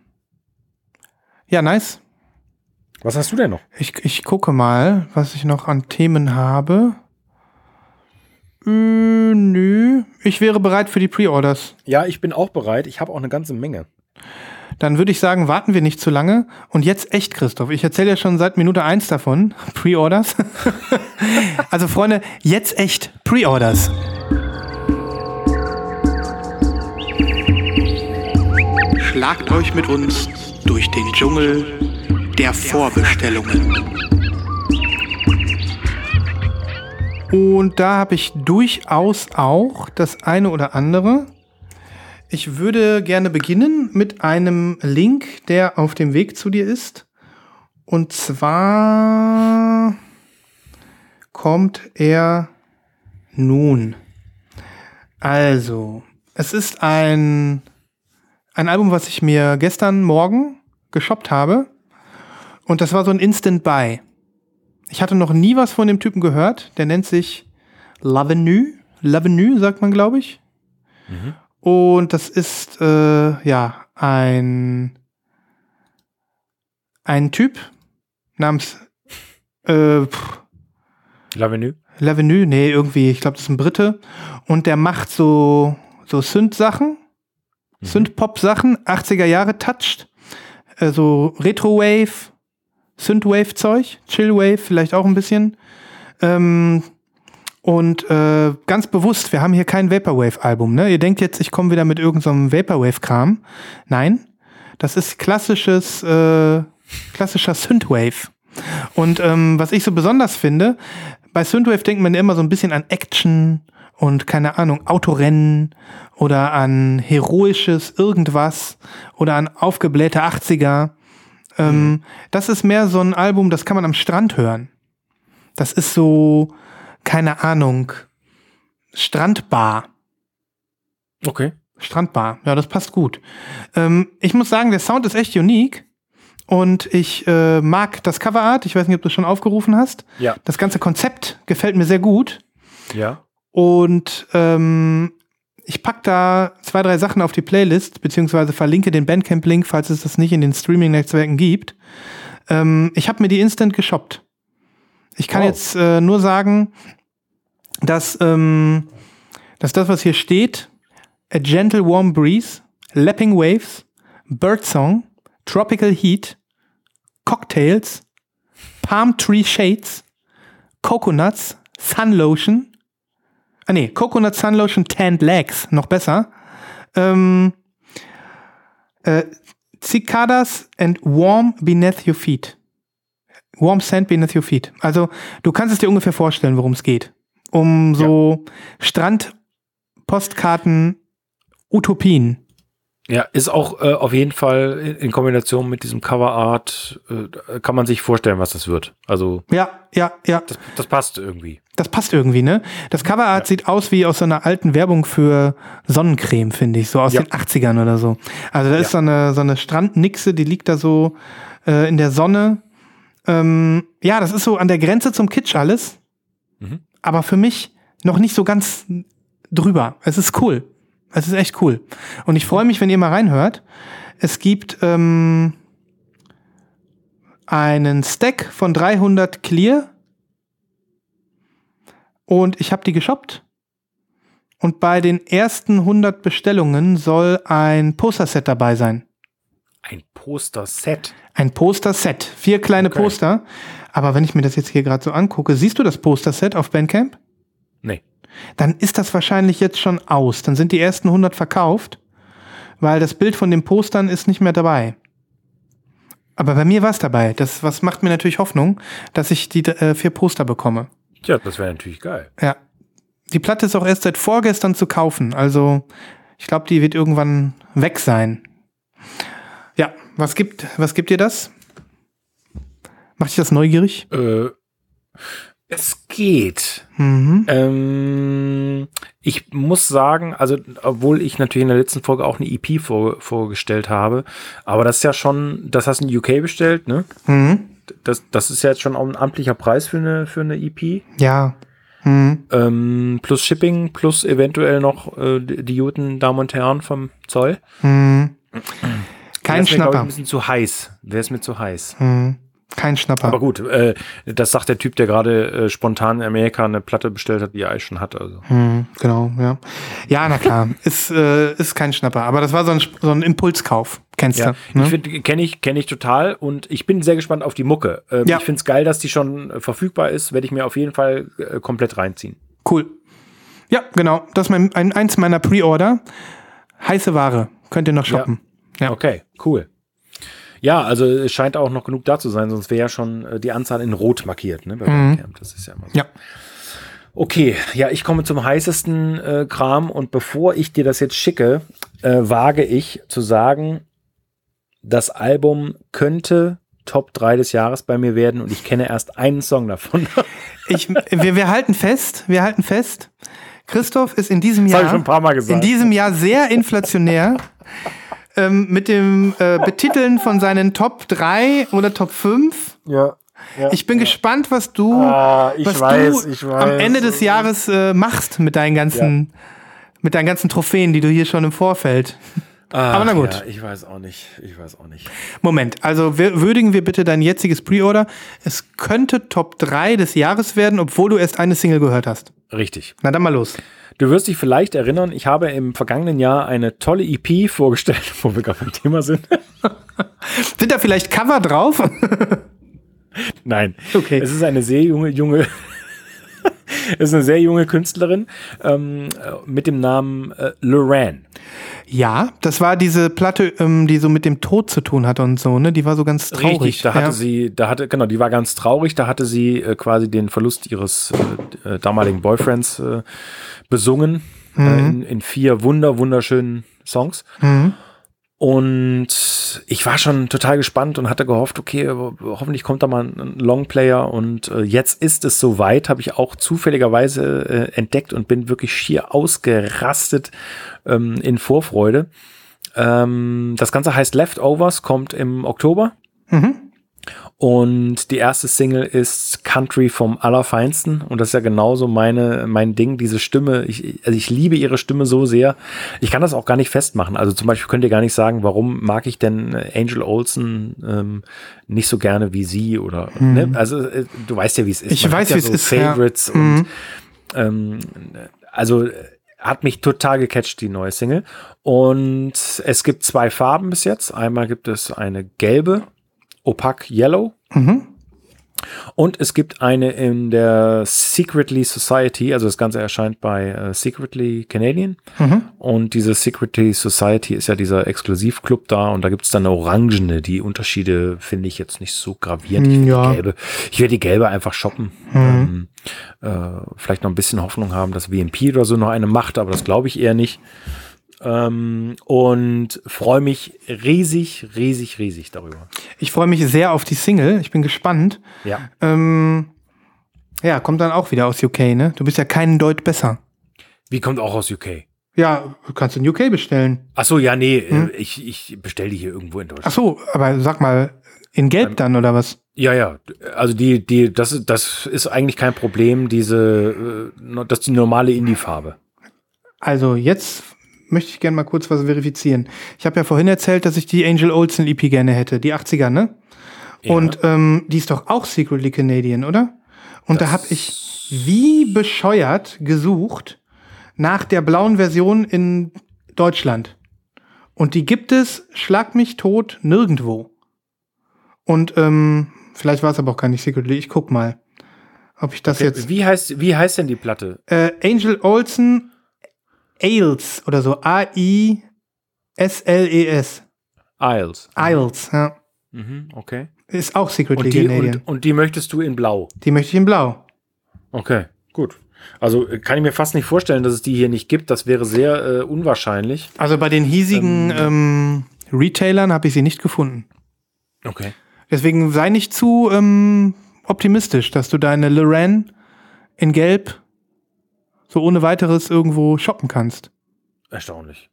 ja, nice. Was hast du denn noch? Ich, ich gucke mal, was ich noch an Themen habe. Äh, nö. Ich wäre bereit für die Pre-Orders. Ja, ich bin auch bereit. Ich habe auch eine ganze Menge. Dann würde ich sagen, warten wir nicht zu lange. Und jetzt echt, Christoph. Ich erzähle ja schon seit Minute eins davon. [laughs] Pre-Orders. [laughs] also, Freunde, jetzt echt Pre-Orders. Schlagt euch mit uns durch den Dschungel der Vorbestellungen. Und da habe ich durchaus auch das eine oder andere. Ich würde gerne beginnen mit einem Link, der auf dem Weg zu dir ist. Und zwar kommt er Nun. Also, es ist ein, ein Album, was ich mir gestern Morgen geshoppt habe. Und das war so ein Instant Buy. Ich hatte noch nie was von dem Typen gehört. Der nennt sich Lavenue. Lavenue, sagt man, glaube ich. Und das ist, äh, ja, ein, ein Typ namens, äh, L'avenue. Lavenue, nee, irgendwie, ich glaube, das ist ein Brite. Und der macht so, so Synth-Sachen, Synth-Pop-Sachen, 80er Jahre touched, äh, so Retro-Wave, Synth-Wave-Zeug, Chill-Wave vielleicht auch ein bisschen. Ähm, und äh, ganz bewusst, wir haben hier kein Vaporwave-Album. Ne? Ihr denkt jetzt, ich komme wieder mit irgendeinem so Vaporwave-Kram. Nein, das ist klassisches, äh, klassischer Synthwave. Und ähm, was ich so besonders finde, bei Synthwave denkt man immer so ein bisschen an Action und keine Ahnung, Autorennen oder an heroisches irgendwas oder an aufgeblähte 80er. Ähm, Das ist mehr so ein Album, das kann man am Strand hören. Das ist so, keine Ahnung, Strandbar. Okay. Strandbar. Ja, das passt gut. Ähm, ich muss sagen, der Sound ist echt unique. Und ich äh, mag das Coverart. Ich weiß nicht, ob du es schon aufgerufen hast. Ja. Das ganze Konzept gefällt mir sehr gut. Ja. Und ähm, ich pack da zwei, drei Sachen auf die Playlist, beziehungsweise verlinke den Bandcamp-Link, falls es das nicht in den Streaming-Netzwerken gibt. Ähm, ich habe mir die instant geshoppt. Ich kann Wow. jetzt äh, nur sagen, dass, ähm, dass das, was hier steht, A Gentle Warm Breeze, Lapping Waves, Birdsong, Tropical Heat, Cocktails, Palm Tree Shades, Coconuts, Sun Lotion, ah nee, Coconut Sun Lotion Tanned Legs, noch besser, ähm, äh, Cicadas and Warm Beneath Your Feet. Warm Sand Beneath Your Feet. Also, du kannst es dir ungefähr vorstellen, worum es geht. Um so Strandpostkarten, Utopien. Ja, ist auch äh, auf jeden Fall in, in Kombination mit diesem Coverart, äh, kann man sich vorstellen, was das wird. Also, Ja, ja, ja. das, das passt irgendwie. Das passt irgendwie, ne? Das Coverart sieht aus wie aus so einer alten Werbung für Sonnencreme, finde ich, so aus Ja. den 80ern oder so. Also da ist so eine, so eine Strandnixe, die liegt da so äh, in der Sonne. Ähm, ja, das ist so an der Grenze zum Kitsch alles, Mhm. aber für mich noch nicht so ganz drüber. Es ist cool. Es ist echt cool. Und ich freue mich, wenn ihr mal reinhört. Es gibt ähm, einen Stack von 300 Clear und ich habe die geshoppt. Und bei den ersten 100 Bestellungen soll ein Poster-Set dabei sein. Ein Poster-Set. Ein Poster-Set. Vier kleine Okay. Poster. Aber wenn ich mir das jetzt hier gerade so angucke, siehst du das Poster-Set auf Bandcamp? Nee. Dann ist das wahrscheinlich jetzt schon aus. Dann sind die ersten 100 verkauft, weil das Bild von den Postern ist nicht mehr dabei. Aber bei mir war es dabei. Das was macht mir natürlich Hoffnung, dass ich die äh, vier Poster bekomme. Tja, das wäre natürlich geil. Ja. Die Platte ist auch erst seit vorgestern zu kaufen. Also, ich glaube, die wird irgendwann weg sein. Was gibt, was gibt dir das? Macht dich das neugierig? Äh, es geht. Mhm. Ähm, ich muss sagen, also obwohl ich natürlich in der letzten Folge auch eine EP vor, vorgestellt habe, aber das ist ja schon, das hast du in UK bestellt, ne? Mhm. Das, das ist ja jetzt schon auch ein amtlicher Preis für eine, für eine EP. Ja. Mhm. Ähm, plus Shipping, plus eventuell noch äh, die guten Damen und Herren vom Zoll. Mhm. Kein Wär's mir, glaub ich, Schnapper. ein bisschen zu heiß. Wäre es mir zu heiß. Mhm. Kein Schnapper. Aber gut, äh, das sagt der Typ, der gerade äh, spontan in Amerika eine Platte bestellt hat, die er eigentlich schon hat. Also. Mhm, genau, ja. Ja, na klar. [laughs] ist, äh, ist kein Schnapper. Aber das war so ein, so ein Impulskauf. Kennst Ja, du? Ne? ich finde, kenne ich, kenne ich total und ich bin sehr gespannt auf die Mucke. Ähm, Ja. Ich finde es geil, dass die schon äh, verfügbar ist, werde ich mir auf jeden Fall äh, komplett reinziehen. Cool. Ja, genau. Das ist mein, ein, eins meiner Pre-Order. Heiße Ware. Könnt ihr noch shoppen. Ja. Okay, cool. Ja, also es scheint auch noch genug da zu sein, sonst wäre ja schon äh, die Anzahl in Rot markiert, ne? Bandcamp. Das ist ja immer so. Mhm. Ja. Okay, ja, ich komme zum heißesten äh, Kram und bevor ich dir das jetzt schicke, äh, wage ich zu sagen, das Album könnte Top 3 des Jahres bei mir werden und ich kenne erst einen Song davon. [laughs] ich, wir, wir halten fest, wir halten fest. Christoph ist in diesem Jahr in diesem Jahr sehr inflationär ähm, mit dem äh, Betiteln von seinen Top 3 oder Top 5. Ja. ja. Ich bin gespannt, was du, Ah, was weiß, du am. Ende des Jahres äh, machst mit deinen ganzen, mit deinen ganzen Trophäen, die du hier schon im Vorfeld. Ah, aber na gut. Ja, ich weiß auch nicht. Ich weiß auch nicht. Moment, also würdigen wir bitte dein jetziges Pre-Order. Es könnte Top 3 des Jahres werden, obwohl du erst eine Single gehört hast. Richtig. Na dann mal los. Du wirst dich vielleicht erinnern, ich habe im vergangenen Jahr eine tolle EP vorgestellt, [laughs] wo wir gerade beim Thema sind. [laughs] Sind da vielleicht Cover drauf? Nein. Okay. Es ist eine sehr junge, junge, [laughs] ist eine sehr junge Künstlerin ähm, äh, mit dem Namen äh, Lorraine. ja, das war diese Platte, ähm, die so mit dem Tod zu tun hatte und so, ne? Die war so ganz traurig. Richtig, da hatte ja. sie, da hatte, genau, die war ganz traurig, da hatte sie äh, quasi den Verlust ihres äh, äh, damaligen Boyfriends äh, besungen äh, in, in vier wunder, wunderschönen Songs. Mhm. Und ich war schon total gespannt und hatte gehofft, okay, ho- hoffentlich kommt da mal ein Longplayer. Und äh, jetzt ist es soweit, habe ich auch zufälligerweise äh, entdeckt und bin wirklich schier ausgerastet ähm, in Vorfreude. Ähm, das Ganze heißt Leftovers, kommt im Oktober. Mhm. Und die erste Single ist Country vom Allerfeinsten. Und das ist ja genauso meine, mein Ding, diese Stimme. Ich, also ich liebe ihre Stimme so sehr. Ich kann das auch gar nicht festmachen. Also zum Beispiel könnt ihr gar nicht sagen, warum mag ich denn Angel Olsen ähm, nicht so gerne wie sie oder, ne? Also äh, du weißt ja, wie es ist. Mhm. Ich Man weiß, ja wie es so ist, ja. Favorites Mhm. und ähm, also äh, hat mich total gecatcht, die neue Single. Und es gibt zwei Farben bis jetzt. Einmal gibt es eine gelbe, Opaque Yellow. Mhm. Und es gibt eine in der Secretly Society, also das Ganze erscheint bei äh, Secretly Canadian. Mhm. Und diese Secretly Society ist ja dieser Exklusivclub da und da gibt es dann eine orangene. Die Unterschiede finde ich jetzt nicht so gravierend. Ich, find ja. die gelbe, ich werde die gelbe einfach shoppen. Ähm, äh, vielleicht noch ein bisschen Hoffnung haben, dass WMP oder so noch eine macht, aber das glaube ich eher nicht. Ähm, und freue mich riesig, riesig, riesig darüber. Ich freue mich sehr auf die Single. Ich bin gespannt. Ja. Ähm, ja, kommt dann auch wieder aus UK, ne? Du bist ja keinen Deut besser. Wie kommt auch aus UK? Ja, du kannst in UK bestellen. Ach so, ja, nee, Hm? äh, ich, ich bestelle die hier irgendwo in Deutschland. Ach so, aber sag mal, in Gelb dann oder was? Ja, ja, also die, die, das, ist- das ist eigentlich kein Problem, diese, äh, das ist die normale Indie-Farbe. Also jetzt möchte ich gerne mal kurz was verifizieren. Ich habe ja vorhin erzählt, dass ich die Angel Olsen EP gerne hätte, die 80er, ne? Ja. Und ähm, die ist doch auch Secretly Canadian, oder? Und da habe ich wie bescheuert gesucht nach der blauen Version in Deutschland. Und die gibt es, schlag mich tot, nirgendwo. Und ähm, vielleicht war es aber auch gar nicht Secretly. Ich guck mal, ob ich das jetzt. Wie heißt, wie heißt denn die Platte? Äh, Angel Olsen Ailes oder so. A-I-S-L-E-S. Isles. Ailes, ja. Mhm, okay. Ist auch Secretly Und die, Canadian. und, und die möchtest du in Blau. die möchte ich in Blau. Okay, gut. Also äh, kann ich mir fast nicht vorstellen, dass es die hier nicht gibt. Das wäre sehr äh, unwahrscheinlich. Also bei den hiesigen ähm, Retailern habe ich sie nicht gefunden. Okay. Deswegen sei nicht zu ähm, optimistisch, dass du deine Lorraine in Gelb so ohne weiteres irgendwo shoppen kannst. Erstaunlich.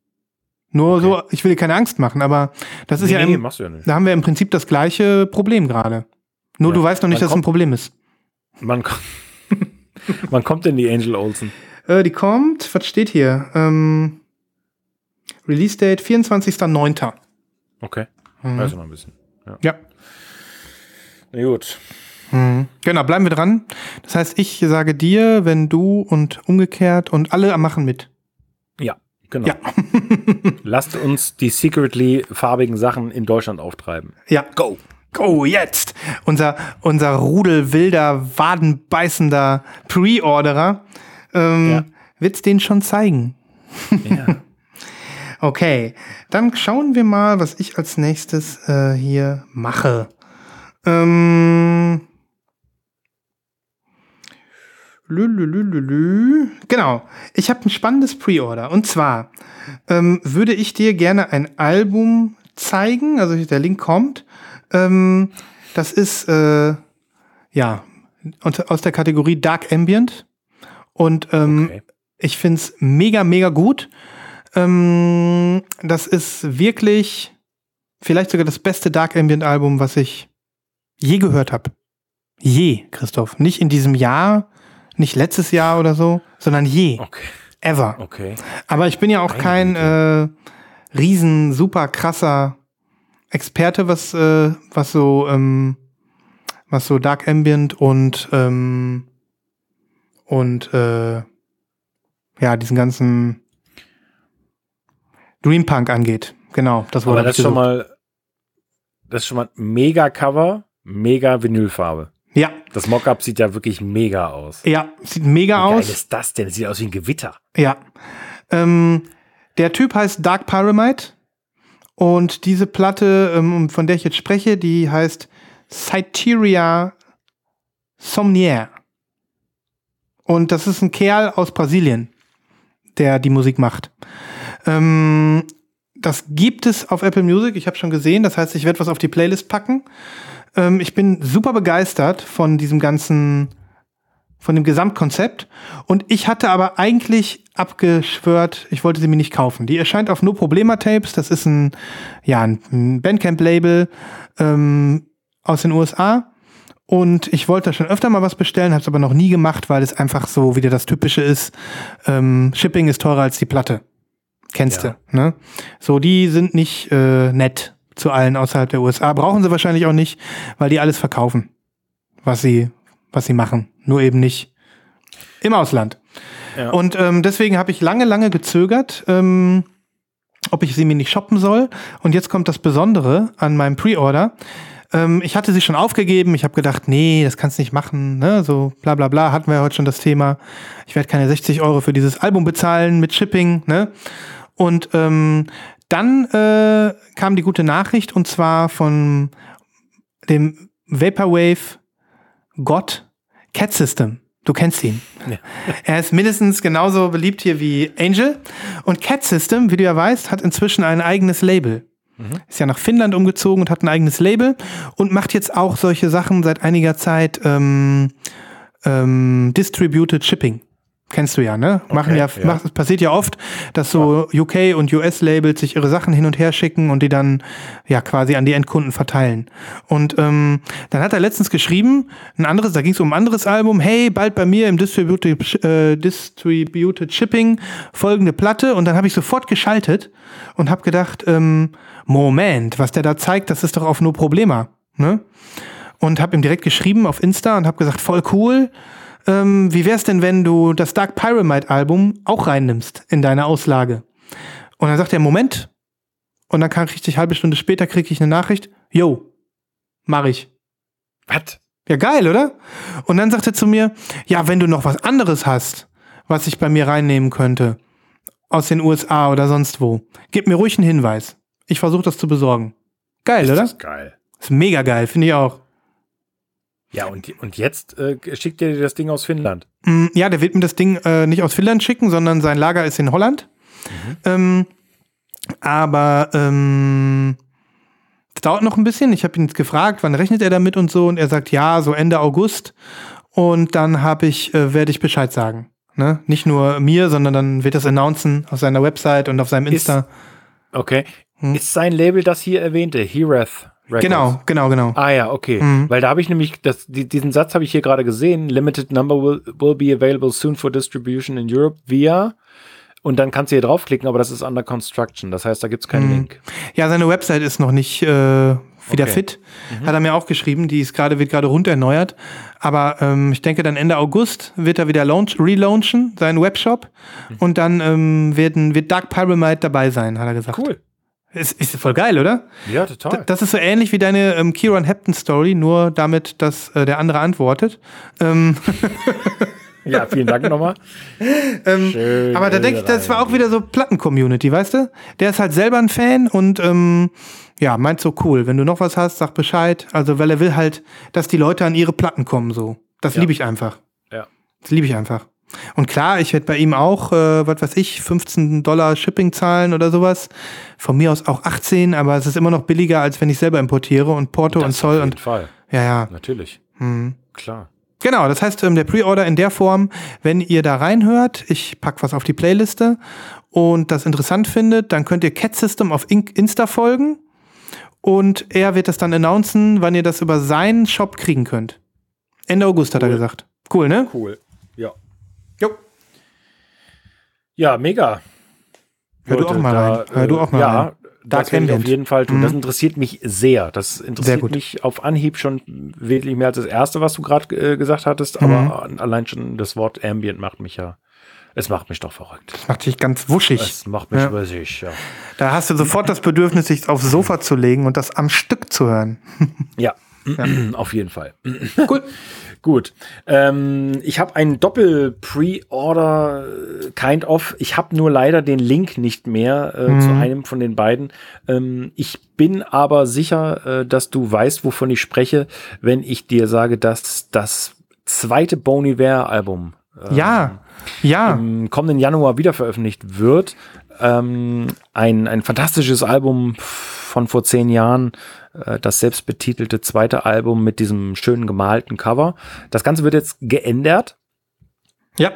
Nur Okay. so, ich will dir keine Angst machen, aber das ist Nee, ja nee, im, machst du ja nicht. da haben wir im Prinzip das gleiche Problem gerade. Nur Ja. du weißt noch nicht, dass es ein Problem ist. Ko- [laughs] Wann kommt denn die Angel Olsen? Äh, die kommt, was steht hier? Ähm, Release Date 24.09. Okay. Mhm. Also noch ein bisschen. Ja. Na gut. Mhm. Genau, bleiben wir dran. Das heißt, ich sage dir, wenn du und umgekehrt und alle machen mit. Ja, genau. Ja. [laughs] Lasst uns die secretly farbigen Sachen in Deutschland auftreiben. Ja. Go! Go, jetzt! Unser, unser Rudel wilder, wadenbeißender Pre-Orderer ähm, Ja. wird's den schon zeigen. Ja. [laughs] Okay, dann schauen wir mal, was ich als nächstes äh, hier mache. Ähm, lülülülülü. Genau, ich habe ein spannendes Pre-Order. Und zwar ähm, würde ich dir gerne ein Album zeigen, also der Link kommt. Ähm, das ist, äh, ja, aus der Kategorie Dark Ambient. Und ähm, Okay. ich find's mega, mega gut. Ähm, das ist wirklich vielleicht sogar das beste Dark Ambient Album, was ich je gehört habe. Je, Christoph. Nicht in diesem Jahr, nicht letztes Jahr oder so, sondern je. Okay. Ever. Okay. Aber ich bin ja auch kein äh, riesen, super krasser Experte, was, äh, was so, ähm, was so Dark Ambient und, ähm, und äh, ja, diesen ganzen Dream Punk angeht. Genau, das Wort Aber das schon mal, das ist schon mal mega Cover, mega Vinylfarbe. Ja, Das Mockup sieht ja wirklich mega aus. ja, sieht mega Wie geil aus. ist das denn? Das sieht aus wie ein Gewitter. Ja. Ähm, der Typ heißt Dark Pyramide. Und diese Platte, ähm, von der ich jetzt spreche, die heißt Cyteria Somnier. Und das ist ein Kerl aus Brasilien, der die Musik macht. Ähm, das gibt es auf Apple Music, ich habe schon gesehen. Das heißt, ich werde was auf die Playlist packen. Ähm, ich bin super begeistert von diesem ganzen von dem Gesamtkonzept. Und ich hatte aber eigentlich abgeschwört, ich wollte sie mir nicht kaufen. Die erscheint auf No Problema Tapes. Das ist ein, ja, ein Bandcamp-Label ähm, aus den USA. Und ich wollte schon öfter mal was bestellen, habe es aber noch nie gemacht, weil es einfach so wieder das Typische ist. Ähm, Shipping ist teurer als die Platte. Kennst Ja. du, ne? So, die sind nicht äh, nett zu allen außerhalb der USA. Brauchen sie wahrscheinlich auch nicht, weil die alles verkaufen, was sie, was sie machen. Nur eben nicht im Ausland. Ja. Und ähm, deswegen habe ich lange, lange gezögert, ähm, ob ich sie mir nicht shoppen soll. Und jetzt kommt das Besondere an meinem Pre-Order. Ähm, ich hatte sie schon aufgegeben. Ich habe gedacht, nee, das kannst du nicht machen. Ne? So bla bla bla, hatten wir ja heute schon das Thema. Ich werde keine 60 Euro für dieses Album bezahlen mit Shipping. Ne? Und ähm, dann äh, kam die gute Nachricht und zwar von dem Vaporwave Gott Cat System. Du kennst ihn. [laughs] Er ist mindestens genauso beliebt hier wie Angel. Und Cat System, wie du ja weißt, hat inzwischen ein eigenes Label. Ist ja nach Finnland umgezogen und hat ein eigenes Label und macht jetzt auch solche Sachen seit einiger Zeit ähm, ähm, Distributed Shipping. Kennst du ja, ne? Machen ja, ja. Macht, es passiert ja oft, dass so UK und US-Labels sich ihre Sachen hin und her schicken und die dann ja quasi an die Endkunden verteilen. Und ähm, dann hat er letztens geschrieben, ein anderes, da ging es um ein anderes Album, hey, bald bei mir im Distributed, äh, Distributed Shipping folgende Platte und dann habe ich sofort geschaltet und habe gedacht, ähm, Moment, was der da zeigt, das ist doch auf No Problema, ne? Und habe ihm direkt geschrieben auf Insta und habe gesagt, voll cool. Ähm, wie wär's denn, wenn du das Dark Pyramide Album auch reinnimmst in deine Auslage? Und dann sagt er, Moment. Und dann kam richtig halbe Stunde später kriege ich eine Nachricht. Yo, mach ich. Was? Ja, geil, oder? Und dann sagt er zu mir, ja, wenn du noch was anderes hast, was ich bei mir reinnehmen könnte, aus den USA oder sonst wo, gib mir ruhig einen Hinweis. Ich versuche das zu besorgen. Geil, Ist oder? das geil. Ist mega geil, finde ich auch. Ja, und, und jetzt äh, schickt er dir das Ding aus Finnland. Mm, Ja, der wird mir das Ding äh, nicht aus Finnland schicken, sondern sein Lager ist in Holland. Ähm, aber ähm, es dauert noch ein bisschen. Ich habe ihn jetzt gefragt, wann rechnet er damit und so. Und er sagt, ja, so Ende August. Und dann habe ich, äh, werde ich Bescheid sagen. Ne? Nicht nur mir, sondern dann wird das announcen auf seiner Website und auf seinem Insta. Okay. Ist sein Label das hier erwähnte, Herath Records? genau, genau, genau. Ah ja, okay. Mhm. Weil da habe ich nämlich, das, die, diesen Satz habe ich hier gerade gesehen. Limited number will, will be available soon for distribution in Europe via. Und dann kannst du hier draufklicken, aber das ist under construction. Das heißt, da gibt es keinen Mhm. Link. Ja, seine Website ist noch nicht äh, wieder Okay. fit. Hat er mir auch geschrieben. Die ist gerade, wird gerade rund erneuert. Aber ähm, ich denke, dann Ende August wird er wieder launch, relaunchen, seinen Webshop. Und dann ähm, werden, wird Dark Pyramide dabei sein, hat er gesagt. Cool. Ist, ist voll geil, oder? Ja, total. Das ist so ähnlich wie deine ähm, Kieran Hepton Story, nur damit, dass äh, der andere antwortet. Ähm, [laughs] Ja, vielen Dank nochmal. [laughs] Schön, aber da denke ich, das war auch wieder so Platten-Community, weißt du? Der ist halt selber ein Fan und ähm, ja, meint so cool. Wenn du noch was hast, sag Bescheid. Also, weil er will halt, dass die Leute an ihre Platten kommen, so. Das Ja. liebe ich einfach. Ja. Das liebe ich einfach. Und klar, ich werde bei ihm auch, äh, was weiß ich, 15 Dollar Shipping zahlen oder sowas. Von mir aus auch 18, aber es ist immer noch billiger, als wenn ich selber importiere und Porto und Das Zoll auf jeden und Fall. ja, ja. Natürlich. Hm. Klar. Genau, das heißt, ähm, der Pre-Order in der Form, wenn ihr da reinhört, ich pack was auf die Playliste und das interessant findet, dann könnt ihr Cat System auf Insta folgen und er wird das dann announcen, wann ihr das über seinen Shop kriegen könnt. Ende August hat er gesagt. Cool, ne? Cool. Ja. Jo. Ja, mega. Hör du auch mal da, rein. Hör du auch mal ja, rein. Das Dark werde ich auf jeden Fall tun. Mhm. Das interessiert mich sehr. Das interessiert mich auf Anhieb schon wesentlich mehr als das erste, was du gerade äh, gesagt hattest. Mhm. Aber allein schon das Wort Ambient macht mich ja, es macht mich doch verrückt. Macht dich ganz wuschig. Es macht mich Ja. übersicht, ja. Da hast du sofort das Bedürfnis, dich aufs Sofa zu legen und das am Stück zu hören. Ja, [clears throat] auf jeden Fall. Cool. [clears throat] Gut. Ähm, ich habe einen Doppel-Pre-Order, äh, kind of. Ich habe nur leider den Link nicht mehr äh, zu einem von den beiden. Ähm, ich bin aber sicher, äh, dass du weißt, wovon ich spreche, wenn ich dir sage, dass das zweite Bon Iver-Album Ja, ja. im kommenden Januar wieder veröffentlicht wird. Ähm, ein, ein fantastisches Album von vor zehn Jahren, äh, das selbstbetitelte zweite Album mit diesem schönen gemalten Cover. Das Ganze wird jetzt geändert. Ja.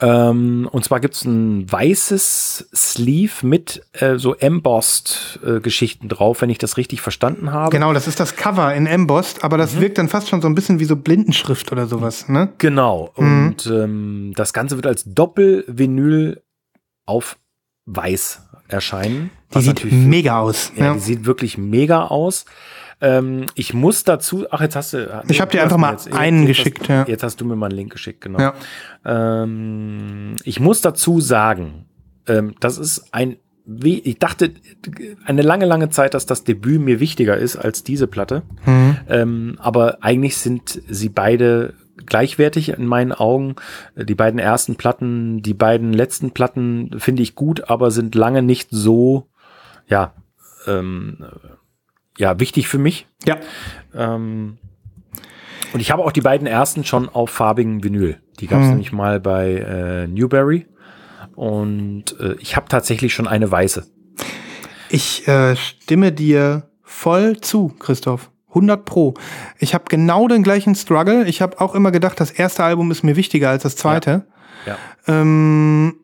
Ähm, und zwar gibt es ein weißes Sleeve mit äh, so embossed äh, Geschichten drauf, wenn ich das richtig verstanden habe. Genau, das ist das Cover in Embossed, aber Mhm. das wirkt dann fast schon so ein bisschen wie so Blindenschrift oder sowas, ne? Genau. Und ähm, das Ganze wird als Doppel-Vinyl auf weiß erscheinen. Die sieht mega aus. Ja, Ja. die sieht wirklich mega aus. Ähm, ich muss dazu, ach, jetzt hast du. Ich hab dir du hast einfach mal jetzt, einen jetzt geschickt, Hast, ja. Jetzt hast du mir mal einen Link geschickt, genau. Ja. Ähm, ich muss dazu sagen, ähm, das ist ein, wie, ich dachte eine lange, lange Zeit, dass das Debüt mir wichtiger ist als diese Platte. Mhm. Ähm, aber eigentlich sind sie beide gleichwertig in meinen Augen. Äh, Die beiden ersten Platten, die beiden letzten Platten finde ich gut, aber sind lange nicht so, ja, ähm, ja, wichtig für mich. Ja. Ähm, und ich habe auch die beiden ersten schon auf farbigen Vinyl. Die gab es Mhm. nämlich mal bei äh, Newberry. Und äh, ich habe tatsächlich schon eine weiße. Ich äh, stimme dir voll zu, Christoph. 100 Pro. Ich habe genau den gleichen Struggle. Ich habe auch immer gedacht, das erste Album ist mir wichtiger als das zweite. Ja. Ähm,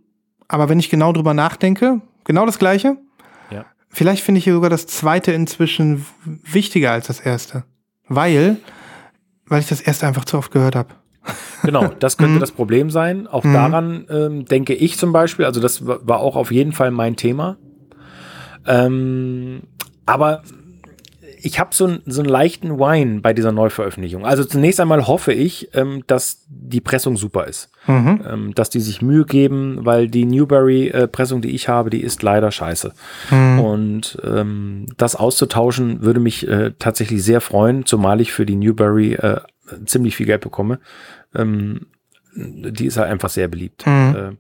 aber wenn ich genau drüber nachdenke, genau das gleiche. Ja. Vielleicht finde ich hier sogar das zweite inzwischen wichtiger als das erste. Weil, weil ich das erste einfach zu oft gehört habe. Genau, das könnte Mhm. das Problem sein. Auch daran ähm, denke ich zum Beispiel. Also das wa- war auch auf jeden Fall mein Thema. Ähm, aber ich habe so, ein- so einen leichten Wine bei dieser Neuveröffentlichung. Also zunächst einmal hoffe ich, ähm, dass die Pressung super ist. Mhm. Ähm, dass die sich Mühe geben, weil die Newberry-Pressung, die ich habe, die ist leider scheiße. Mhm. Und ähm, das auszutauschen würde mich äh, tatsächlich sehr freuen, zumal ich für die Newberry äh, ziemlich viel Geld bekomme. Ähm, die ist halt einfach sehr beliebt. Mhm. Äh,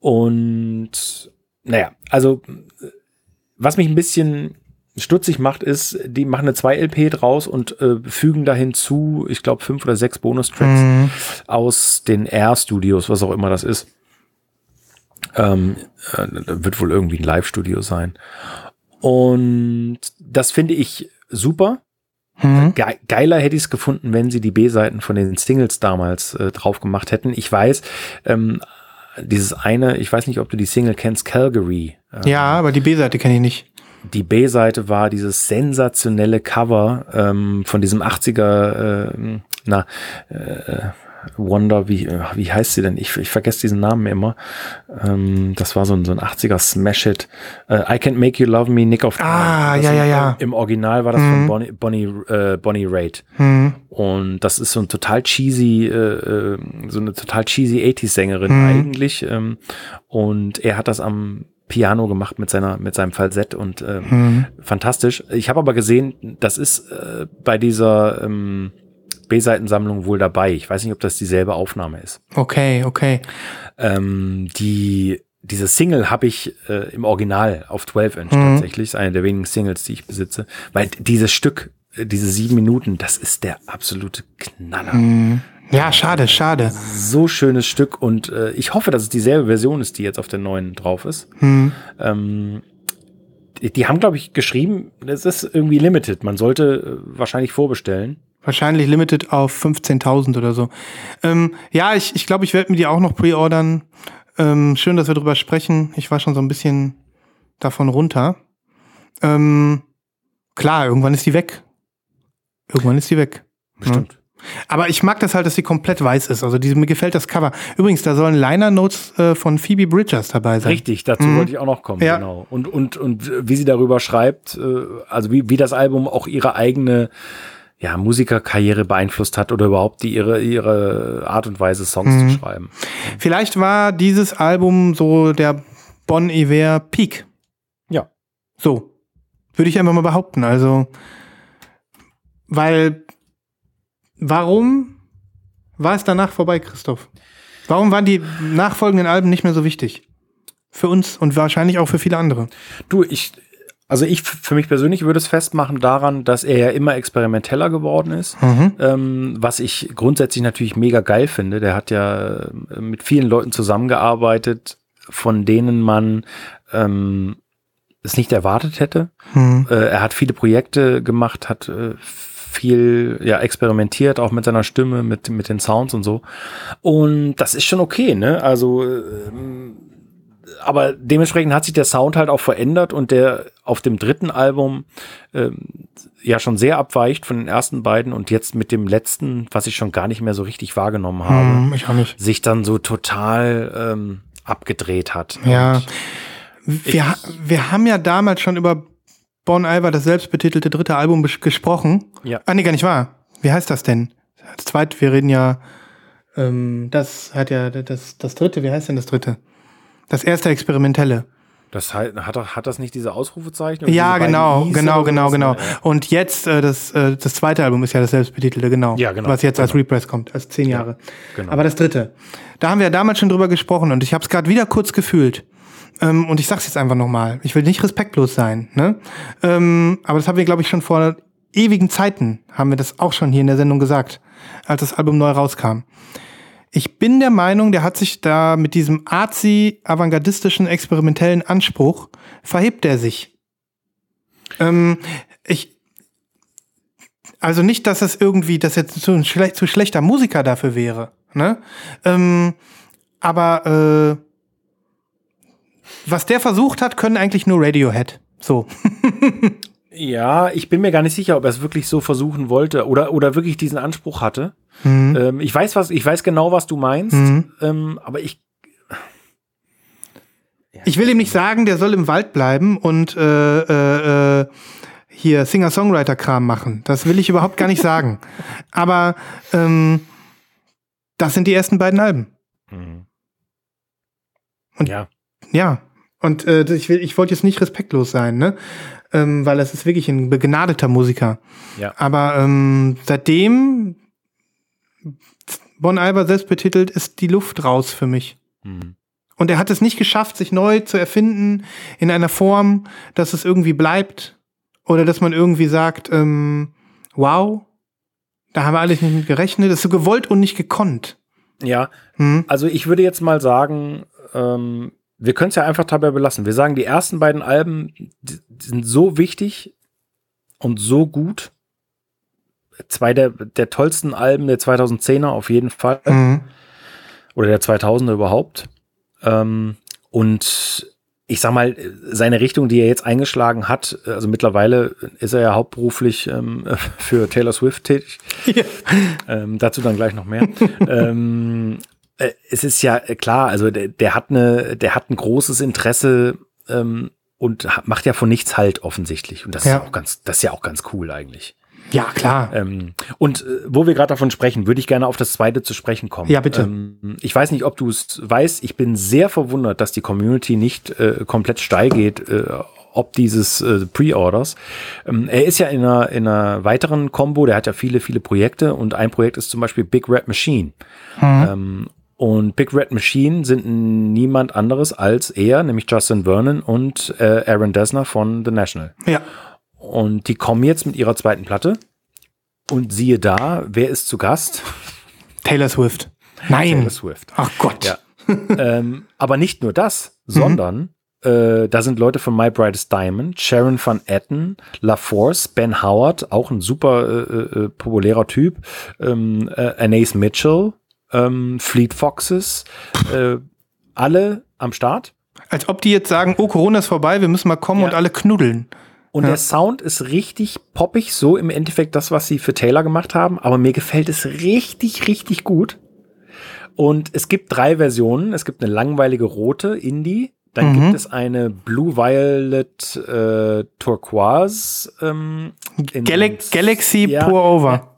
und naja, also äh, was mich ein bisschen stutzig macht, ist, die machen eine 2-LP draus und äh, fügen da hinzu, ich glaube, fünf oder sechs Bonustracks Mhm. aus den R-Studios, was auch immer das ist. Ähm, äh, wird wohl irgendwie ein Live-Studio sein. Und das finde ich super. Mhm. Ge geiler hätte ich es gefunden, wenn sie die B-Seiten von den Singles damals äh, drauf gemacht hätten. Ich weiß, ähm, dieses eine, ich weiß nicht, ob du die Single kennst, Calgary. Äh, Ja, aber die B-Seite kenne ich nicht. Die B-Seite war dieses sensationelle Cover ähm, von diesem 80er, äh, na, äh, Wonder, wie, äh, wie heißt sie denn? Ich, ich vergesse diesen Namen immer. Ähm, das war so ein, so ein 80er Smash-Hit. Äh, I Can't Make You Love Me, Nick of Time. Ah, Das ja, ja, ja. Im Original war das von Bonnie, Bonnie, äh, Bonnie Raitt. Mhm. Und das ist so ein total cheesy, äh, äh, so eine total cheesy 80s-Sängerin Mhm. eigentlich. Ähm, und er hat das am Piano gemacht mit seiner, mit seinem Falsett und ähm, Mhm. fantastisch. Ich habe aber gesehen, das ist äh, bei dieser ähm, B-Seitensammlung wohl dabei. Ich weiß nicht, ob das dieselbe Aufnahme ist. Okay, okay. Ähm, die, diese Single habe ich äh, im Original auf 12 Inch Mhm. tatsächlich. Ist eine der wenigen Singles, die ich besitze. Weil dieses Stück, äh, diese sieben Minuten, das ist der absolute Knaller. Mhm. Ja, schade, schade. So schönes Stück und äh, ich hoffe, dass es dieselbe Version ist, die jetzt auf der neuen drauf ist. Mhm. Ähm, die, die haben, glaube ich, geschrieben, es ist irgendwie limited. Man sollte äh, wahrscheinlich vorbestellen. Wahrscheinlich limited auf 15.000 oder so. Ähm, ja, ich, ich glaube, ich werde mir die auch noch pre-ordern. Ähm, schön, dass wir drüber sprechen. Ich war schon so ein bisschen davon runter. Ähm, klar, irgendwann ist die weg. Irgendwann ist die weg. Bestimmt. Aber ich mag das halt, dass sie komplett weiß ist. Also die, mir gefällt das Cover. Übrigens, da sollen Liner Notes äh, von Phoebe Bridgers dabei sein. Richtig, dazu Mhm. wollte ich auch noch kommen, Ja. genau. Und, und, und wie sie darüber schreibt, äh, also wie, wie das Album auch ihre eigene ja, Musikerkarriere beeinflusst hat oder überhaupt die, ihre, ihre Art und Weise, Songs Mhm. zu schreiben. Vielleicht war dieses Album so der Bon Iver Peak. Ja. So. Würde ich einfach mal behaupten. Also, weil, warum war es danach vorbei, Christoph? Warum waren die nachfolgenden Alben nicht mehr so wichtig? Für uns und wahrscheinlich auch für viele andere. Du, ich, also ich für mich persönlich würde es festmachen daran, dass er ja immer experimenteller geworden ist, ähm, was ich grundsätzlich natürlich mega geil finde. Der hat ja äh, mit vielen Leuten zusammengearbeitet, von denen man ähm, es nicht erwartet hätte. Mhm. Äh, er hat viele Projekte gemacht, hat äh, viel ja experimentiert, auch mit seiner Stimme, mit, mit den Sounds und so. Und das ist schon okay, ne? Also ähm, aber dementsprechend hat sich der Sound halt auch verändert und der auf dem dritten Album ähm, ja schon sehr abweicht von den ersten beiden und jetzt mit dem letzten, was ich schon gar nicht mehr so richtig wahrgenommen habe, Hm, sich dann so total ähm, abgedreht hat. Ja. Wir, wir haben ja damals schon über Bon Iver, das selbstbetitelte dritte Album, gesprochen. Ja. Ah, nee, gar nicht wahr. Wie heißt das denn? Das zweite, wir reden ja, ähm, das hat ja, das, das dritte, wie heißt denn das dritte? Das erste Experimentelle. Das hat, hat das nicht diese Ausrufezeichen? Ja, diese genau, genau, genau, genau. Ja. Und jetzt, äh, das, äh, das zweite Album ist ja das selbstbetitelte, genau. Ja, genau, Was jetzt als genau. Repress kommt, als zehn Jahre. genau. Aber das dritte. Da haben wir ja damals schon drüber gesprochen und ich habe es gerade wieder kurz gefühlt. Ähm, und ich sag's jetzt einfach nochmal. Ich will nicht respektlos sein, ne? Ähm, aber das haben wir, glaube ich, schon vor ewigen Zeiten, haben wir das auch schon hier in der Sendung gesagt, als das Album neu rauskam. Ich bin der Meinung, der hat sich da mit diesem arzi, avantgardistischen, experimentellen Anspruch, verhebt er sich. Ähm, ich, also nicht, dass es irgendwie, dass jetzt zu schle zu schlechter Musiker dafür wäre, ne? Ähm, aber äh, was der versucht hat, können eigentlich nur Radiohead. So. [laughs] Ja, ich bin mir gar nicht sicher, ob er es wirklich so versuchen wollte oder, oder wirklich diesen Anspruch hatte. Ähm, ich weiß was, ich weiß genau, was du meinst, ähm, aber ich, Ich will ihm nicht sagen, der soll im Wald bleiben und äh, äh, äh, hier Singer-Songwriter-Kram machen. Das will ich überhaupt gar nicht sagen. [laughs] Aber ähm, das sind die ersten beiden Alben. Und- ja, Ja. Und äh, ich, will, ich wollte jetzt nicht respektlos sein, ne? Ähm, weil es ist wirklich ein begnadeter Musiker. Ja. Aber ähm, seitdem Bon Iver selbst betitelt, ist die Luft raus für mich. Mhm. Und er hat es nicht geschafft, sich neu zu erfinden in einer Form, dass es irgendwie bleibt. Oder dass man irgendwie sagt, ähm, wow, da haben wir alles nicht mit gerechnet. Das ist so gewollt und nicht gekonnt. ja. Hm? Also ich würde jetzt mal sagen, ähm, wir können es ja einfach dabei belassen. Wir sagen, die ersten beiden Alben sind so wichtig und so gut. Zwei der, der tollsten Alben der 2010er auf jeden Fall. Mhm. oder der 2000er überhaupt. Ähm, und ich sag mal, seine Richtung, die er jetzt eingeschlagen hat, also mittlerweile ist er ja hauptberuflich ähm, [laughs] für Taylor Swift tätig. Ja. Ähm, dazu dann gleich noch mehr. [laughs] ähm, äh, es ist ja klar, also der, der hat eine, der hat ein großes Interesse ähm, und macht ja von nichts halt offensichtlich. Und das Ja. ist ja auch ganz, das ist ja auch ganz cool eigentlich. Ja, klar. Ähm, und äh, wo wir gerade davon sprechen, würde ich gerne auf das zweite zu sprechen kommen. Ja, bitte. Ähm, ich weiß nicht, ob du es weißt. Ich bin sehr verwundert, dass die Community nicht äh, komplett steil geht, äh, ob dieses äh, Pre-Orders. Ähm, er ist ja in einer, in einer weiteren Combo, der hat ja viele, viele Projekte und ein Projekt ist zum Beispiel Big Red Machine. Ähm, und Big Red Machine sind niemand anderes als er, nämlich Justin Vernon und äh, Aaron Dessner von The National. Ja. Und die kommen jetzt mit ihrer zweiten Platte. Und siehe da, wer ist zu Gast? Taylor Swift. Nein. Taylor Swift. Ach Gott. Ja. ähm, aber nicht nur das, sondern Äh, da sind Leute von My Brightest Diamond, Sharon Van Etten, La Force, Ben Howard, auch ein super äh, äh, populärer Typ, ähm, äh, Anais Mitchell, ähm, Fleet Foxes, äh, alle am Start. Als ob die jetzt sagen, oh, Corona ist vorbei, wir müssen mal kommen Ja. und alle knuddeln. Und Ja. der Sound ist richtig poppig, so im Endeffekt das, was sie für Taylor gemacht haben. Aber mir gefällt es richtig, richtig gut. Und es gibt drei Versionen. Es gibt eine langweilige rote Indie. Dann Mhm. gibt es eine Blue Violet äh, Turquoise. Ähm, Gal Galaxy ja, Pour Over.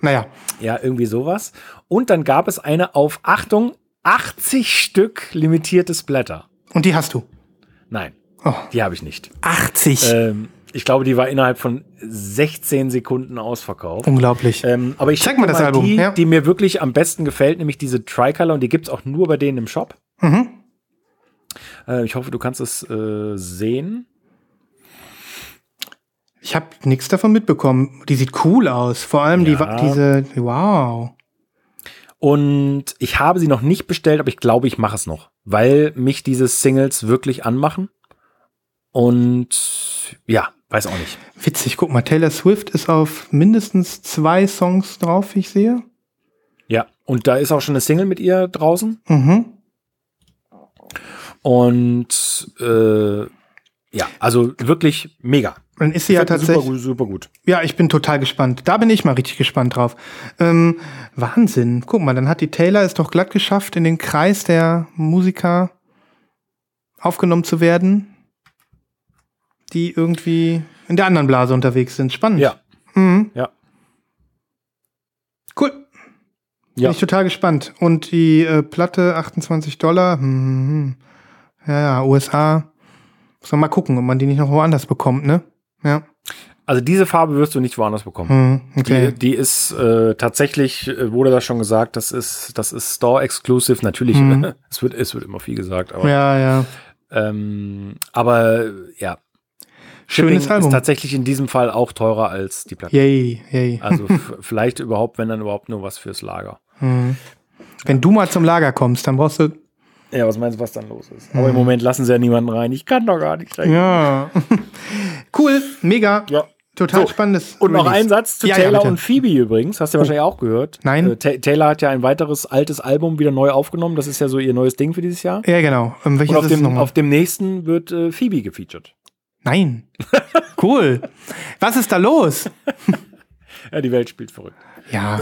Naja, Ja, irgendwie sowas. Und dann gab es eine auf, Achtung, 80 Stück limitiertes Blätter. und die hast du. Nein, Oh, die habe ich nicht. 80. Ähm, ich glaube, die war innerhalb von 16 Sekunden ausverkauft. Unglaublich. Ähm, aber ich Zeig zeig mal das Album, Die, ja. die mir wirklich am besten gefällt, nämlich diese Tricolor und die gibt's auch nur bei denen im Shop. Mhm. Äh, ich hoffe, du kannst es äh, sehen. Ich habe nichts davon mitbekommen. Die sieht cool aus. Vor allem die, Ja. wa- diese, wow. Und ich habe sie noch nicht bestellt, aber ich glaube, ich mache es noch, weil mich diese Singles wirklich anmachen. Und ja, weiß auch nicht. Witzig, guck mal, Taylor Swift ist auf mindestens zwei Songs drauf, wie ich sehe. Ja, und da ist auch schon eine Single mit ihr draußen. Mhm. Und äh, ja, also wirklich mega. Dann ist sie ja tatsächlich. Super, gut- super gut. Ja, ich bin total gespannt. Da bin ich mal richtig gespannt drauf. Ähm, Wahnsinn. Guck mal, dann hat die Taylor es doch glatt geschafft, in den Kreis der Musiker aufgenommen zu werden, die irgendwie in der anderen Blase unterwegs sind. Spannend. Ja, Mhm. ja. Cool. Bin Ja. ich total gespannt. Und die äh, Platte 28 Dollar. Hm, ja, ja, USA. Muss man mal gucken, ob man die nicht noch woanders bekommt, ne? Ja. Also diese Farbe wirst du nicht woanders bekommen. Hm, okay. Die, die ist äh, tatsächlich, äh, wurde das schon gesagt, das ist, das ist Store-Exclusive. Natürlich, Mhm. [laughs] es, wird, es wird immer viel gesagt, aber, ja, ja. ähm, aber ja. Schönes Shipping Album. ist tatsächlich in diesem Fall auch teurer als die Platte. Yay, yay. Also [laughs] vielleicht überhaupt, wenn dann überhaupt nur was fürs Lager. Hm. Wenn du mal zum Lager kommst, dann brauchst du. Ja, was meinst du, was dann los ist? Aber im Moment lassen sie ja niemanden rein. Ich kann doch gar nicht rein. Mhm. Ja. [laughs] cool, mega. Ja. Total So, spannendes. Und noch Release. ein Satz zu Ja, ja, Taylor. Oh. und Phoebe übrigens. Hast du wahrscheinlich auch gehört. Nein. Äh, Ta Taylor hat ja ein weiteres altes Album wieder neu aufgenommen. Das ist ja so ihr neues Ding für dieses Jahr. Ja, genau. Ähm, Und auf dem, auf dem nächsten wird äh, Phoebe gefeatured. Nein. [laughs] Cool. Was ist da los? [laughs] Ja, die Welt spielt verrückt. Ja.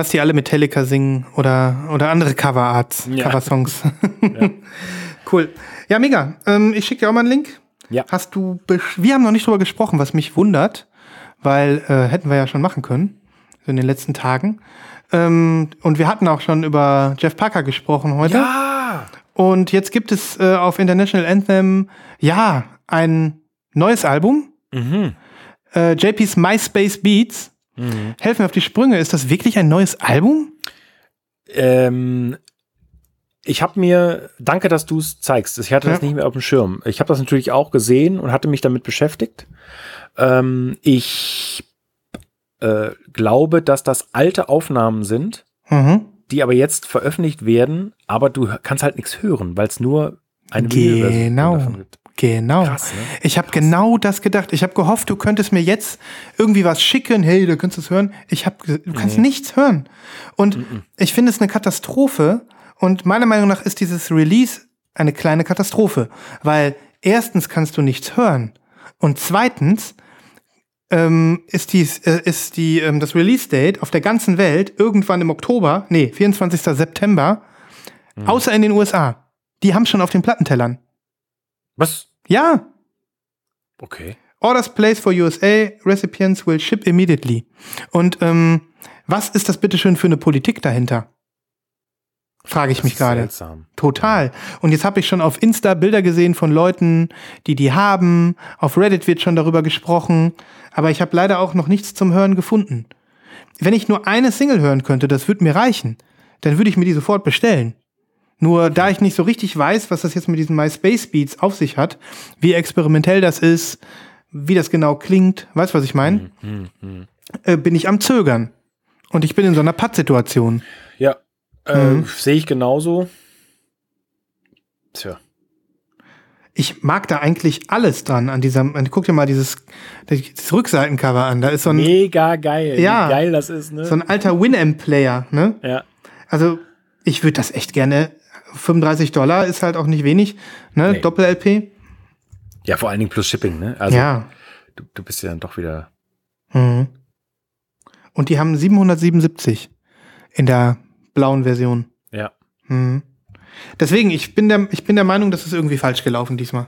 Lass die alle Metallica singen oder, oder andere Coverarts, Ja. Coversongs. [laughs] Cool. Ja, mega. Ähm, ich schicke dir auch mal einen Link. Ja. Hast du, wir haben noch nicht drüber gesprochen, was mich wundert, weil äh, hätten wir ja schon machen können, so in den letzten Tagen. Ähm, und wir hatten auch schon über Jeff Parker gesprochen heute. Ja! Und jetzt gibt es äh, auf International Anthem, ja, ein neues Album. Mhm. Äh, JP's MySpace Beats. Mhm. Helfen mir auf die Sprünge. Ist das wirklich ein neues Album? Ähm, ich habe mir, danke, dass du es zeigst. Ich hatte das Ja. nicht mehr auf dem Schirm. Ich habe das natürlich auch gesehen und hatte mich damit beschäftigt. Ähm, ich äh, glaube, dass das alte Aufnahmen sind, Mhm. die aber jetzt veröffentlicht werden, aber du kannst halt nichts hören, weil es nur eine Genau. davon gibt. Genau. Krass, ne? Ich habe genau das gedacht. Ich habe gehofft, du könntest mir jetzt irgendwie was schicken. Hey, du könntest es hören. Ich habe, du kannst nichts hören. Und ich finde es eine Katastrophe. Und meiner Meinung nach ist dieses Release eine kleine Katastrophe, weil erstens kannst du nichts hören und zweitens ähm, ist, dies, äh, ist die, ähm, das Release-Date auf der ganzen Welt irgendwann im Oktober, nee, 24. September, außer in den USA. Die haben schon auf den Plattentellern. Was? Ja, Okay. Orders placed for USA, recipients will ship immediately. Und ähm, was ist das bitteschön für eine Politik dahinter? Frage ich Das mich gerade. Total. Und jetzt habe ich schon auf Insta Bilder gesehen von Leuten, die die haben. Auf Reddit wird schon darüber gesprochen. Aber ich habe leider auch noch nichts zum Hören gefunden. Wenn ich nur eine Single hören könnte, das würde mir reichen. Dann würde ich mir die sofort bestellen. Nur da ich nicht so richtig weiß, was das jetzt mit diesen MySpace Beats auf sich hat, wie experimentell das ist, wie das genau klingt, weißt du, was ich meine? Äh, bin ich am Zögern. Und ich bin in so einer Pattsituation. Ja, äh, Mhm. sehe ich genauso. Tja. ich mag da eigentlich alles dran an diesem. Guck dir mal dieses, das Rückseitencover an. Da ist so ein, Mega geil. Ja. Wie geil das ist, ne? so ein alter Winamp-Player, ne? ja. Also, ich würde das echt gerne. 35 Dollar ist halt auch nicht wenig, ne? Nee. Doppel-LP. ja, vor allen Dingen plus Shipping, ne? Also ja. du, du bist ja dann doch wieder. Mhm. Und die haben 777 in der blauen Version. Ja. Mhm. Deswegen, ich bin, der, ich bin der Meinung, das ist irgendwie falsch gelaufen diesmal.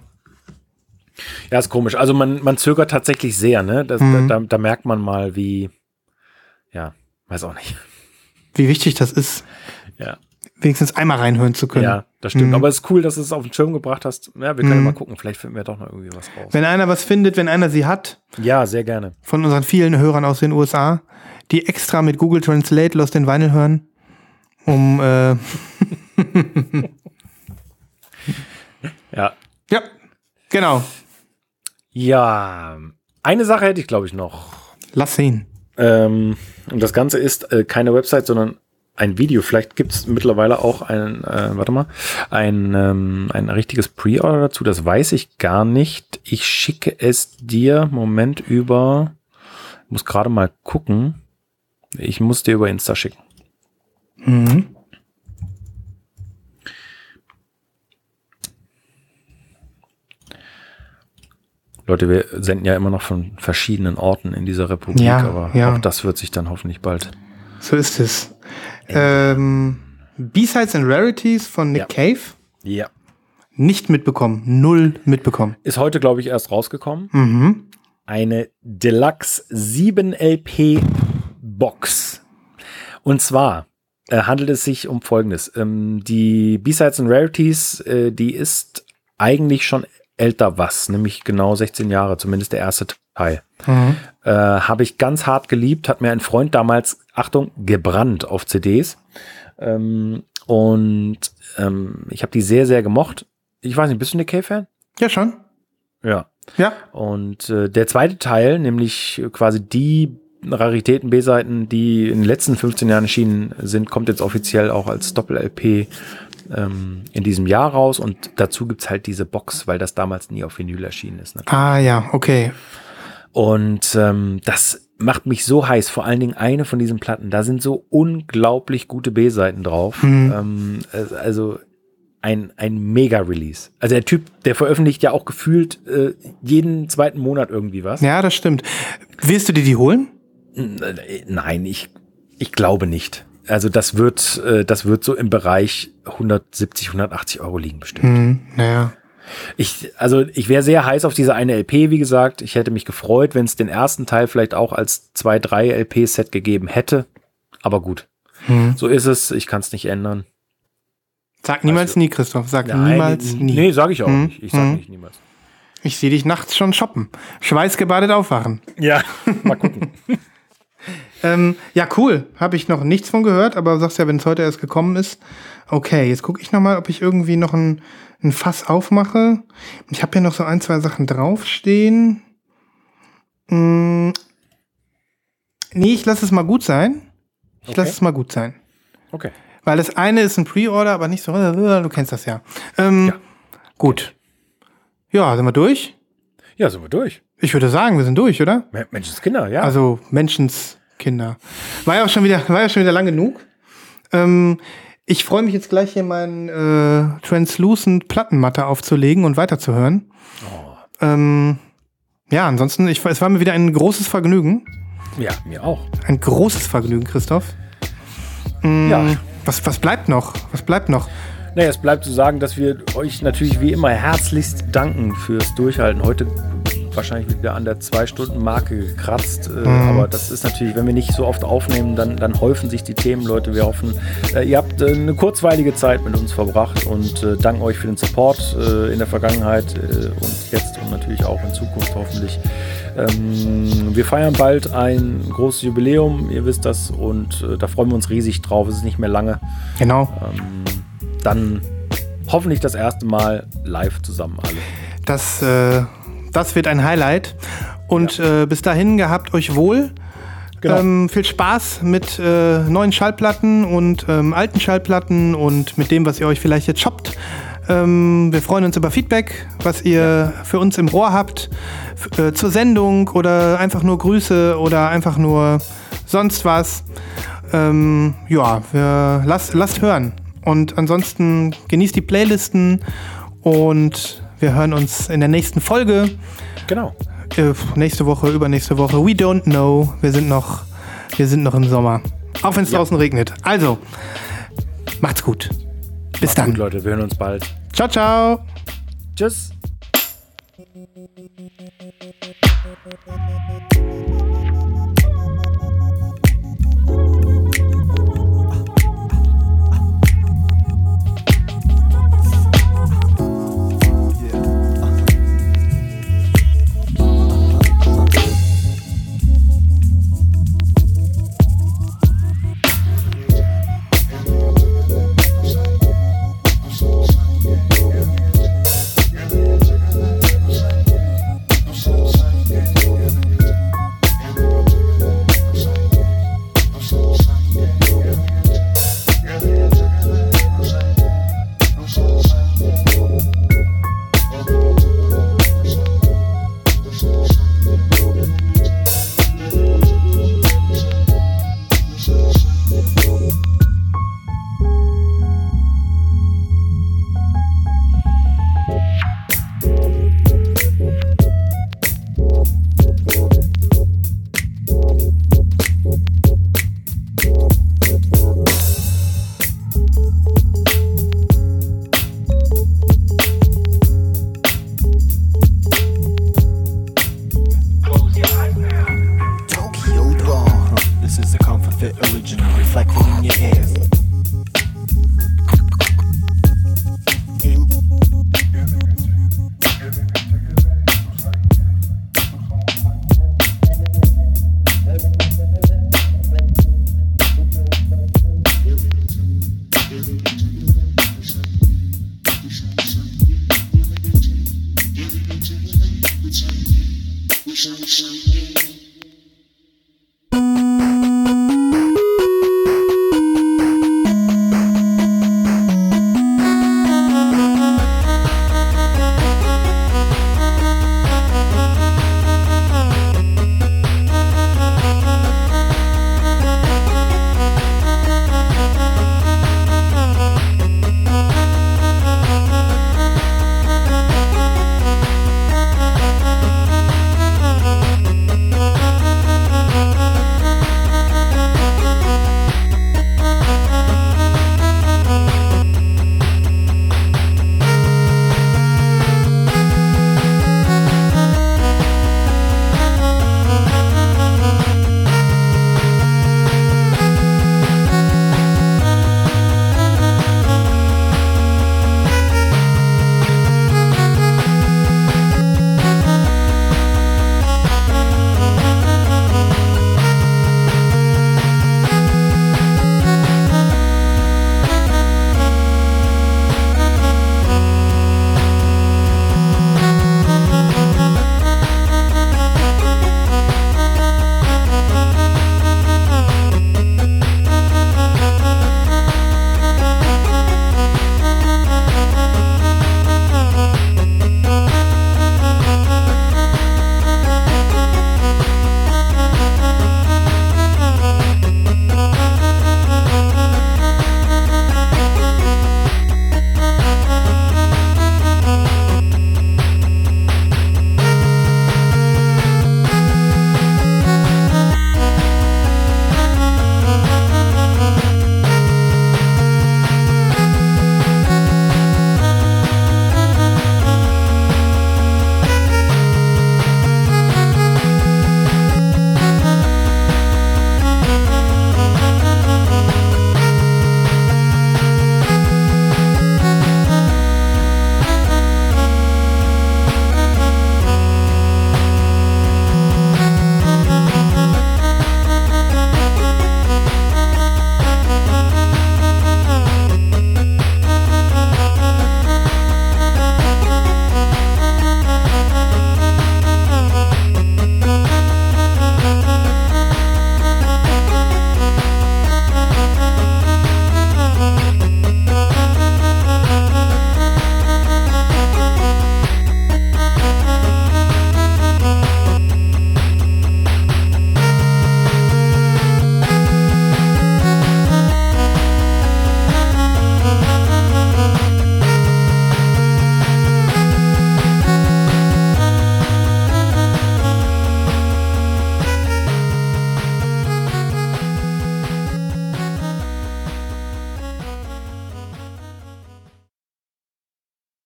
Ja, ist komisch. Also man, man zögert tatsächlich sehr, ne? Das, Mhm. da, da, da merkt man mal, wie. Ja, weiß auch nicht. Wie wichtig das ist, Ja. Wenigstens einmal reinhören zu können. Ja, das stimmt. Mhm. Aber es ist cool, dass du es auf den Schirm gebracht hast. Ja, wir können Mhm. mal gucken. Vielleicht finden wir doch noch irgendwie was raus. Wenn einer was findet, wenn einer sie hat, Ja, sehr gerne. von unseren vielen Hörern aus den USA, die extra mit Google Translate Lost in Vinyl hören, um, äh, [laughs] Ja. ja, genau, Ja. Eine Sache hätte ich, glaube ich, noch. lass ihn. Ähm, und das Ganze ist äh, keine Website, sondern ein Video. Vielleicht gibt es mittlerweile auch ein, äh, warte mal, ein, ähm, ein richtiges Pre-Order dazu. Das weiß ich gar nicht. Ich schicke es dir, Moment, über, muss gerade mal gucken. Ich muss dir über Insta schicken. Mhm. Leute, wir senden ja immer noch von verschiedenen Orten in dieser Republik, Ja, aber ja. auch das wird sich dann hoffentlich bald. So ist es. Ähm, B-Sides and Rarities von Nick Ja. Cave. Ja. Nicht mitbekommen. Null mitbekommen. Ist heute, glaube ich, erst rausgekommen. Mhm. eine Deluxe 7 LP Box. Und zwar äh, handelt es sich um Folgendes. Ähm, die B-Sides and Rarities, äh, die ist eigentlich schon älter was, nämlich genau 16 Jahre, zumindest der erste Teil. Mhm. Äh, Habe ich ganz hart geliebt, hat mir ein Freund damals, Achtung, gebrannt auf CDs. Ähm, und ähm, ich habe die sehr, sehr gemocht. Ich weiß nicht, bist du eine K-Fan? Ja, schon. Ja. Ja. Und äh, der zweite Teil, nämlich quasi die Raritäten B-Seiten, die in den letzten 15 Jahren erschienen sind, kommt jetzt offiziell auch als Doppel-LP ähm, in diesem Jahr raus. Und dazu gibt's halt diese Box, weil das damals nie auf Vinyl erschienen ist. Ne? Ah ja, okay. Und ähm, das macht mich so heiß. Vor allen Dingen eine von diesen Platten. Da sind so unglaublich gute B-Seiten drauf. Mhm. Ähm, äh, also ein, ein Mega-Release. Also der Typ, der veröffentlicht ja auch gefühlt äh, jeden zweiten Monat irgendwie was. Ja, das stimmt. Willst du dir die holen? Äh, Nein, ich, ich glaube nicht. Also das wird, äh, das wird so im Bereich 170, 180 Euro liegen bestimmt. Hm, naja. Ich, also ich wäre sehr heiß auf diese eine LP, wie gesagt. Ich hätte mich gefreut, wenn es den ersten Teil vielleicht auch als 2, 3 LP-Set gegeben hätte. Aber gut, Hm. so ist es. Ich kann es nicht ändern. Sag niemals Also- nie, Christoph. Sag Nein, niemals nie. Nee, sage ich auch Hm, nicht. Ich sage hm. nicht niemals. Ich sehe dich nachts schon shoppen. Schweißgebadet aufwachen. Ja, mal gucken. [laughs] [laughs] Ähm, ja, cool. Habe ich noch nichts von gehört, aber sagst ja, wenn es heute erst gekommen ist. Okay, jetzt gucke ich noch mal, ob ich irgendwie noch ein, ein Fass aufmache. Ich habe hier noch so ein, zwei Sachen draufstehen. Hm. Nee, ich lasse es mal gut sein. Ich Okay. lasse es mal gut sein. Okay. Weil das eine ist ein Pre-Order, aber nicht so, du kennst das ja. Ähm, Ja. Gut. Ja, sind wir durch? Ja, sind wir durch. Ich würde sagen, wir sind durch, oder? Menschenskinder, ja. Also Menschenskinder. War ja auch schon wieder, war ja schon wieder lang genug. Ähm, ich freue mich jetzt gleich hier meinen äh, Translucent Plattenmatte aufzulegen und weiterzuhören. Ähm, ja, ansonsten, ich, es war mir wieder ein großes Vergnügen. ja, mir auch. Ein großes Vergnügen, Christoph. Mm, Ja. Was, was bleibt noch? Was bleibt noch? Naja, es bleibt zu sagen, dass wir euch natürlich wie immer herzlichst danken fürs Durchhalten. Heute wahrscheinlich wieder an der Zwei-Stunden-Marke gekratzt. Äh, Aber das ist natürlich, wenn wir nicht so oft aufnehmen, dann, dann häufen sich die Themen, Leute. Wir hoffen, äh, ihr habt äh, eine kurzweilige Zeit mit uns verbracht und danken euch für den Support in der Vergangenheit und jetzt und natürlich auch in Zukunft hoffentlich. Ähm, wir feiern bald ein großes Jubiläum, ihr wisst das, und da freuen wir uns riesig drauf. Es ist nicht mehr lange Genau. ähm, dann hoffentlich das erste Mal live zusammen alle. Das, äh, das wird ein Highlight. Und äh, bis dahin gehabt euch wohl. Genau. Ähm, viel Spaß mit äh, neuen Schallplatten und ähm, alten Schallplatten und mit dem, was ihr euch vielleicht jetzt shoppt. Ähm, wir freuen uns über Feedback, was ihr für uns im Rohr habt, äh, zur Sendung oder einfach nur Grüße oder einfach nur sonst was. Ähm, ja, wir, lasst, lasst hören. Und ansonsten genießt die Playlisten und wir hören uns in der nächsten Folge. Genau. Äh, nächste Woche, übernächste Woche. We don't know. Wir sind noch, wir sind noch im Sommer. Auch wenn es Ja. draußen regnet. Also, macht's gut. Bis dann. Gut, Leute, wir hören uns bald. Ciao, ciao. Tschüss.